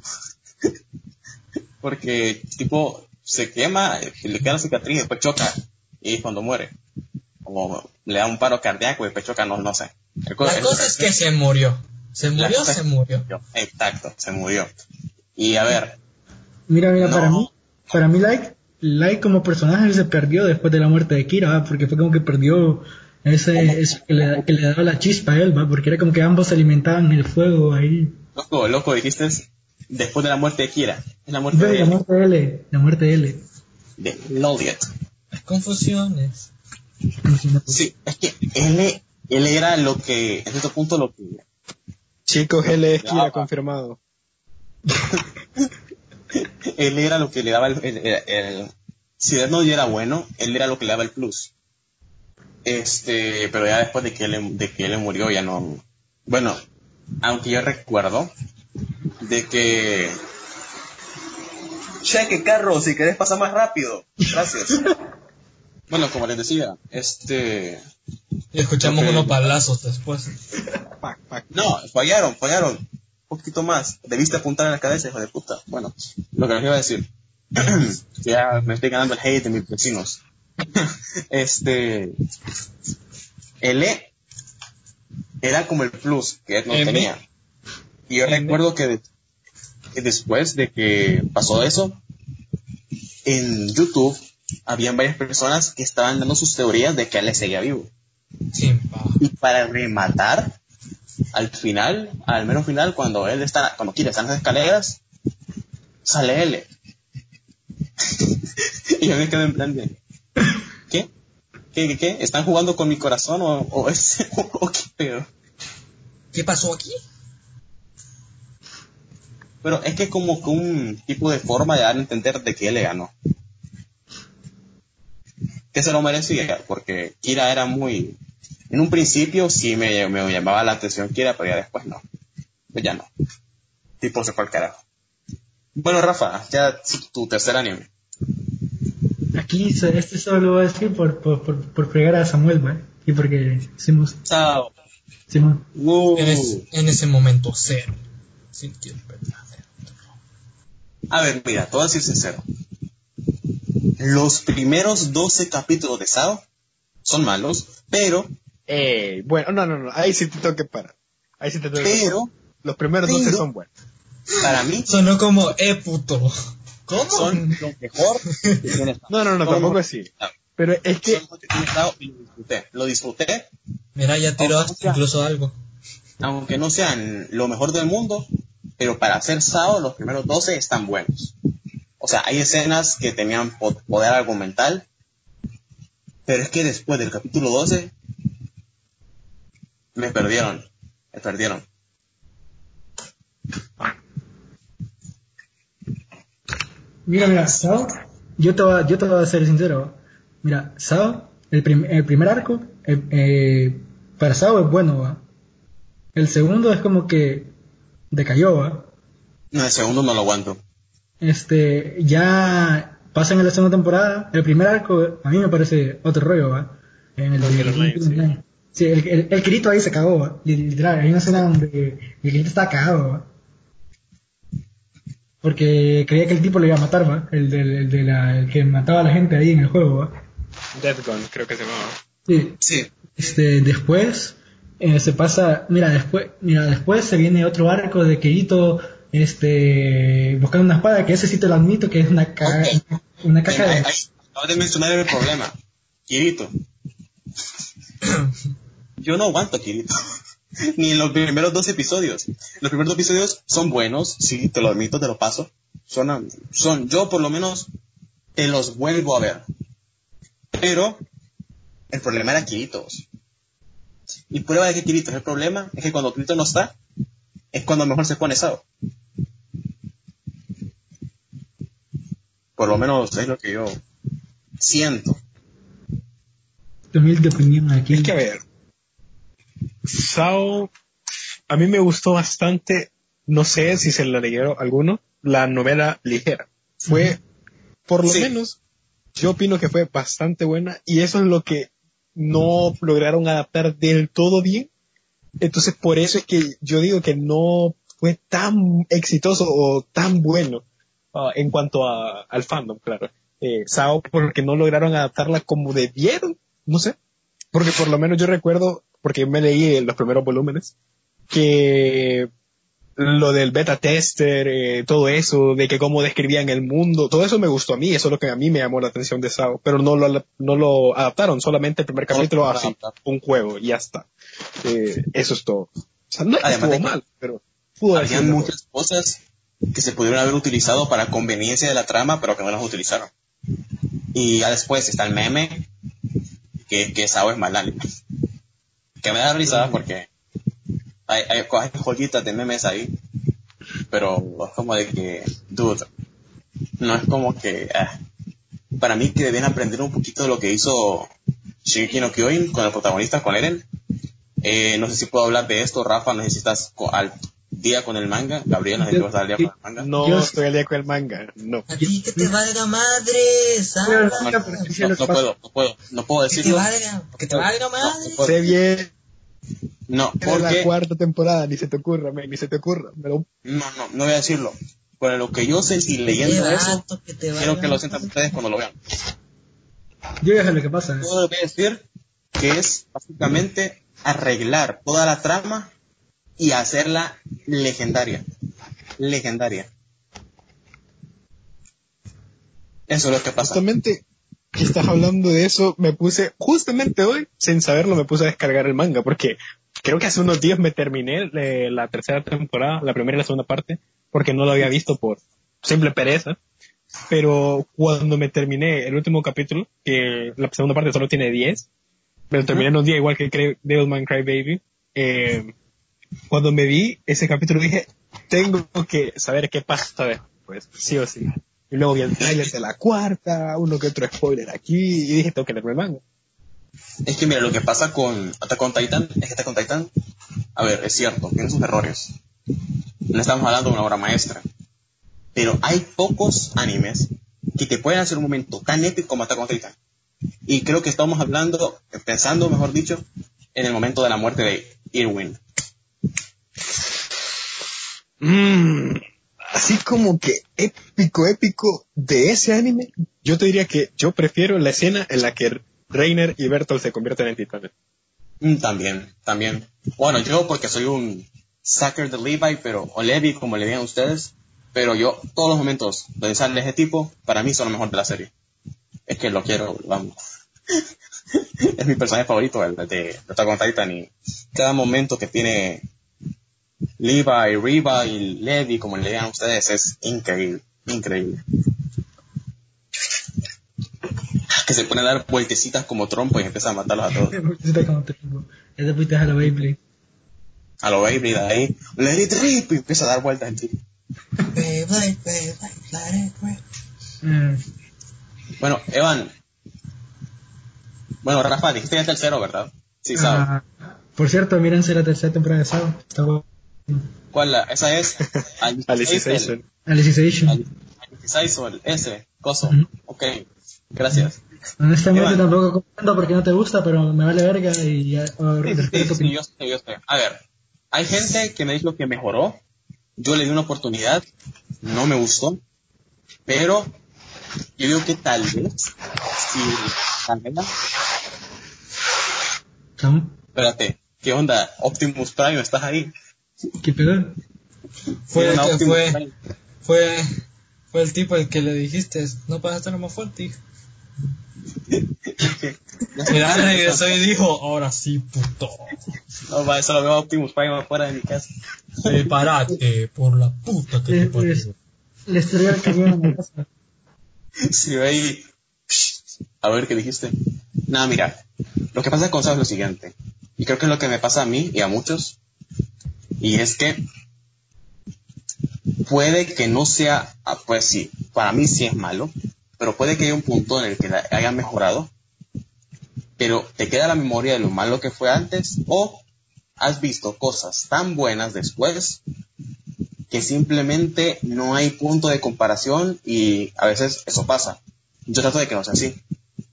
Porque, tipo, se quema, le queda la cicatriz y después choca. Y es cuando muere. Como le da un paro cardíaco y después choca, no, no sé. El La cosa es que se murió. Se murió, se murió. Exacto, se murió. Y a ver, Mira, mira, No. para mí, para mí Light, Light como personaje se perdió después de la muerte de Kira, ¿va? porque fue como que perdió ese, eso que le, que le daba la chispa a él, ¿va? porque era como que ambos se alimentaban el fuego ahí. loco, loco, dijiste después de la muerte de Kira. Es la muerte la de, muerte de L, la muerte de L. de Loliet. Hay confusiones. Sí, es que él, él era lo que, en cierto punto, lo que Chicos, él es Kira confirmado. (laughs) él era lo que le daba el, el- el- el- si Note ya era bueno, él era lo que le daba el plus. Este, pero ya después de que él, de que él murió ya no, bueno, aunque yo recuerdo de que cheque carro, si querés pasar más rápido, gracias. (laughs) bueno, como les decía, este, Y escuchamos unos balazos después. No, fallaron, fallaron. Un poquito más. Debiste apuntar en la cabeza, hijo de puta. Bueno, lo que les iba a decir. (clears throat) ya me estoy ganando el hate de mis vecinos. (laughs) este. El E era como el plus que él no M. tenía. Y yo recuerdo que, de- que después de que pasó eso, en YouTube habían varias personas que estaban dando sus teorías de que él seguía vivo. Y para rematar, al final, al menos final, cuando él está, cuando quiere estar en las escaleras, sale él. (laughs) y yo me quedo en plan de, ¿qué? ¿Qué, qué, qué? ¿Están jugando con mi corazón o, o es, (laughs) o qué pedo? ¿Qué pasó aquí? Pero es que es como que un tipo de forma de dar a entender de que él le ganó. Que se lo merecía, porque Kira era muy... En un principio sí me, me llamaba la atención Kira, pero ya después no. Pues ya no. Tipo se fue al carajo. Bueno, Rafa, ya tu, tu tercer anime. Aquí se- este solo lo voy a decir por, por, por, por fregar a Samuel, ¿va? Y porque hicimos, Chao. hicimos Uh. En, es- en ese momento cero. El verdadero. A ver, mira, te voy a decir sincero. Los primeros 12 capítulos de Sao son malos, pero, Eh, bueno, no, no, no. Ahí sí te tengo que parar. Ahí sí te tengo que parar. pero, Los primeros 12 pero- son buenos. para mí, Sonó como, eh, puto. ¿Cómo? son lo mejor que tiene Sao. No, no, no, tampoco así. Pero es que lo disfruté. Lo disfruté, Mira, ya tiró incluso algo. aunque no sean lo mejor del mundo, pero para hacer Sao, los primeros 12 están buenos. O sea, hay escenas que tenían po- poder argumental, pero es que después del capítulo 12 me perdieron, me perdieron. Mira, mira, Sao, yo te, voy, yo te voy a ser sincero. Mira, Sao, el, el primer arco, eh, eh, para Sao es bueno, ¿va? El segundo es como que decayó, ¿va? No, el segundo no lo aguanto. Este, ya pasan en la segunda temporada. El primer arco, a mí me parece otro rollo, ¿va? En el sí. Sí, el, el, el Kirito ahí se cagó, ¿va? Literal, hay una escena donde el Kirito estaba cagado, ¿va? Porque creía que el tipo le iba a matar, ¿va? El, del, el, de la, el que mataba a la gente ahí en el juego, ¿va? Death Gun, creo que se llamaba. Sí. Sí. Este, después eh, se pasa, mira, después, mira, después se viene otro arco de Kirito, este, buscando una espada, que ese sí te lo admito que es una caga, Ok. una Ahí- de... acabas de mencionar el problema. Kirito. (laughs) Yo no aguanto a Kirito. (laughs) Ni en los primeros dos episodios. Los primeros dos episodios son buenos, sí, te lo admito, te lo paso. Son, son, yo por lo menos te los vuelvo a ver. Pero el problema era Kirito. Y prueba de que Kirito es el problema, es que cuando Kirito no está, es cuando mejor se pone Sao. Por lo menos es lo que yo siento. Tu humilde opinión aquí. Es que a ver, Sao, a mí me gustó bastante, no sé si se la leyeron alguno, la novela ligera. Fue, por lo Sí. menos, yo opino que fue bastante buena y eso es lo que no lograron adaptar del todo bien. Entonces, por eso es que yo digo que no fue tan exitoso o tan bueno ah, en cuanto a- al fandom, claro. Eh, Sao, porque no lograron adaptarla como debieron, no sé. Porque por lo menos yo recuerdo, porque me leí los primeros volúmenes, que lo del beta tester, eh, todo eso, de que cómo describían el mundo, todo eso me gustó a mí, eso es lo que a mí me llamó la atención de Sao, pero no lo, no lo adaptaron, solamente el primer No lo capítulo así, adaptaron. un juego y ya está. Eh, eso es todo. O sea, no Además estuvo mal, pero pudo haber Había sido mejor. muchas cosas que se pudieron haber utilizado para conveniencia de la trama, pero que no las utilizaron. Y ya después está el meme, que, que Sao es mal anime. Que me da risa porque hay, hay, hay joyitas de memes ahí, pero es como de que, dude, no es como que, ah, para mí que deben aprender un poquito de lo que hizo Shigeki no Kyojin con el protagonista, con Eren. Eh, no sé si puedo hablar de esto, Rafa, no sé si estás al día con el manga, Gabriel, no sé si vas al día con el manga. No Yo- estoy al día con el manga, no. A ti que te valga madre. No, no, no, puedo, no puedo, no puedo Que te decirlo. valga, que te valga madre. Sé bien No, de la porque cuarta temporada, ni se te ocurra, ni se te ocurra. No, no, no voy a decirlo. Por lo que yo sentí leyendo eso, vato, que te quiero que lo sientan ustedes cuando lo vean. Yo ya sé lo que pasa. Yo voy a decir que es básicamente arreglar toda la trama y hacerla legendaria. Legendaria. Eso es lo que pasa. Justamente que estás hablando de eso, me puse, justamente hoy, sin saberlo, me puse a descargar el manga, porque creo que hace unos días me terminé eh, la tercera temporada, la primera y la segunda parte, porque no lo había visto por simple pereza. Pero cuando me terminé el último capítulo, que la segunda parte solo tiene 10, me lo terminé en un día igual que Cry- Devilman Crybaby, eh, cuando me vi ese capítulo dije, tengo que saber qué pasa después, sí o sí. Y luego vi el trailer de la cuarta, uno que otro spoiler aquí, y dije, tengo que leerme el manga. Es que mira, lo que pasa con Attack on Titan es que Attack on Titan, a ver, es cierto, tiene sus errores. No estamos hablando de una obra maestra. Pero hay pocos animes que te pueden hacer un momento tan épico como Attack on Titan. Y creo que estamos hablando, pensando, mejor dicho, en el momento de la muerte de Irwin. Mm, así como que épico, épico de ese anime, yo te diría que yo prefiero la escena en la que Reiner y Bertolt se convierten en titanes. Mm, También, también. Bueno, yo porque soy un sucker de Levi, pero, o Levi, como le digan ustedes, pero yo, todos los momentos donde sale ese tipo, para mí son lo mejor de la serie. Es que lo quiero, vamos. (laughs) es mi personaje favorito, el de, Attack Titan, y cada momento que tiene Levi, Riva y Levi, como le digan ustedes, es increíble. Increíble. Que se pone a dar vueltecitas como trompo y empieza a matarlos a todos. (laughs) Vueltecita como trompo. Ya te fuiste a la Beyblade. A lo Beyblade ahí, let it rip, y empieza a dar vueltas en ti. Beyblade, Beyblade, let it rip. Bueno, Evan. Bueno, Rafa, dijiste ya el tercero, ¿verdad? Sí, sabes. ah, por cierto, mírense la tercera temporada de Sao. Está bueno. ¿Cuál la? Esa es Alicization. Alicization. Alicization, ese, coso. Ujú. Ok, gracias. Honestamente Iván. tampoco comprendo porque no te gusta, pero me vale verga y ya Sí, tu yo sé, yo sé. A ver, hay gente que me dijo que mejoró. Yo le di una oportunidad, no me gustó. Pero yo digo que tal vez, si espérate, ¿qué onda? Optimus Prime, ¿estás ahí? ¿Qué pedo? Fue fue, fue, fue el tipo el que le dijiste, no puedes hacerlo más fuerte, hijo. Mira, regresó y dijo, ahora sí, puto. No, va, eso lo veo a Optimus Prime afuera de mi casa. Prepárate por la puta que te Le, parió. le estrelló el camión en la casa. Si ve ahí, a ver qué dijiste. Nada, mira, lo que pasa con Sao es lo siguiente, y creo que es lo que me pasa a mí y a muchos, y es que puede que no sea, ah, pues sí, para mí sí es malo, pero puede que haya un punto en el que la- haya mejorado, pero te queda la memoria de lo malo que fue antes, o has visto cosas tan buenas después que simplemente no hay punto de comparación y a veces eso pasa. Yo trato de que no sea así,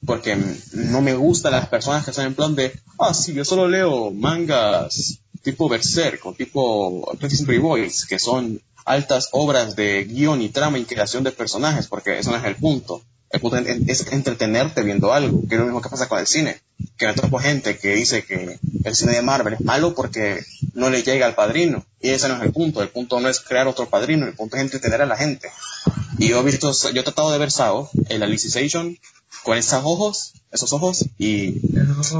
porque no me gustan las personas que son en plan de, ah, sí, yo solo leo mangas tipo Berserk o tipo Boys, que son altas obras de guion y trama y creación de personajes, porque eso no es el punto. El punto es- entretenerte viendo algo, que es lo mismo que pasa con el cine. Que me topo gente que dice que el cine de Marvel es malo porque no le llega al padrino. Y ese no es el punto. El punto no es crear otro padrino, el punto es entretener a la gente. Y yo he visto, yo he tratado de ver Sao, el Alicization, con esos ojos, esos ojos, y Pero, Ojos,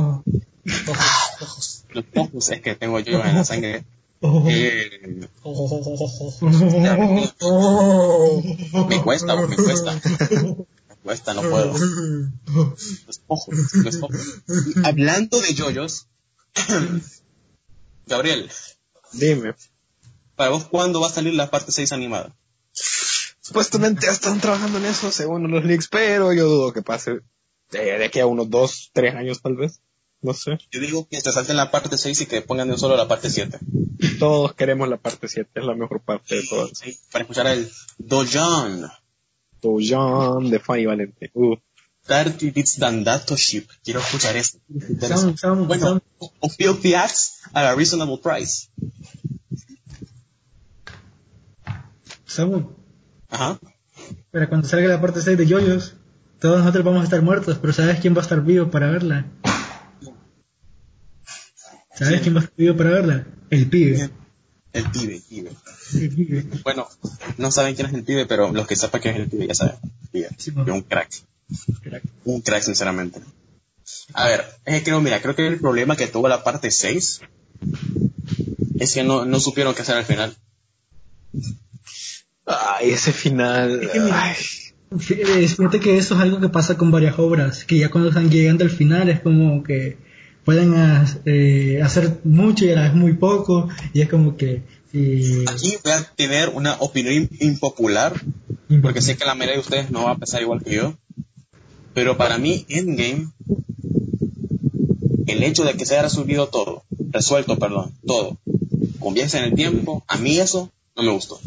ojos. los ojos es que tengo yo en la sangre. Eh, me cuesta, me cuesta. Me cuesta, no puedo. Los ojos, los ojos. Hablando de yoyos, (clears throat) Gabriel, Dime. ¿para vos cuándo va a salir la parte 6 animada? Supuestamente ya están trabajando en eso según los leaks, pero yo dudo que pase de, de aquí a unos dos, tres años tal vez. No sé. Yo digo que se salten la parte 6 y que pongan de un solo la parte 7. Todos queremos la parte 7, es la mejor parte de todas. Sí, para escuchar el Dojan. Dojan de Fanny Valente. Uh, 30 bits Dandato Ship. Quiero escuchar eso. Bueno, o filthy acts at a reasonable price. Samu, Ajá. para cuando salga la parte 6 de Yoyos, todos nosotros vamos a estar muertos, pero ¿sabes quién va a estar vivo para verla? ¿Sabes quién estar vivo para verla? El pibe. El pibe, el pibe. El pibe. Bueno, no saben quién es el pibe, pero los que sepan quién es el pibe ya saben. El pibe. Sí, Es un crack. Un crack, sinceramente. A ver, es que creo, mira, creo que el problema que tuvo la parte 6 es que no, no supieron qué hacer al final. ay, ese final. que mira, ay, Fí- eh, Fíjate que eso es algo que pasa con varias obras, que ya cuando están llegando al final es como que pueden ha- eh, hacer mucho y a la vez muy poco, y es como que... eh, Aquí voy a tener una opinión impopular, porque sé que la mayoría de ustedes no va a pensar igual que yo, pero para mí Endgame, el hecho de que se haya resolvido todo, resuelto, perdón, todo, con viajes en el tiempo, a mí eso no me gustó.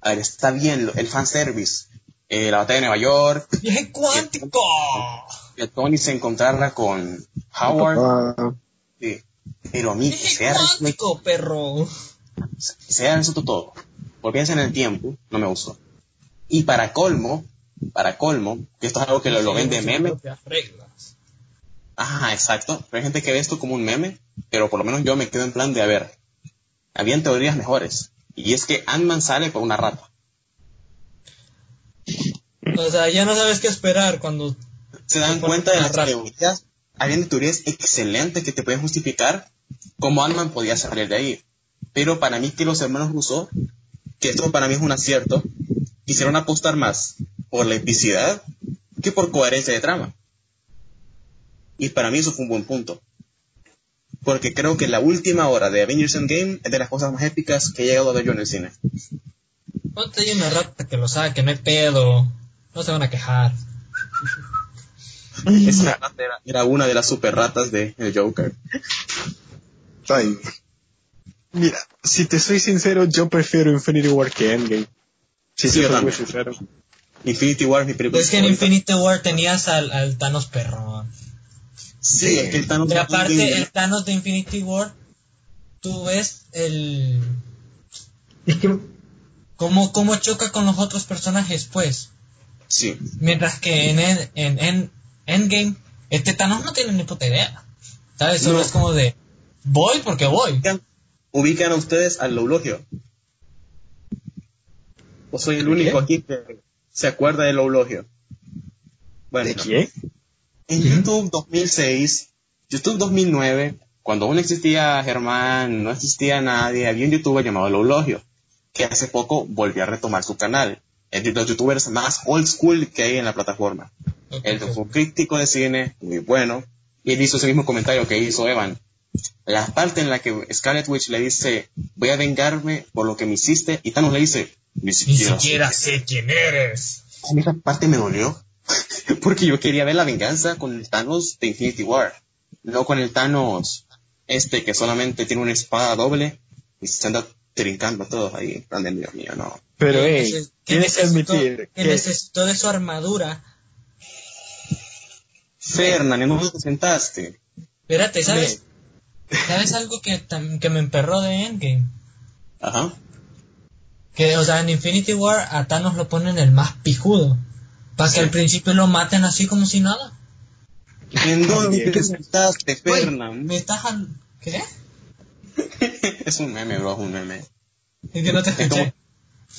A ver, está bien el fanservice, eh, la batalla de Nueva York, ¡Viaje cuántico! Que Tony se encontrara con Howard, ah, sí, pero a mí que ¡Viaje se haya resuelto cuántico, perro! se haya resuelto todo, por piensa en el tiempo, no me gustó. Y para colmo, para colmo, que esto es algo que lo, lo ven de meme, ajá, exacto, pero hay gente que ve esto como un meme, pero por lo menos yo me quedo en plan de, a ver, habían teorías mejores, y es que Ant-Man sale por una rata. O sea, ya no sabes qué esperar cuando... Se dan cuenta de las teorías, habían teorías excelentes que te pueden justificar cómo Ant-Man podía salir de ahí. Pero para mí que los hermanos Russo, que esto para mí es un acierto, quisieron apostar más por la epicidad que por coherencia de trama. Y para mí eso fue un buen punto. Porque creo que la última hora de Avengers Endgame es de las cosas más épicas que he llegado a ver yo en el cine. Ponte ahí una rata que lo sabe, que no hay pedo. No se van a quejar. (laughs) Esa rata era, era una de las super ratas de el Joker. Ay. Mira, si te soy sincero, yo prefiero Infinity War que Endgame. Si Sí, yo soy muy también. sincero. Infinity War es mi película. Es que en. Infinity War tenías al, al Thanos perrón. Sí, es que el Thanos Y de aparte, Endgame- el Thanos de Infinity War, tú ves el Es que cómo, cómo choca con los otros personajes, pues. Sí. Mientras que en, en, en, en Endgame, este Thanos no tiene ni puta idea. ¿Sabes? Solo No. es como de, voy porque voy. Ubican, ubican a ustedes al Eulogio. O soy el ¿De único qué? aquí que se acuerda del Eulogio. Bueno, ¿De quién? en YouTube 2006, YouTube 2009, cuando aún existía Germán, no existía nadie, había un youtuber llamado Eulogio, que hace poco volvió a retomar su canal. Es de los youtubers más old school que hay en la plataforma. Él fue un crítico de cine, muy bueno, y él hizo ese mismo comentario que hizo Evan. La parte en la que Scarlet Witch le dice, voy a vengarme por lo que me hiciste, y Thanos le dice, ni Ni siquiera, siquiera sé quién eres. A mí esa parte me dolió, (laughs) porque yo quería ver la venganza con el Thanos de Infinity War, no con el Thanos este que solamente tiene una espada doble y se anda trincando a todos ahí. Dios mío, no. Pero, hey, tienes que admitir que que necesitó de su armadura. Fernan, ¿en dónde te sentaste? Espérate, ¿sabes? ¿Sabes algo que, que me emperró de Endgame? Ajá. Que, o sea, en Infinity War a Thanos lo ponen el más pijudo. Para que al principio lo maten así como si nada. ¿En dónde te sentaste, Fernan? me estás al... ¿Qué? (laughs) es un meme, bro, es un meme. Es que no te Es escuché.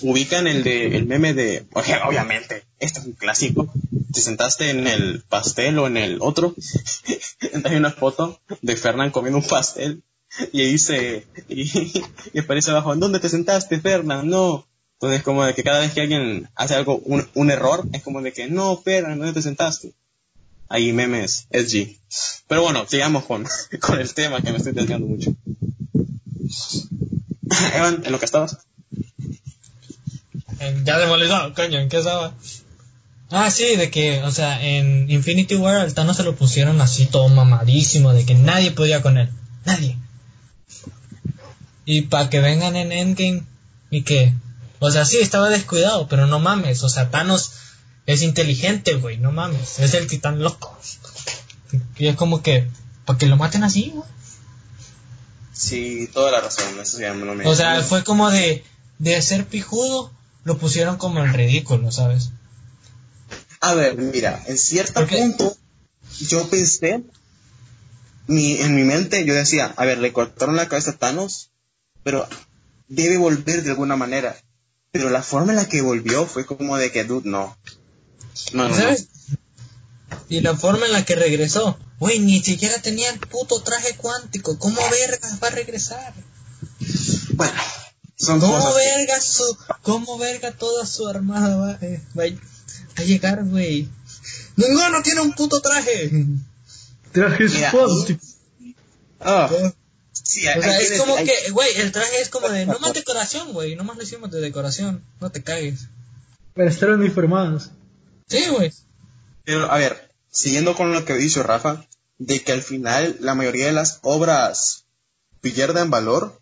como, ubican el de el meme de oye, obviamente este es un clásico te sentaste en el pastel o en el otro (laughs) hay una foto de Fernán comiendo un pastel y dice y, (laughs) y aparece abajo ¿en dónde te sentaste Fernán? no entonces como de que cada vez que alguien hace algo un, un error es como de que no Fernán ¿dónde te sentaste? ahí memes SG pero bueno sigamos con, (laughs) con el tema que me estoy desviando mucho Evan en lo que estabas ya olvidó, coño, ¿en qué estaba? Ah, sí, de que, o sea, en Infinity War al Thanos se lo pusieron así todo mamadísimo, de que nadie podía con él. Nadie. Y para que vengan en Endgame y que, o sea, sí, estaba descuidado, pero no mames, o sea, Thanos es inteligente, güey, no mames, es el titán loco. Y es como que, para que lo maten así, güey. Sí, toda la razón, eso ya no me... O sea, fue como de, de ser pijudo, lo pusieron como en ridículo, ¿sabes? A ver, mira, en cierto punto, yo pensé, mi, en mi mente, yo decía, a ver, le cortaron la cabeza a Thanos, pero debe volver de alguna manera. Pero la forma en la que volvió fue como de que, dude, no. No, no, no. ¿Sabes? Y la forma en la que regresó, güey, ni siquiera tenía el puto traje cuántico. ¿Cómo vergas va a regresar? Bueno, son ¿Cómo cosas que- verga su, cómo verga toda su armada va, eh, va a- a llegar, güey? Ninguno tiene un puto traje. trajes Mira, cuánticos. Ah, sí, sea, es como hay- que, güey, el traje es como de, no más (laughs) decoración, güey, no más lo hicimos de decoración, no te cagues. Para estar uniformados. Sí, güey. Pero, a ver, siguiendo con lo que dicho Rafa, de que al final la mayoría de las obras pierden valor,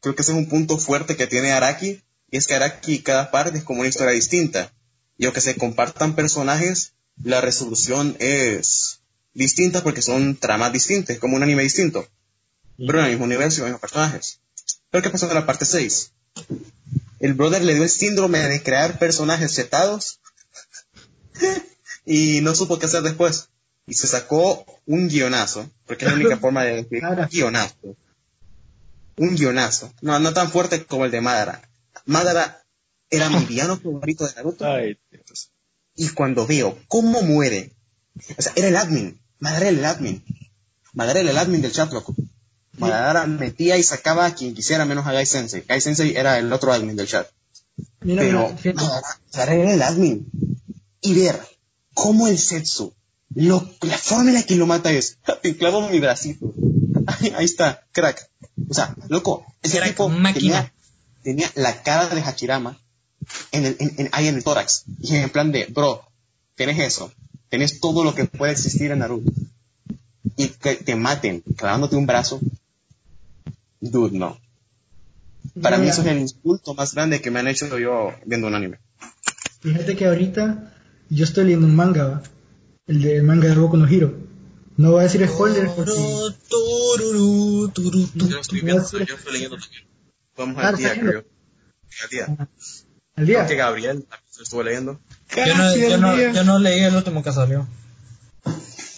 creo que ese es un punto fuerte que tiene Araki, y es que Araki cada parte es como una historia distinta. Y aunque se compartan personajes, la resolución es distinta porque son tramas distintas, como un anime distinto. Pero en el mismo universo y los mismos personajes. Pero ¿qué pasó en la parte 6? El brother le dio el síndrome de crear personajes setados (laughs) y no supo qué hacer después. Y se sacó un guionazo, porque es la única (laughs) forma de decir guionazo. Un guionazo. No, no tan fuerte como el de Madara. Madara era mi villano favorito de Naruto. Ay, Y cuando veo cómo muere, o sea, era el admin. Madara era el admin. Madara era el admin del chat, loco. Madara metía y sacaba a quien quisiera menos a Gai Sensei. Gai Sensei era el otro admin del chat. Mira, pero mira, fíjate. estar en el admin y ver cómo el Setsu, lo, la forma en la que lo mata es, te clavo mi bracito. Ahí, ahí está, crack. O sea, loco, ese Crack, tipo máquina. tenía, tenía la cara de Hachirama en el, en, en- ahí en el tórax. Y en plan de, bro, tienes eso. Tienes todo lo que puede existir en Naruto. Y que te maten clavándote un brazo. Dude, no. Para mí Mira, eso es el insulto más grande que me han hecho yo viendo un anime. Fíjate que ahorita yo estoy leyendo un manga, ¿va? El de el manga de Boku no Hero. No voy a decir spoilers porque... Yo lo estoy viendo, yo estoy leyendo también. Vamos al día, creo. Al día. Creo día. que Gabriel también se estuvo leyendo. Yo no, yo, no, yo no leí el último que salió.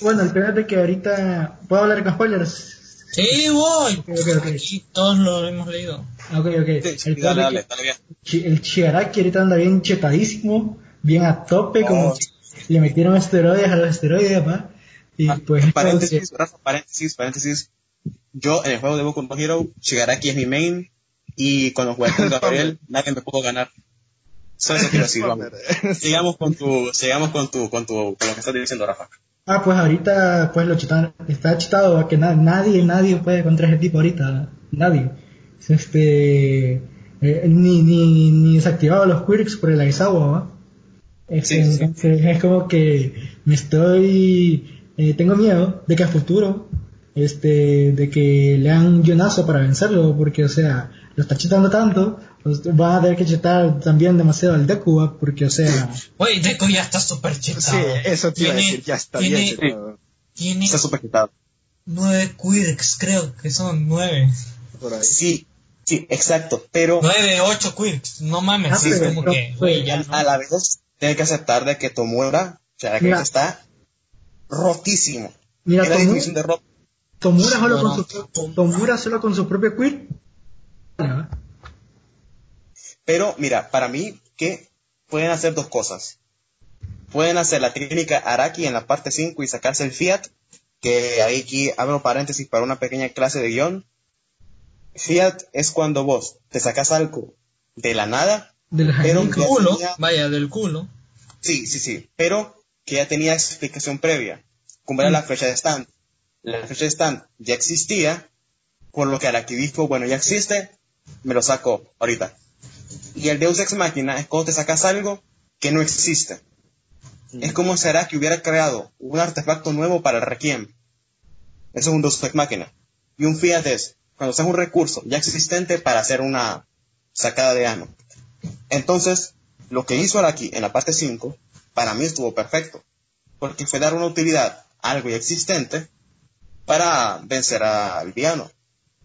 Bueno, el es de que ahorita... ¿Puedo hablar con spoilers? Sí, voy. Aquí todos lo hemos leído. Ah, Ok, ok. Sí, sí, El dale, dale, que dale bien. El Chiaraki ahorita anda bien chetadísimo, bien a tope, como Oh. le metieron esteroides a los esteroides, ¿va? Y Ah, pues... paréntesis, Rafa, paréntesis, paréntesis. Yo en el juego de Boku no Hero, Shigaraki es mi main y cuando jugué con (laughs) Gabriel nadie me pudo ganar. Solo eso quiero decir, vamos. Sigamos con tu, sigamos con tu, con tu, con lo que estás diciendo, Rafa. Ah, pues ahorita pues lo chetan, está chetado, ¿va? que na- nadie, nadie puede contra ese tipo ahorita, nadie. Este, eh, ni, ni, ni desactivado los quirks por el Aizawa, ¿va? Este, Sí, sí, es como que me estoy, eh, tengo miedo de que a futuro, este, de que le hagan un guionazo para vencerlo, porque o sea, lo está chetando tanto, van a tener que chetar también demasiado al Deku, ¿va? porque o sea, Güey, Deku ya está súper chetado. Sí, eso te iba a Tiene- decir, ya está tiene- bien chetado. Tiene Está súper quitado. nueve quirks, creo que son nueve. por ahí. Sí, sí, exacto, pero Nueve, ocho quirks. No mames, Ah, sí, es como que, pero- güey, ya no. a la vez tiene que aceptar de que Tomura, o sea, que está rotísimo. mira, Es la Tomu- definición de. Tomura solo, Bueno, con su, Tomura solo con su propio quirk, ¿va? Pero mira, para mí que pueden hacer dos cosas. Pueden hacer la técnica Araki en la parte 5 y sacarse el Fiat, que ahí aquí abro paréntesis para una pequeña clase de guion. Fiat es cuando vos te sacas algo de la nada, de las Pero anillas. que- culo, tenía- vaya, del culo. sí, sí, sí, pero que ya tenía explicación previa, como era la flecha de stand. La flecha de stand ya existía, por lo que Araki dijo, bueno, ya existe, me lo saco ahorita. Y el Deus Ex Machina es cuando te sacas algo que no existe. Es como si Araki hubiera creado un artefacto nuevo para Requiem. Eso es un Deus Ex Machina. Y un Fiat es cuando usas un recurso ya existente para hacer una sacada de ano. Entonces, lo que hizo Araki en la parte 5, para mí estuvo perfecto. Porque fue dar una utilidad a algo ya existente para vencer al villano.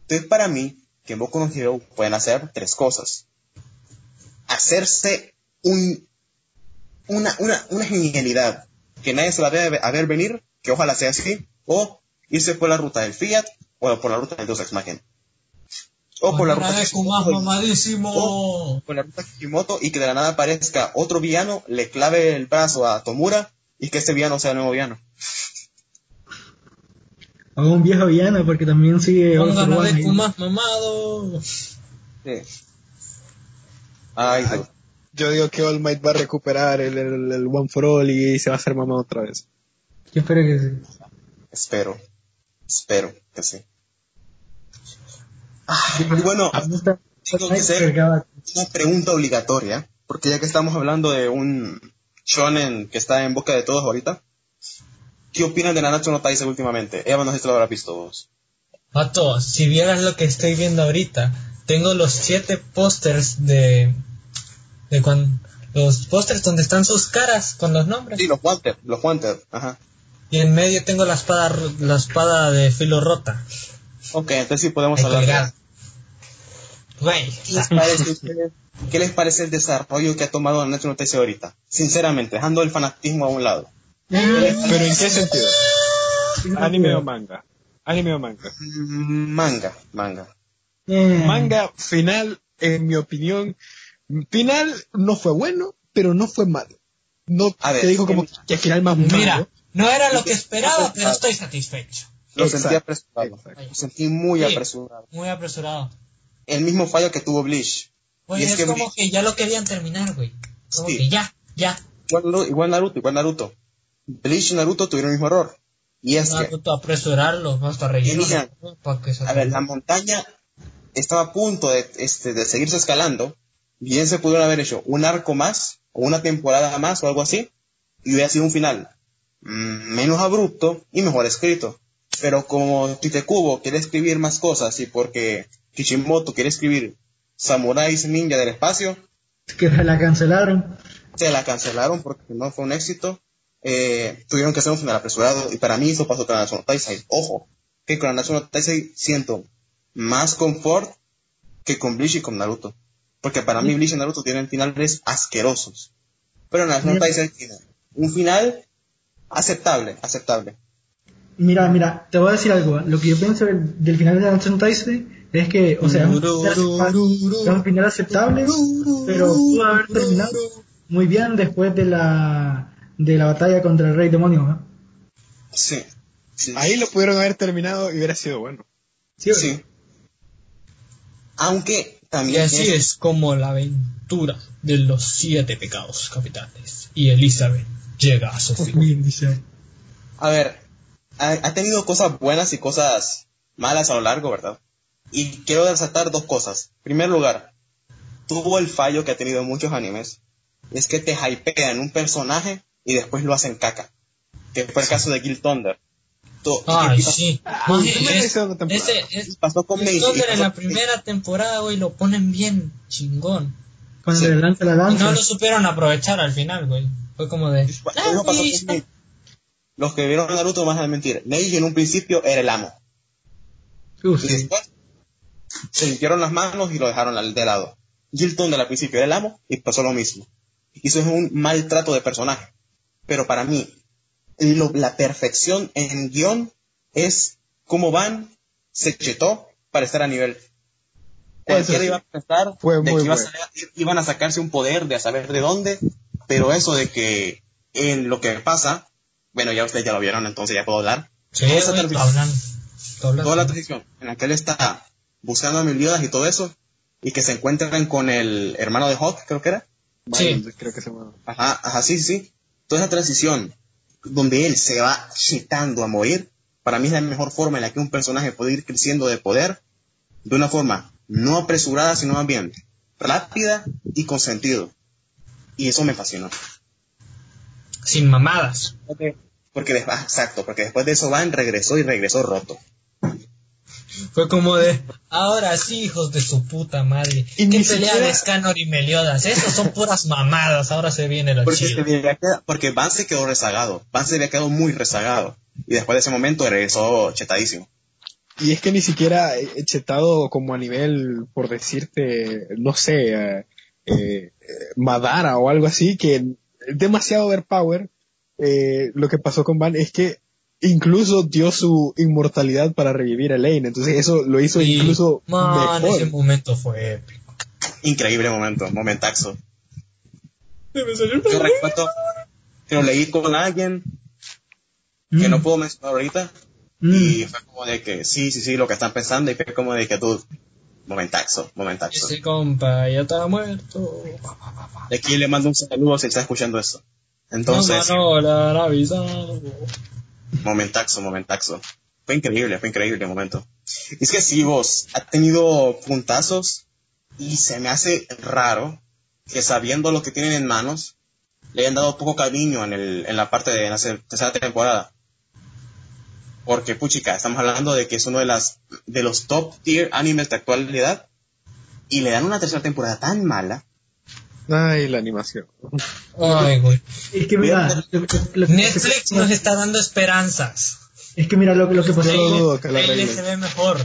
Entonces, para mí, que en Boku no Hero pueden hacer tres cosas. Hacerse un, una, una, una genialidad que nadie se la debe a ver venir, que ojalá sea así, o irse por la ruta del Fiat o por la ruta del Deus Ex Machina. O por la ruta de o con la ruta Kishimoto y que de la nada aparezca otro villano, le clave el brazo a Tomura y que ese villano sea el nuevo villano. O un viejo villano, porque también sigue ahí. Deku más mamado. Sí. Ay, Dios. Yo digo que All Might va a recuperar el, el, el One for All y se va a hacer mamá otra vez. Yo espero que sí. espero, espero que sí. Ah, y bueno, tengo que hacer una pregunta obligatoria, porque ya que estamos hablando de un shonen que está en boca de todos ahorita, ¿qué opinan de Nanatsu no Taizai últimamente? Eva, no sé si lo habrá visto vos. Pato, si vieras lo que estoy viendo ahorita, tengo los siete pósters de. de cuando. Los pósters donde están sus caras con los nombres. Sí, los Wanted, los Wanted, ajá. Y en medio tengo la espada, la espada de filo rota. Ok, entonces sí podemos hablar. Güey, ¿Qué les parece a ustedes? ¿Qué les parece el desarrollo que ha tomado Nanatsu no Taizai ahorita? Sinceramente, dejando el fanatismo a un lado. ¿Pero en qué sentido? ¿Anime o manga? ¿Anime o manga? Mm, Manga, manga. Eh, Manga final, en mi opinión, final no fue bueno, pero no fue malo. No A ver, te digo como que al final más Mira, malo. no era lo que esperaba, pero estoy satisfecho. Lo Exacto, sentí apresurado. Lo sentí muy Sí. apresurado. Muy apresurado. El mismo fallo que tuvo Bleach. Pues Y es es, que como Bleach- que ya lo querían terminar, güey. Como Sí. que ya, ya. Igual, igual Naruto, igual Naruto. Bleach y Naruto tuvieron el mismo error. Y es que, Naruto, apresurarlo, hasta rellenar. Tenía- Para que se a ver, la montaña estaba a punto de, este, de seguirse escalando. Bien se pudieron haber hecho un arco más, o una temporada más, o algo así, y hubiera sido un final mm, menos abrupto y mejor escrito. Pero como Tite Kubo quiere escribir más cosas y porque Kishimoto quiere escribir Samuráis Ninja del espacio, Que se la cancelaron. se la cancelaron porque no fue un éxito. Eh, tuvieron que hacer un final apresurado y para mí eso pasó con no Taisai. Ojo, que con no Taisai siento más confort que con Bleach y con Naruto. Porque para mí Bleach y Naruto tienen finales asquerosos. Pero no Taisai tiene un final aceptable, aceptable. Mira, mira, te voy a decir algo. ¿eh? Lo que yo pienso del, del final de Nanatsu no Taizai es que, o sea, es un final aceptable- es un final aceptable, pero pudo haber terminado muy bien después de la de la batalla contra el Rey Demonio. ¿eh? Sí. Sí. Ahí lo pudieron haber terminado y hubiera sido bueno. Sí, Sí. Aunque Y también así tiene- es como la aventura de los siete pecados capitales. Y Elizabeth llega a su fin. A ver, ha, ha tenido cosas buenas y cosas malas a lo largo, ¿verdad? Y quiero resaltar dos cosas. En primer lugar, tuvo el fallo que ha tenido en muchos animes. Es que te hypean un personaje y después lo hacen caca. Que fue el caso de Gil Thunder. To- Ay, sí. Ah, es- ese es pasó con y Thunder en la con primera temporada, güey, lo ponen bien chingón. Cuando Sí. le lanza la Y lanza. no lo supieron aprovechar al final, güey. Fue como de. "Ah, pasó con. Los que vieron Naruto más a mentir. Neji en un principio era el amo. Y sí. después se limpiaron las manos y lo dejaron al de lado. Gil Thunder al principio era el amo y pasó lo mismo. Y eso es un maltrato de personaje. Pero para mí, lo- la perfección en guion es cómo Van se chetó para estar a nivel. Cualquiera sí. iba a pensar Fue de que iba a salir- iban a sacarse un poder de a saber de dónde, pero eso de que en lo que pasa, bueno, ya ustedes ya lo vieron, entonces ya puedo hablar. Sí, Esa güey, transición- hablando. Hablando. toda la transición en la que él está buscando a Meliodas y todo eso, y que se encuentran con el hermano de Hawk, creo que era. Sí. Creo que se llama. Ajá, ajá, sí, sí, sí. Toda esa transición donde él se va chetando a morir, para mí es la mejor forma en la que un personaje puede ir creciendo de poder de una forma no apresurada, sino más bien rápida y con sentido. Y eso me fascinó. Sin mamadas. Porque después, ah, exacto, porque después de eso Van regresó y regresó roto. Fue como de. Ahora sí, hijos de su puta madre. Y ¿Qué ni pelea siquiera- de Scanor y Meliodas? Esos son puras mamadas. Ahora se viene lo Porque, chido. se había quedado- porque Van se quedó rezagado. Van se había quedado muy rezagado. Y después de ese momento regresó chetadísimo. Y es que ni siquiera he chetado como a nivel, por decirte, no sé, eh, eh, Madara o algo así, que demasiado overpower. Eh, lo que pasó con Van es que incluso dio su inmortalidad para revivir a Lane. Entonces eso lo hizo Y, incluso man, mejor. ese momento fue épico. Increíble momento, momentaxo. Yo recuerdo que lo leí con alguien que Mm. no puedo mencionar ahorita. Mm. Y fue como de que sí, sí, sí, lo que están pensando. Y fue como de que tú, momentaxo, momentaxo. Ese compa ya está muerto. De aquí le mando un saludo si está escuchando esto. Entonces, no, no, la han avisado. Momentaxo, momentaxo. Fue increíble, fue increíble el momento. Es que sí, vos, ha tenido puntazos y se me hace raro que sabiendo lo que tienen en manos, le hayan dado poco cariño en, el, en la parte de la tercera temporada. Porque, puchica, estamos hablando de que es uno de, las, de los top tier animes de actualidad y le dan una tercera temporada tan mala. Ay, la animación. Ay, güey. Es que mira, lo- lo- lo- Netflix nos está dando esperanzas. es que mira lo, que- lo que pasó. No dudo que la se ve mejor.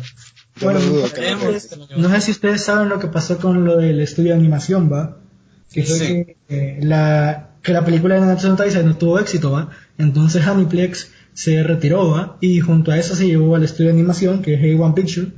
Bueno, dudo que la No sé si ustedes saben lo que pasó con lo del estudio de animación, ¿va? Que fue Sí. que, eh, la, que la película de no Taizai no tuvo éxito, ¿va? Entonces Aniplex se retiró, ¿va? Y junto a eso se llevó al estudio de animación, que es A1 Picture.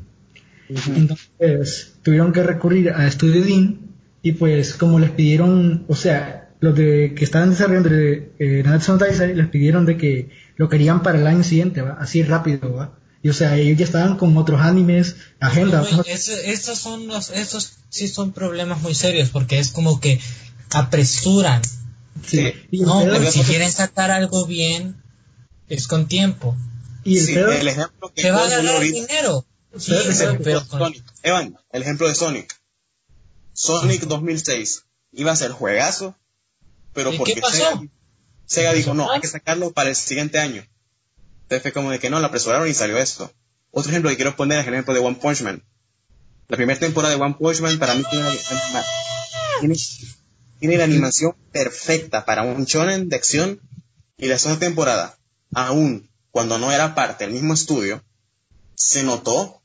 Entonces tuvieron que recurrir a Studio Dean y pues como les pidieron, o sea, los de que estaban desarrollando eh, Nanatsu no Taizai les pidieron de que lo querían para el año siguiente, ¿va? Así rápido, ¿va? Y o sea, ellos ya estaban con otros animes, agenda. Eso- estos son los, estos sí son problemas muy serios porque es como que apresuran. Sí. Y No, pero si quieren sacar algo bien, es con tiempo. y el Sí, el ejemplo que Se va a ganar ahorita- dinero. Sí, Pero- güey, Ejemplo pero de con- Sonic. Evan, el ejemplo de Sonic. Sonic 2006 iba a ser juegazo, pero ¿Y porque qué pasó? Sega, Sega dijo, no, hay que sacarlo para el siguiente año. Entonces fue como de que no, lo apresuraron y salió esto. Otro ejemplo que quiero poner es el ejemplo de One Punch Man. La primera temporada de One Punch Man para mí tiene, tiene, tiene la animación perfecta para un shonen de acción y la segunda temporada, aún cuando no era parte del mismo estudio, se notó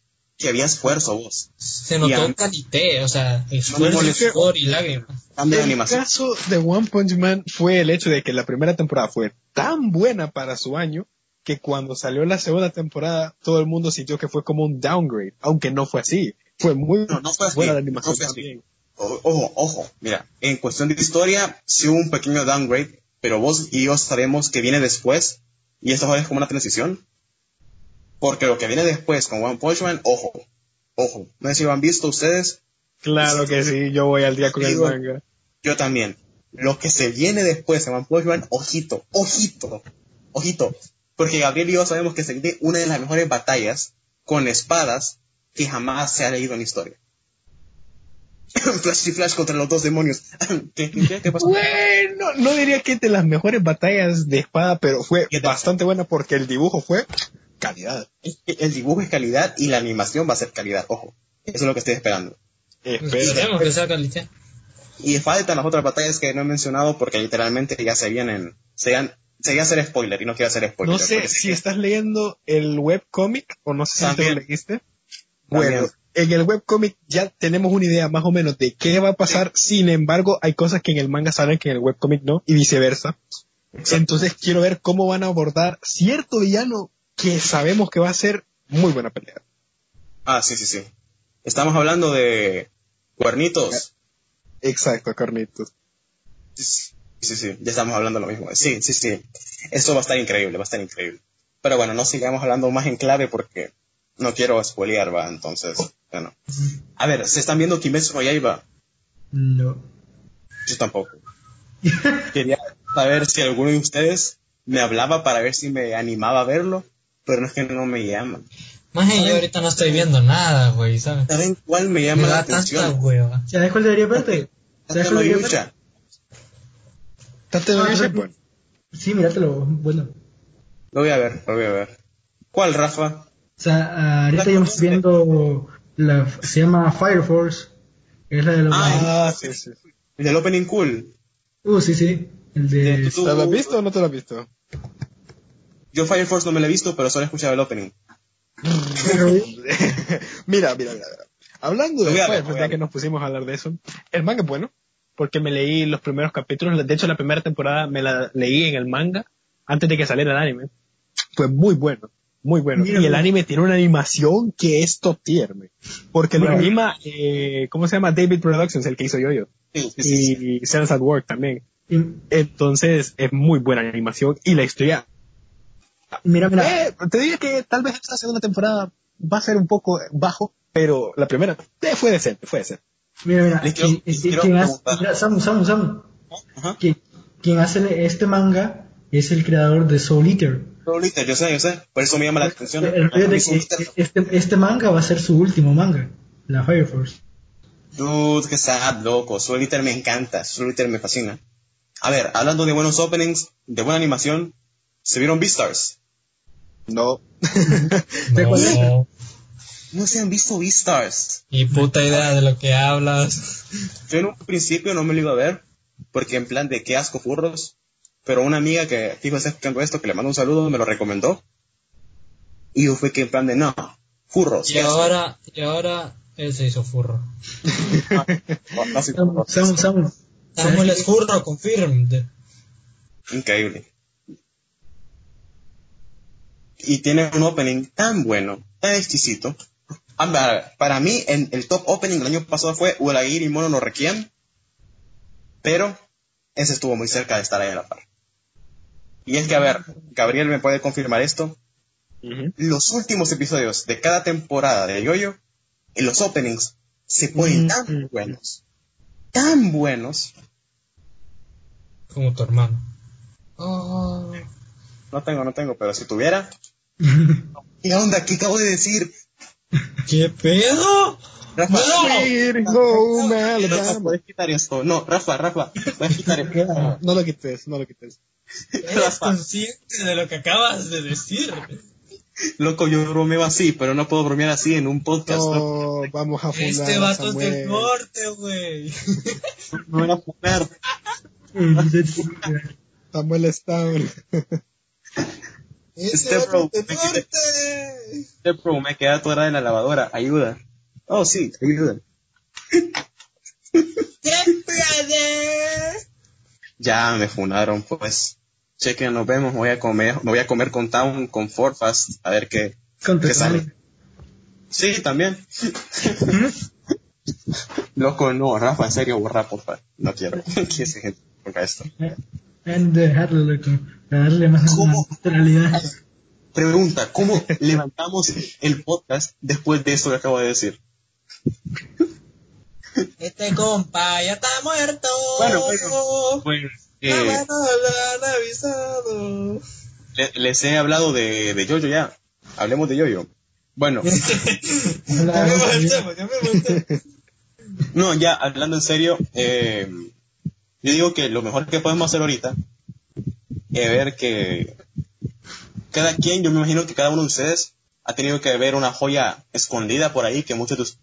que había esfuerzo vos. se Y notó a- calité, o sea, esfuerzo, sudor y lágrimas. Cambio de El animación. caso de One Punch Man fue el hecho de que la primera temporada fue tan buena para su año que cuando salió la segunda temporada todo el mundo sintió que fue como un downgrade, aunque no fue así. Fue muy No, no fue así, buena la no animación fue así. también. O- Ojo, ojo, mira, en cuestión de historia, sí hubo un pequeño downgrade, pero vos y yo sabemos que viene después, y esto es como una transición, porque lo que viene después con One Punch Man, ojo, ojo, no sé si lo han visto ustedes, Claro que sí, yo voy al día con el manga. yo también, lo que se viene después en One Punch Man, ojito, ojito, ojito, porque Gabriel y yo sabemos que se viene una de las mejores batallas con espadas que jamás se ha leído en la historia. (coughs) Flash y Flash contra los dos demonios. (coughs) ¿Qué, qué, qué, qué pasó? Bueno, no diría que de las mejores batallas de espada, pero fue bastante buena porque el dibujo fue calidad. El dibujo es calidad y la animación va a ser calidad, ojo. Eso es lo que estoy esperando. Espera. Esperemos que sea calité. Y faltan las otras batallas que no he mencionado porque literalmente ya se vienen, serían, sería hacer spoiler y no quiero hacer spoiler. No sé si que- estás leyendo el webcomic o no sé si te También. lo leíste. Bueno, También. en el webcomic ya tenemos una idea más o menos de qué va a pasar. Sin embargo, hay cosas que en el manga salen que en el webcomic no y viceversa. Entonces quiero ver cómo van a abordar cierto villano que sabemos que va a ser muy buena pelea. Ah, sí, sí, sí. Estamos hablando de cuernitos. Exacto, Carnitos. Sí, sí, sí, ya estamos hablando lo mismo. Sí, sí, sí. Esto va a estar increíble, va a estar increíble. Pero bueno, no sigamos hablando más en clave porque no quiero spoilear, va, entonces, bueno. A ver, ¿se están viendo Kimetsu no Yaiba? No. Yo tampoco. Quería saber si alguno de ustedes me hablaba para ver si me animaba a verlo, pero no es que no me llaman. Más yo ahorita no estoy viendo nada, güey, ¿sabes? ¿Saben cuál me Me llama la atención? ¿Sabes cuál debería verte? ¿Sabes cuál debería verte? Lucha. Tate Ah, sí. bueno, Sí, míratelo. Bueno. Lo voy a ver, lo voy a ver. ¿Cuál, Rafa? O sea, ahorita yo estoy viendo la, se llama Fire Force, que es la de los... Ah, Ah, sí, sí. El del Opening Cool. Uh, sí, sí, el de... ¿Te lo has visto o no te lo has visto? Yo Fire Force no me lo he visto, pero solo he escuchado el opening. (laughs) mira, mira, mira. mira. Hablando de Fire Force, ya que nos pusimos a hablar de eso, el manga es bueno, porque me leí los primeros capítulos, de hecho la primera temporada me la leí en el manga antes de que saliera el anime. Fue muy bueno, muy bueno. Mira, y el anime tiene una animación que es top tier, me. porque lo anima, eh, ¿cómo se llama? David Productions, el que hizo Yoyo. Sí, sí, sí, sí. Y Sense at Work también. Entonces es muy buena animación y la historia mira, mira, eh, te diría que tal vez esta segunda temporada va a ser un poco bajo, pero la primera eh, fue decente, fue decente. mira, mira. Les quiero- quien- quiero hace- mira, Samu, Samu, Samu. Ajá. Quien, quien hace este manga es el creador de Soul Eater. Ahorita, yo sé, yo sé. Por eso me llama la atención. El me gusta- este, este manga va a ser su último manga, la Fire Force. Dude, que sad, loco. Soul Eater me encanta. Soul Eater me fascina. A ver, hablando de buenos openings, de buena animación, ¿se vieron Beastars? No. (laughs) No, No se han visto Beastars. ni puta idea de lo que hablas. Yo en un principio no me lo iba a ver, porque en plan de qué asco furros, pero una amiga que fijo está escuchando esto, que le mando un saludo, me lo recomendó. Y yo fue que en plan de no, furros. Y ahora, y ahora él se hizo furro. (laughs) Samuel es furro, confirmed. Increíble. Y tiene un opening tan bueno, tan exquisito. A ver, Para mí, en el top opening del año pasado fue Uragiri Mono no Requiem, pero ese estuvo muy cerca de estar ahí a la par. Y es que, a ver, Gabriel me puede confirmar esto. Los últimos episodios de cada temporada de Yoyo, en los openings, se ponen tan buenos, tan buenos. Como tu hermano. Oh. No tengo, no tengo, pero si tuviera. ¿Qué onda? ¿Qué acabo de decir? ¿Qué pedo? Rafa, No. Rafa, puedes quitar esto. No, Rafa, Rafa, puedes quitar esto. No lo quites, no lo quites. ¿Eres (laughs) Rafa, consciente de lo que acabas de decir? loco, yo bromeo así, pero no puedo bromear así en un podcast. No, No, vamos a fundar Este vato es del norte, güey. no (laughs) me van a. Samuel está... (laughs) Este bro, me quedé- este bro me queda atorada en la lavadora. Ayuda. Oh, sí, ayuda. (laughs) Ya me funaron, pues. Chequen, nos vemos. Me voy a comer, me voy a comer con Town, con Forfast, a ver qué, qué sale. Sí, también. (laughs) Loco, no, Rafa, en serio, borra, porfa. No quiero (laughs) que esa gente ponga esto. Han de dejarlo, loco. Para darle más ¿Cómo? naturalidad. Pregunta, ¿cómo levantamos el podcast después de esto que acabo de decir? Este compa ya está muerto. Bueno, bueno, Pues, eh, bueno, lo han avisado. le- les he hablado de, de Yoyo ya. Hablemos de Yoyo. Bueno, (laughs) no, ya hablando en serio, eh, yo digo que lo mejor que podemos hacer ahorita es ver que cada quien, yo me imagino que cada uno de ustedes ha tenido que ver una joya escondida por ahí que muchos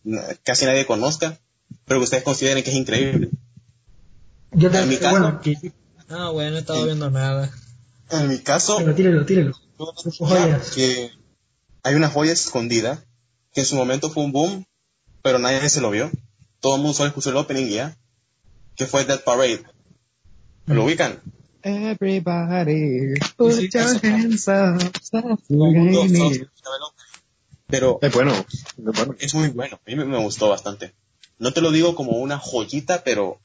casi nadie conozca, pero que ustedes consideren que es increíble. Yo En mi te, caso- bueno, que, No, güey, no he estado viendo nada. En mi caso, pero que hay una joya escondida que en su momento fue un boom, pero nadie se lo vio. Todo el mundo solo escuchó el opening ya, que fue Dead Parade. ¿Lo ubican? Everybody, put Sí, your hands up. stop mundo. Pero Es bueno, es bueno. es muy bueno, a mí me, me gustó bastante. No te lo digo como una joyita, pero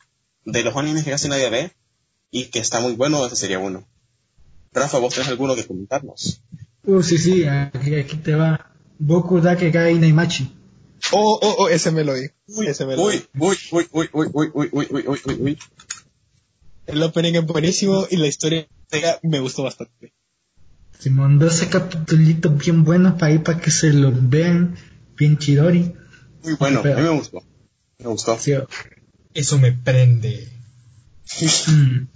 de los animes que casi nadie ve y que está muy bueno, ese sería uno. Rafa, ¿vos tenés alguno que comentarnos? Uh, sí, sí, aquí, aquí te va. Boku Dake Gai Naimachi. Oh, oh, oh, ese me lo vi. Ese me lo vi. Uy, uy, uy, uy, uy, uy, uy, uy, uy, uy, uy. El opening es buenísimo y la historia me gustó bastante. Simón, 12 capítulos bien buenos para ir para que se los vean. Bien chidori. Muy bueno, a mí me gustó. Me gustó. Sí, oh. Eso me prende. Mm.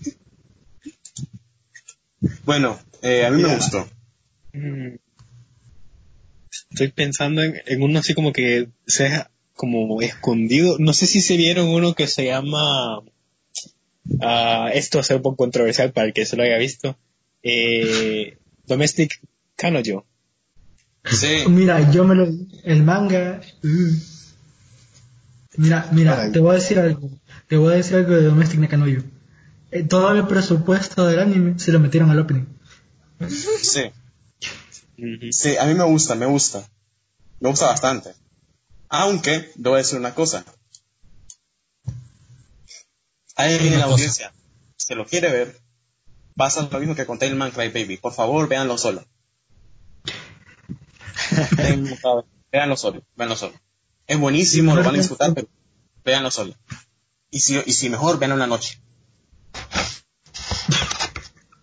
Bueno, eh, a mí me gustó. Mm. Estoy pensando en, en uno así como que sea como escondido. No sé si se vieron uno que se llama. ah, esto va a ser un poco controversial para el que se lo haya visto. Eh, Domestic Kanojo. Sí. Mira, yo me lo. El manga. mm. Mira, mira, te voy a decir algo. Te voy a decir algo de Domestic Nakanoyo. Eh, todo el presupuesto del anime se lo metieron al opening. Sí. Sí, a mí me gusta, me gusta. Me gusta bastante. Aunque, a decir una cosa. Alguien en la cosa. audiencia se lo quiere ver, pasa lo mismo que con Tailman Cry Baby. Por favor, véanlo solo. Véanlo solo, véanlo solo. Es buenísimo, lo van a disfrutar, pero véanlo solo. Y si, y si mejor, véanlo en la noche.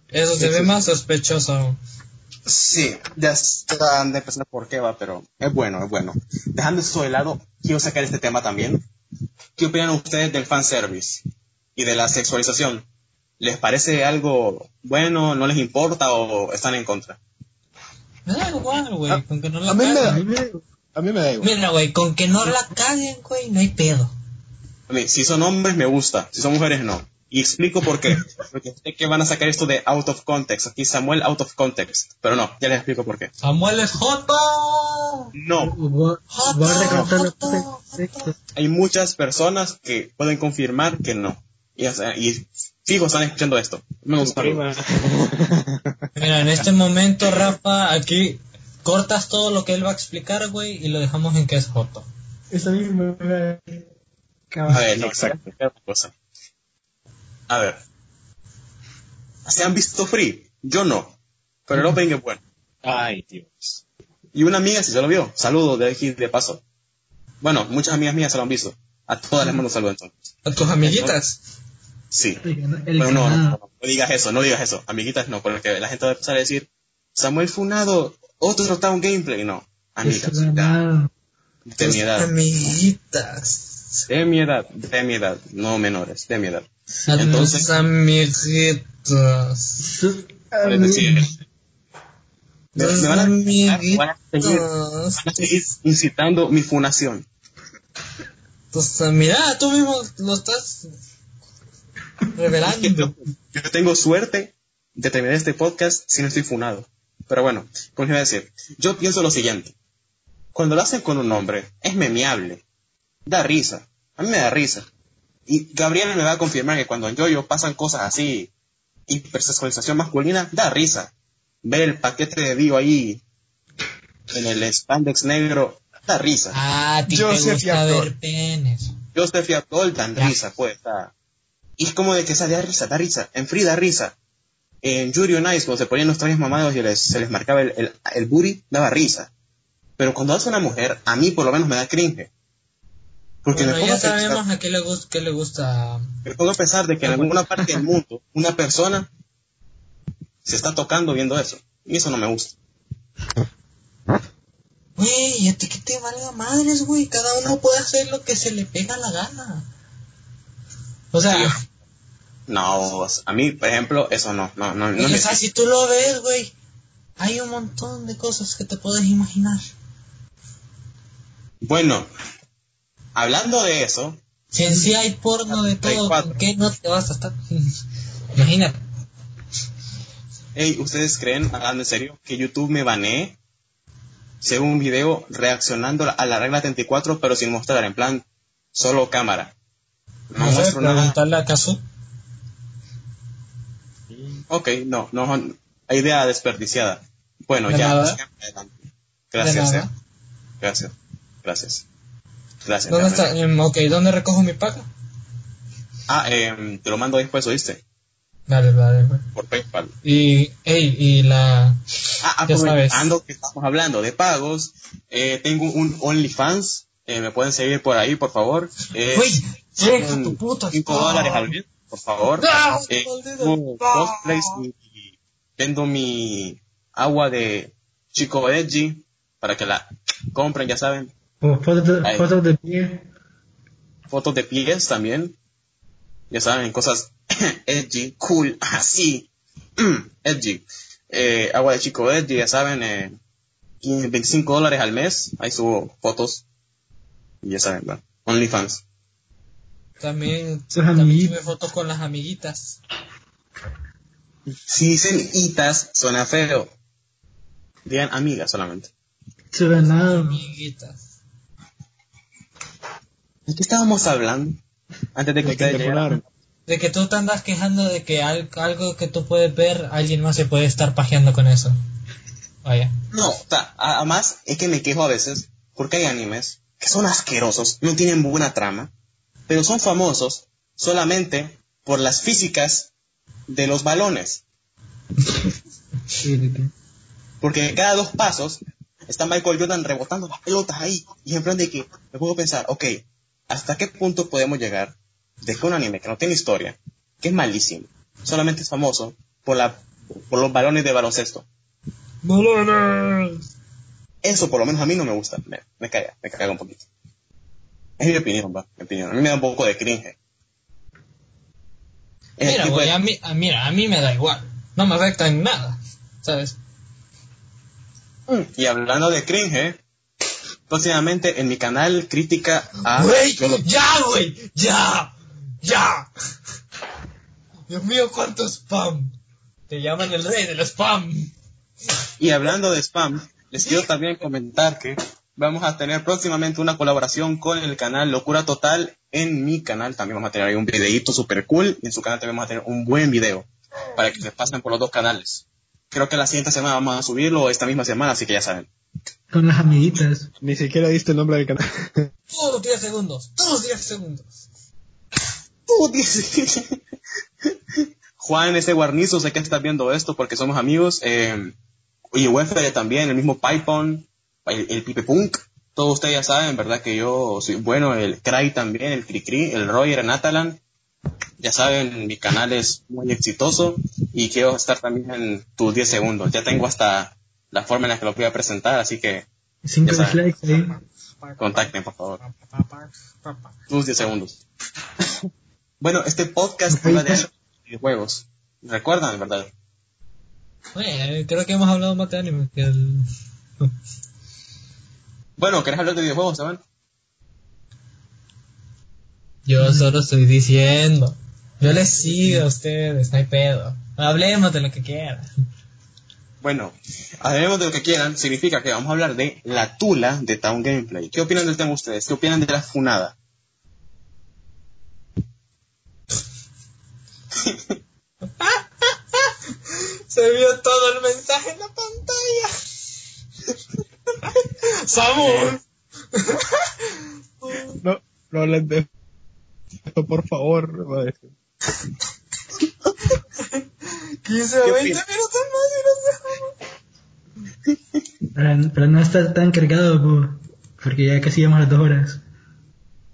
Eso se ve más sospechoso. Sí, ya están de empezar por qué va, pero es bueno, es bueno. Dejando eso de lado, quiero sacar este tema también. ¿Qué opinan ustedes del fanservice y de la sexualización? ¿Les parece algo bueno, no les importa o están en contra? Me da igual, güey, Ah, con que no la a mí me da- A caguen. mí me- A mí me da igual. Mira, güey, con que no la caguen, güey, no hay pedo. A mí, si son hombres me gusta, si son mujeres no. Y explico por qué. Porque sé que van a sacar esto de out of context. Aquí Samuel out of context. Pero no, ya les explico por qué. Samuel es Joto. No, hay muchas personas que pueden confirmar que no. Y, o sea, y fijo, están escuchando esto. Me gusta. (laughs) Mira, en este momento, Rafa, aquí cortas todo lo que él va a explicar, güey, y lo dejamos en que es Joto. Eso mismo. eh, A ver, no, Exacto. cosa. A ver. ¿Se han visto Free? Yo no. Pero el opening es bueno. Ay, Dios. Y una amiga sí se lo vio. Saludos de aquí de paso. Bueno, muchas amigas mías se lo han visto. A todas les mando saludos entonces. A tus amiguitas. Sí. El, cana- el Bueno, no, no, no, no digas eso, no digas eso. Amiguitas no, porque la gente va a empezar a decir, Samuel Funado, otro está un gameplay. No, amigas, de mi edad. amiguitas. De mi edad, de mi edad, no menores, de mi edad. Entonces-. Sus Es decir, me, van, a, van a seguir, amiguitas. van a seguir incitando mi funación. Tus mira, tú mismo lo estás revelando. Yo tengo suerte de terminar este podcast si no estoy funado. Pero bueno, como iba a decir, yo pienso lo siguiente. Cuando lo hacen con un hombre, es memeable. Da risa. A mí me da risa. Y Gabriela me va a confirmar que cuando en Yoyo pasan cosas así, hipersexualización masculina, da risa. Ver el paquete de Dio ahí, en el spandex negro, da risa. Ah, a ti te gusta ver penes. Joseph y Atol dan Ya. risa, pues, da. Y es como de que esa da risa, da risa. En Free da risa. En Yuri on Ice, cuando se ponían los trajes mamados y les- se les marcaba el, el, el booty, daba risa. Pero cuando hace una mujer, a mí por lo menos me da cringe. Porque Bueno, ya a pensar, sabemos a qué le, gusta, qué le gusta. me pongo a pensar de que en alguna parte del mundo, una persona se está tocando viendo eso. Y eso no me gusta. Güey, a ti que te valga madres, güey. Cada uno puede hacer lo que se le pega la gana. O sea, No, a mí, por ejemplo, eso no, no, no, no o me- sea, si tú lo ves, güey, hay un montón de cosas que te puedes imaginar. Bueno, hablando de eso, Si en sí hay porno de todo, 34. ¿por qué no te vas a estar? (laughs) Imagínate. Hey, ¿ustedes creen, hablando en serio, que YouTube me banee si hago un video reaccionando a la regla 34 pero sin mostrar, en plan, solo cámara? No, muestro nada. a. Ok, no, no, idea desperdiciada. Bueno, De ya, nada. Gracias, De eh. nada. Gracias, gracias. Gracias. ¿Dónde está? Em, ok, ¿dónde recojo mi paga? Ah, em, te lo mando después, ¿oíste? Dale, dale, güey. Por PayPal. Y, ey, y la... Ah, Ya sabes. que estamos hablando de pagos, eh, tengo un OnlyFans, eh, me pueden seguir por ahí, por favor. Eh, deja son tu puta 5 spam. dólares al mes, por favor. ¡Ah, Eh, cosplays y y vendo mi agua de Chico Edgy para que la compren, ya saben. O fotos de, fotos de pie. Fotos de pies también. Ya saben, cosas (coughs) edgy, cool, (laughs) así. (coughs) edgy. Eh, agua de Chico Edgy, ya saben, eh, 15, 25 dólares al mes. Ahí subo fotos. Y ya saben, bueno, OnlyFans. También, también sube fotos con las amiguitas. Si dicen itas, suena feo. Digan amigas solamente. Su ganado. Amiguitas. ¿De qué estábamos hablando? Antes de que De que ustedes. De que tú te andas quejando de que al- algo que tú puedes ver, alguien más se puede estar pajeando con eso. Vaya. No, o sea, a- además es que me quejo a veces porque hay animes que son asquerosos, no tienen buena trama, pero son famosos solamente por las físicas de los balones. Sí, sí, sí. Porque cada dos pasos está Michael Jordan rebotando las pelotas ahí. Y en plan de que me puedo pensar, ok, ¿hasta qué punto podemos llegar de que un anime que no tiene historia, que es malísimo, solamente es famoso por, la, por los balones de baloncesto? ¡Bolones! Eso por lo menos a mí no me gusta. Me, me caga, me caga un poquito. Es mi opinión, va, mi opinión. A mí me da un poco de cringe. Es Mira, güey, de- a mí, a, mira, a mí me da igual. No me afecta en nada. ¿Sabes? Mm, Y hablando de cringe, próximamente en mi canal crítica a... Güey, ya, güey, ya, ya. Dios mío, cuánto spam. Te llaman el rey del spam. Y hablando de spam, les quiero también comentar que vamos a tener próximamente una colaboración con el canal Locura Total. En mi canal también vamos a tener ahí un videíto super cool y en su canal también vamos a tener un buen video para que se pasen por los dos canales. Creo que la siguiente semana vamos a subirlo esta misma semana, así que ya saben. Con las amiguitas. Ni siquiera diste el nombre del canal. (laughs) Todos los 10 segundos, todos los 10 segundos. Tú dices- Juan, ese guarnizo, sé que estás viendo esto porque somos amigos. eh, Oye, Wefere también, el mismo Python, el, el Pipe Punk. Todos ustedes ya saben, ¿verdad? Que yo soy bueno, el Cry también, el Cricri, el Roger, el Natalan. Ya saben, mi canal es muy exitoso y quiero estar también en tus 10 segundos. Ya tengo hasta la forma en la que lo voy a presentar, así que Cinco Ya saben. dislikes ahí. contacten, por favor. Tus 10 segundos. (laughs) bueno, este podcast de videojuegos. ¿Recuerdan, verdad? Oye, creo que hemos hablado más de anime que el... (laughs) Bueno, ¿querés hablar de videojuegos, saben? Yo solo estoy diciendo. Yo les sigo a ustedes, no hay pedo. Hablemos de lo que quieran. Bueno, hablemos de lo que quieran, significa que vamos a hablar de la tula de Town Gameplay. ¿Qué opinan del tema ustedes? ¿Qué opinan de la funada? (laughs) Se vio todo el mensaje en la pantalla. (laughs) Samu. No, no hablen de esto, por favor. va a decir. (laughs) 15 o ¿Qué 20 opinas? minutos más y nos dejamos. Para, no estar tan cargado, po, porque ya casi llegamos a las dos horas.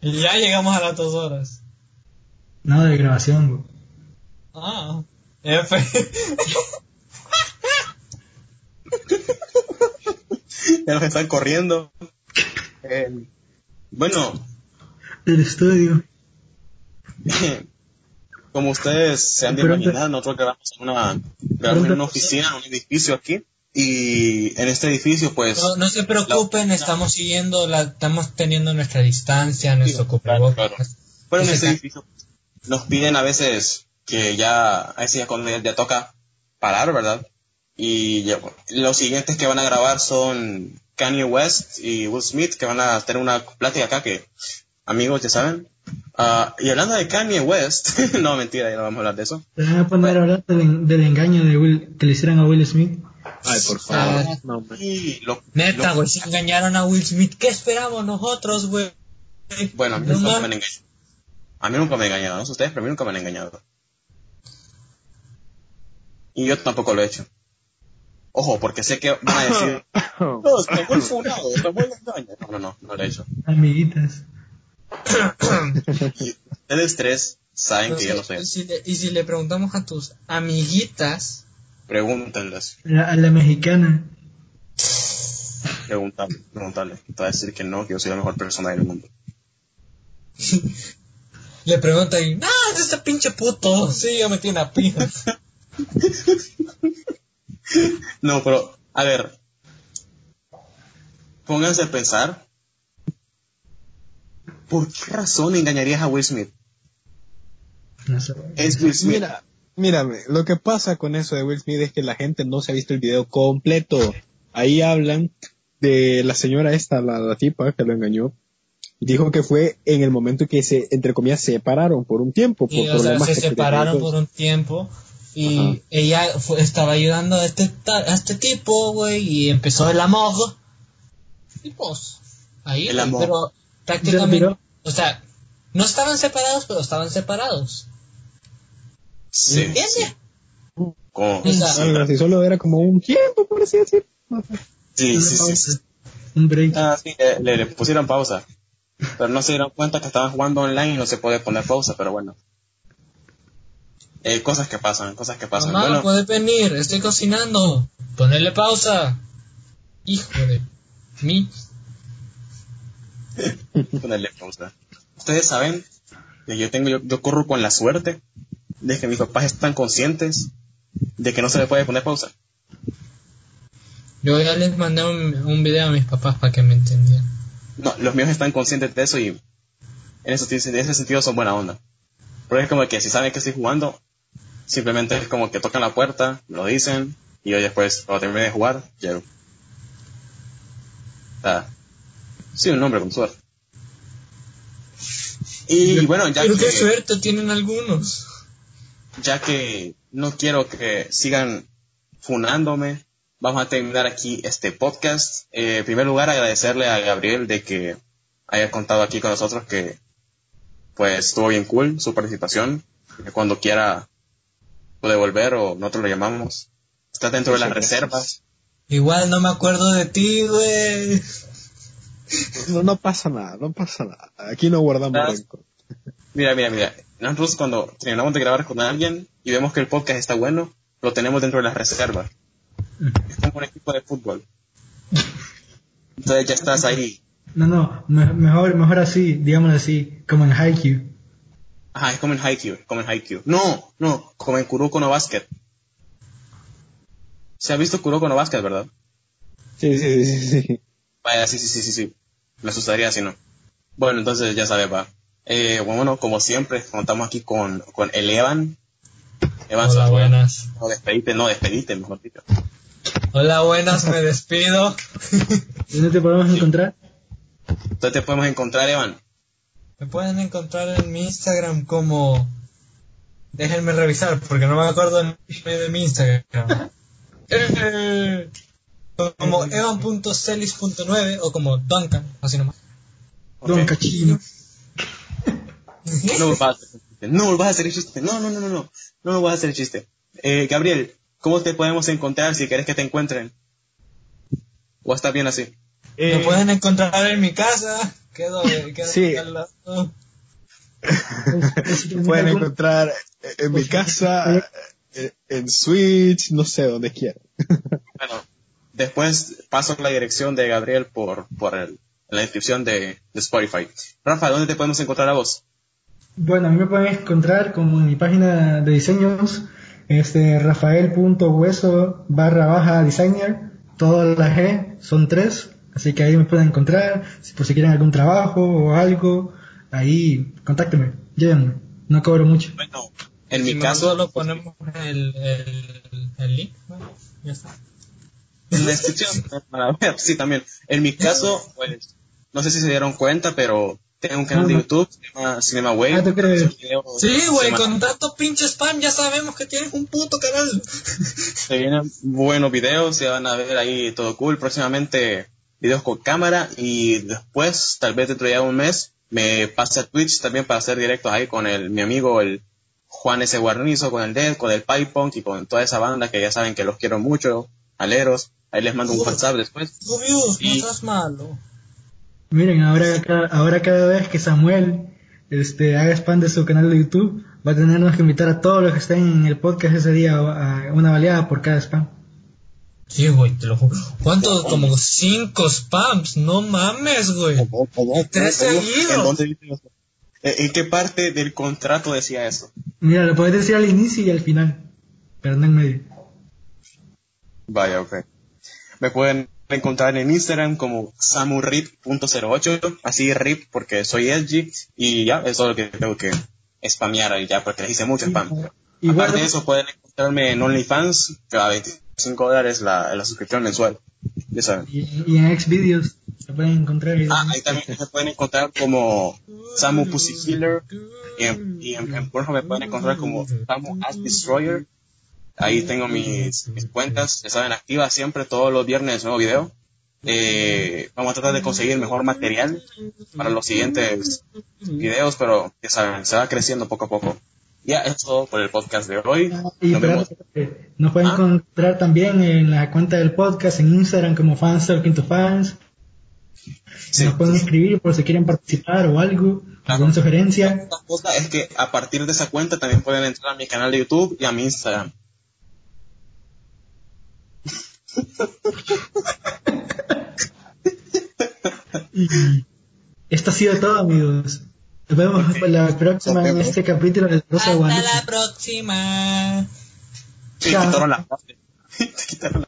Y ya llegamos a las dos horas. No, de grabación, po. Ah. F. (laughs) Ya nos están corriendo. Eh, bueno, Del estudio. (laughs) como ustedes se han de imaginar, nosotros grabamos en una, grabamos en una oficina, en un edificio aquí. Y en este edificio, pues... No, no se preocupen, estamos siguiendo, la, estamos teniendo nuestra distancia, nuestro claro, cubrebocas. claro. Bueno, en este edificio nos piden a veces que ya, a veces ya cuando ya, ya toca parar, ¿verdad? Y ya, los siguientes que van a grabar son Kanye West y Will Smith, que van a tener una plática acá que, amigos, ya saben. Ah, y hablando de Kanye West, (laughs) no, mentira, ya no vamos a hablar de eso. Te van a poner a hablar del, del engaño de Will, que le hicieron a Will Smith. Ay, por favor. Ah, No, lo, Neta, lo- güey, si engañaron a Will Smith, ¿qué esperamos nosotros, güey? bueno, a mí No nunca me han engañado. A mí nunca me han engañado, no sé ustedes, pero a mí nunca me han engañado. Y yo tampoco lo he hecho. Ojo, porque sé que van a decir, (laughs) No, el funado, se engaño. No, no, no, no lo he hecho. Amiguitas. Y ustedes tres saben que yo no soy y, si le, y si le preguntamos a tus amiguitas, Pregúntenles, La- a la mexicana. pregúntale, pregúntale. Te va a decir que no, que yo soy la mejor persona del mundo. (laughs) le preguntan, y, no, es este pinche puto, sí, yo metí una pija. No, pero, a ver. Pónganse a pensar. ¿Por qué razón engañarías a Will Smith? No sé. Es Will Smith. Mira, mírame, lo que pasa con eso de Will Smith es que la gente no se ha visto el video completo. Ahí hablan de la señora esta, la, la tipa que lo engañó. Dijo que fue en el momento que se, entre comillas, se separaron por un tiempo. Por Y, o sea, se separaron por un tiempo y Ajá. ella fue- estaba ayudando a este, a este tipo, güey, y empezó el amor. Y pues, ahí, El amor. pero prácticamente, o sea, no estaban separados, pero estaban separados. Sí. ¿Entiendes? Como- O sea, sí, así, solo era como un tiempo, por así decir. sí, sí, sí. Un break. Ah, sí, le, le- le pusieron pausa. Pero no se dieron cuenta que estaban jugando online y no se puede poner pausa, pero bueno. Eh, cosas que pasan, cosas que pasan. mamá, bueno, puedes venir, estoy cocinando, ponerle pausa. Hijo de mí. (laughs) ponerle pausa. Ustedes saben que yo tengo, yo, yo corro con la suerte de que mis papás están conscientes de que no se le puede poner pausa. Yo ya les mandé un, un video a mis papás para que me entendieran. No, los míos están conscientes de eso y en ese, en ese sentido son buena onda. Pero es como que si saben que estoy jugando, simplemente es como que tocan la puerta, lo dicen, y yo después, cuando termine de jugar, llego. O sea, soy un hombre con suerte. Y bueno, ya Pero qué que, suerte tienen algunos. ya que no quiero que sigan funándome, vamos a terminar aquí este podcast. Eh, en primer lugar, agradecerle a Gabriel de que haya contado aquí con nosotros que pues estuvo bien cool su participación. Que cuando quiera puede volver o nosotros lo llamamos. Está dentro de las reservas. Igual no me acuerdo de ti, güey. No, no pasa nada, no pasa nada. Aquí no guardamos rencor. Mira, mira, mira. Nosotros cuando terminamos de grabar con alguien y vemos que el podcast está bueno, lo tenemos dentro de las reservas. Es como un equipo de fútbol. Entonces ya estás ahí. No, no, me- mejor, mejor así, digámoslo así, como en Haikyuu. Ajá, es como en Haikyuu, como en Haikyuu. No, no, como en Kuroko no Basket. Se ha visto Kuroko no Basket, ¿verdad? Sí, sí, sí, sí, sí. Vaya, sí, sí, sí, sí, sí. Me asustaría si no. Bueno, entonces ya sabes, va. Eh, bueno, como siempre, contamos aquí con, con el Evan. Evan, Hola, buenas. No, despedite, no, despedite, mejor dicho. Hola, buenas, me despido. (laughs) ¿Dónde te podemos encontrar? Entonces te podemos encontrar, Evan. Me pueden encontrar en mi Instagram como... Déjenme revisar porque no me acuerdo el nombre de mi Instagram. (laughs) Como evan.celis.9 o como Duncan, así nomás. Don Ok. Cachino. No vas a hacer chiste. No vas a hacer el chiste. No, no, no, no, no. No vas a hacer el chiste. Eh, Gabriel, ¿cómo te podemos encontrar si querés que te encuentren? ¿O está bien así? Me Eh, pueden encontrar en mi casa. Quedo, (laughs) quedo Sí. al lado. (laughs) pueden encontrar en mi casa, eh, en Switch, no sé, donde quieran. Bueno, después paso la dirección de Gabriel por, por el- la descripción de, de Spotify. Rafa, ¿dónde te podemos encontrar a vos? Bueno, a mí me pueden encontrar como en mi página de diseños, este, rafael.hueso barra baja designer, todas las G son tres, así que ahí me pueden encontrar, si por si quieren algún trabajo o algo, ahí contáctenme, llévenme, no cobro mucho. Bueno, en Si mi caso, solo ponemos el, el, el link. ¿no? Ya está. En la descripción, para ver, sí, también. En mi caso, pues, no sé si se dieron cuenta, pero tengo un canal de Ah. YouTube, se llama Cinema Wave. Ah, ¿tú crees? Sí, güey, con tanto pinche spam ya sabemos que tienes un puto canal. Se vienen buenos videos, se van a ver ahí todo cool. Próximamente videos con cámara y después, tal vez dentro de un mes, me pase a Twitch también para hacer directos ahí con el, mi amigo, el Juan S. Guarnizo, con el Dead, con el Punk y con toda esa banda que ya saben que los quiero mucho, aleros. Ahí les mando un WhatsApp después. Rubius, Y- no seas malo. Miren, ahora, ahora cada vez que Samuel este, haga spam de su canal de YouTube, va a tenernos que invitar a todos los que estén en el podcast ese día a una baleada por cada spam. Sí, güey, te lo juro. ¿Cuántos? Como cinco spams. No mames, güey. Tres seguidos. ¿En dónde dice eso? ¿En en qué parte del contrato decía eso? Mira, lo puedes decir al inicio y al final, pero no en medio. Vaya, ok. Me pueden encontrar en Instagram como samurip.08, así rip porque soy edgy y ya, eso es lo que tengo que spamear ahí ya porque les hice mucho spam. Igual, Aparte de eso pueden encontrarme en OnlyFans, que a 25 dólares la, la suscripción mensual, ya saben. y, y en Xvideos se pueden encontrar. ahí. Ah, ahí también se pueden encontrar como Samu Pussy Killer y en, y en, en Pornhub me pueden encontrar como Samu As Destroyer. Ahí tengo mis, mis cuentas, ya saben, activas siempre todos los viernes nuevo video. Eh, vamos a tratar de conseguir mejor material para los siguientes videos, pero ya saben, se va creciendo poco a poco. Ya, es todo por el podcast de hoy. Y Nos vemos. nos pueden Ah. encontrar también en la cuenta del podcast en Instagram como fans talking to fans. Sí. Nos pueden escribir por si quieren participar o algo, alguna sugerencia. La cosa es que a partir de esa cuenta también pueden entrar a mi canal de YouTube y a mi Instagram. Y esto ha sido todo, amigos. Nos vemos la próxima en este capítulo del Rosa de Hasta Guadalupe. la próxima. Sí, Chao. quitaron la parte. Te quitaron la (laughs)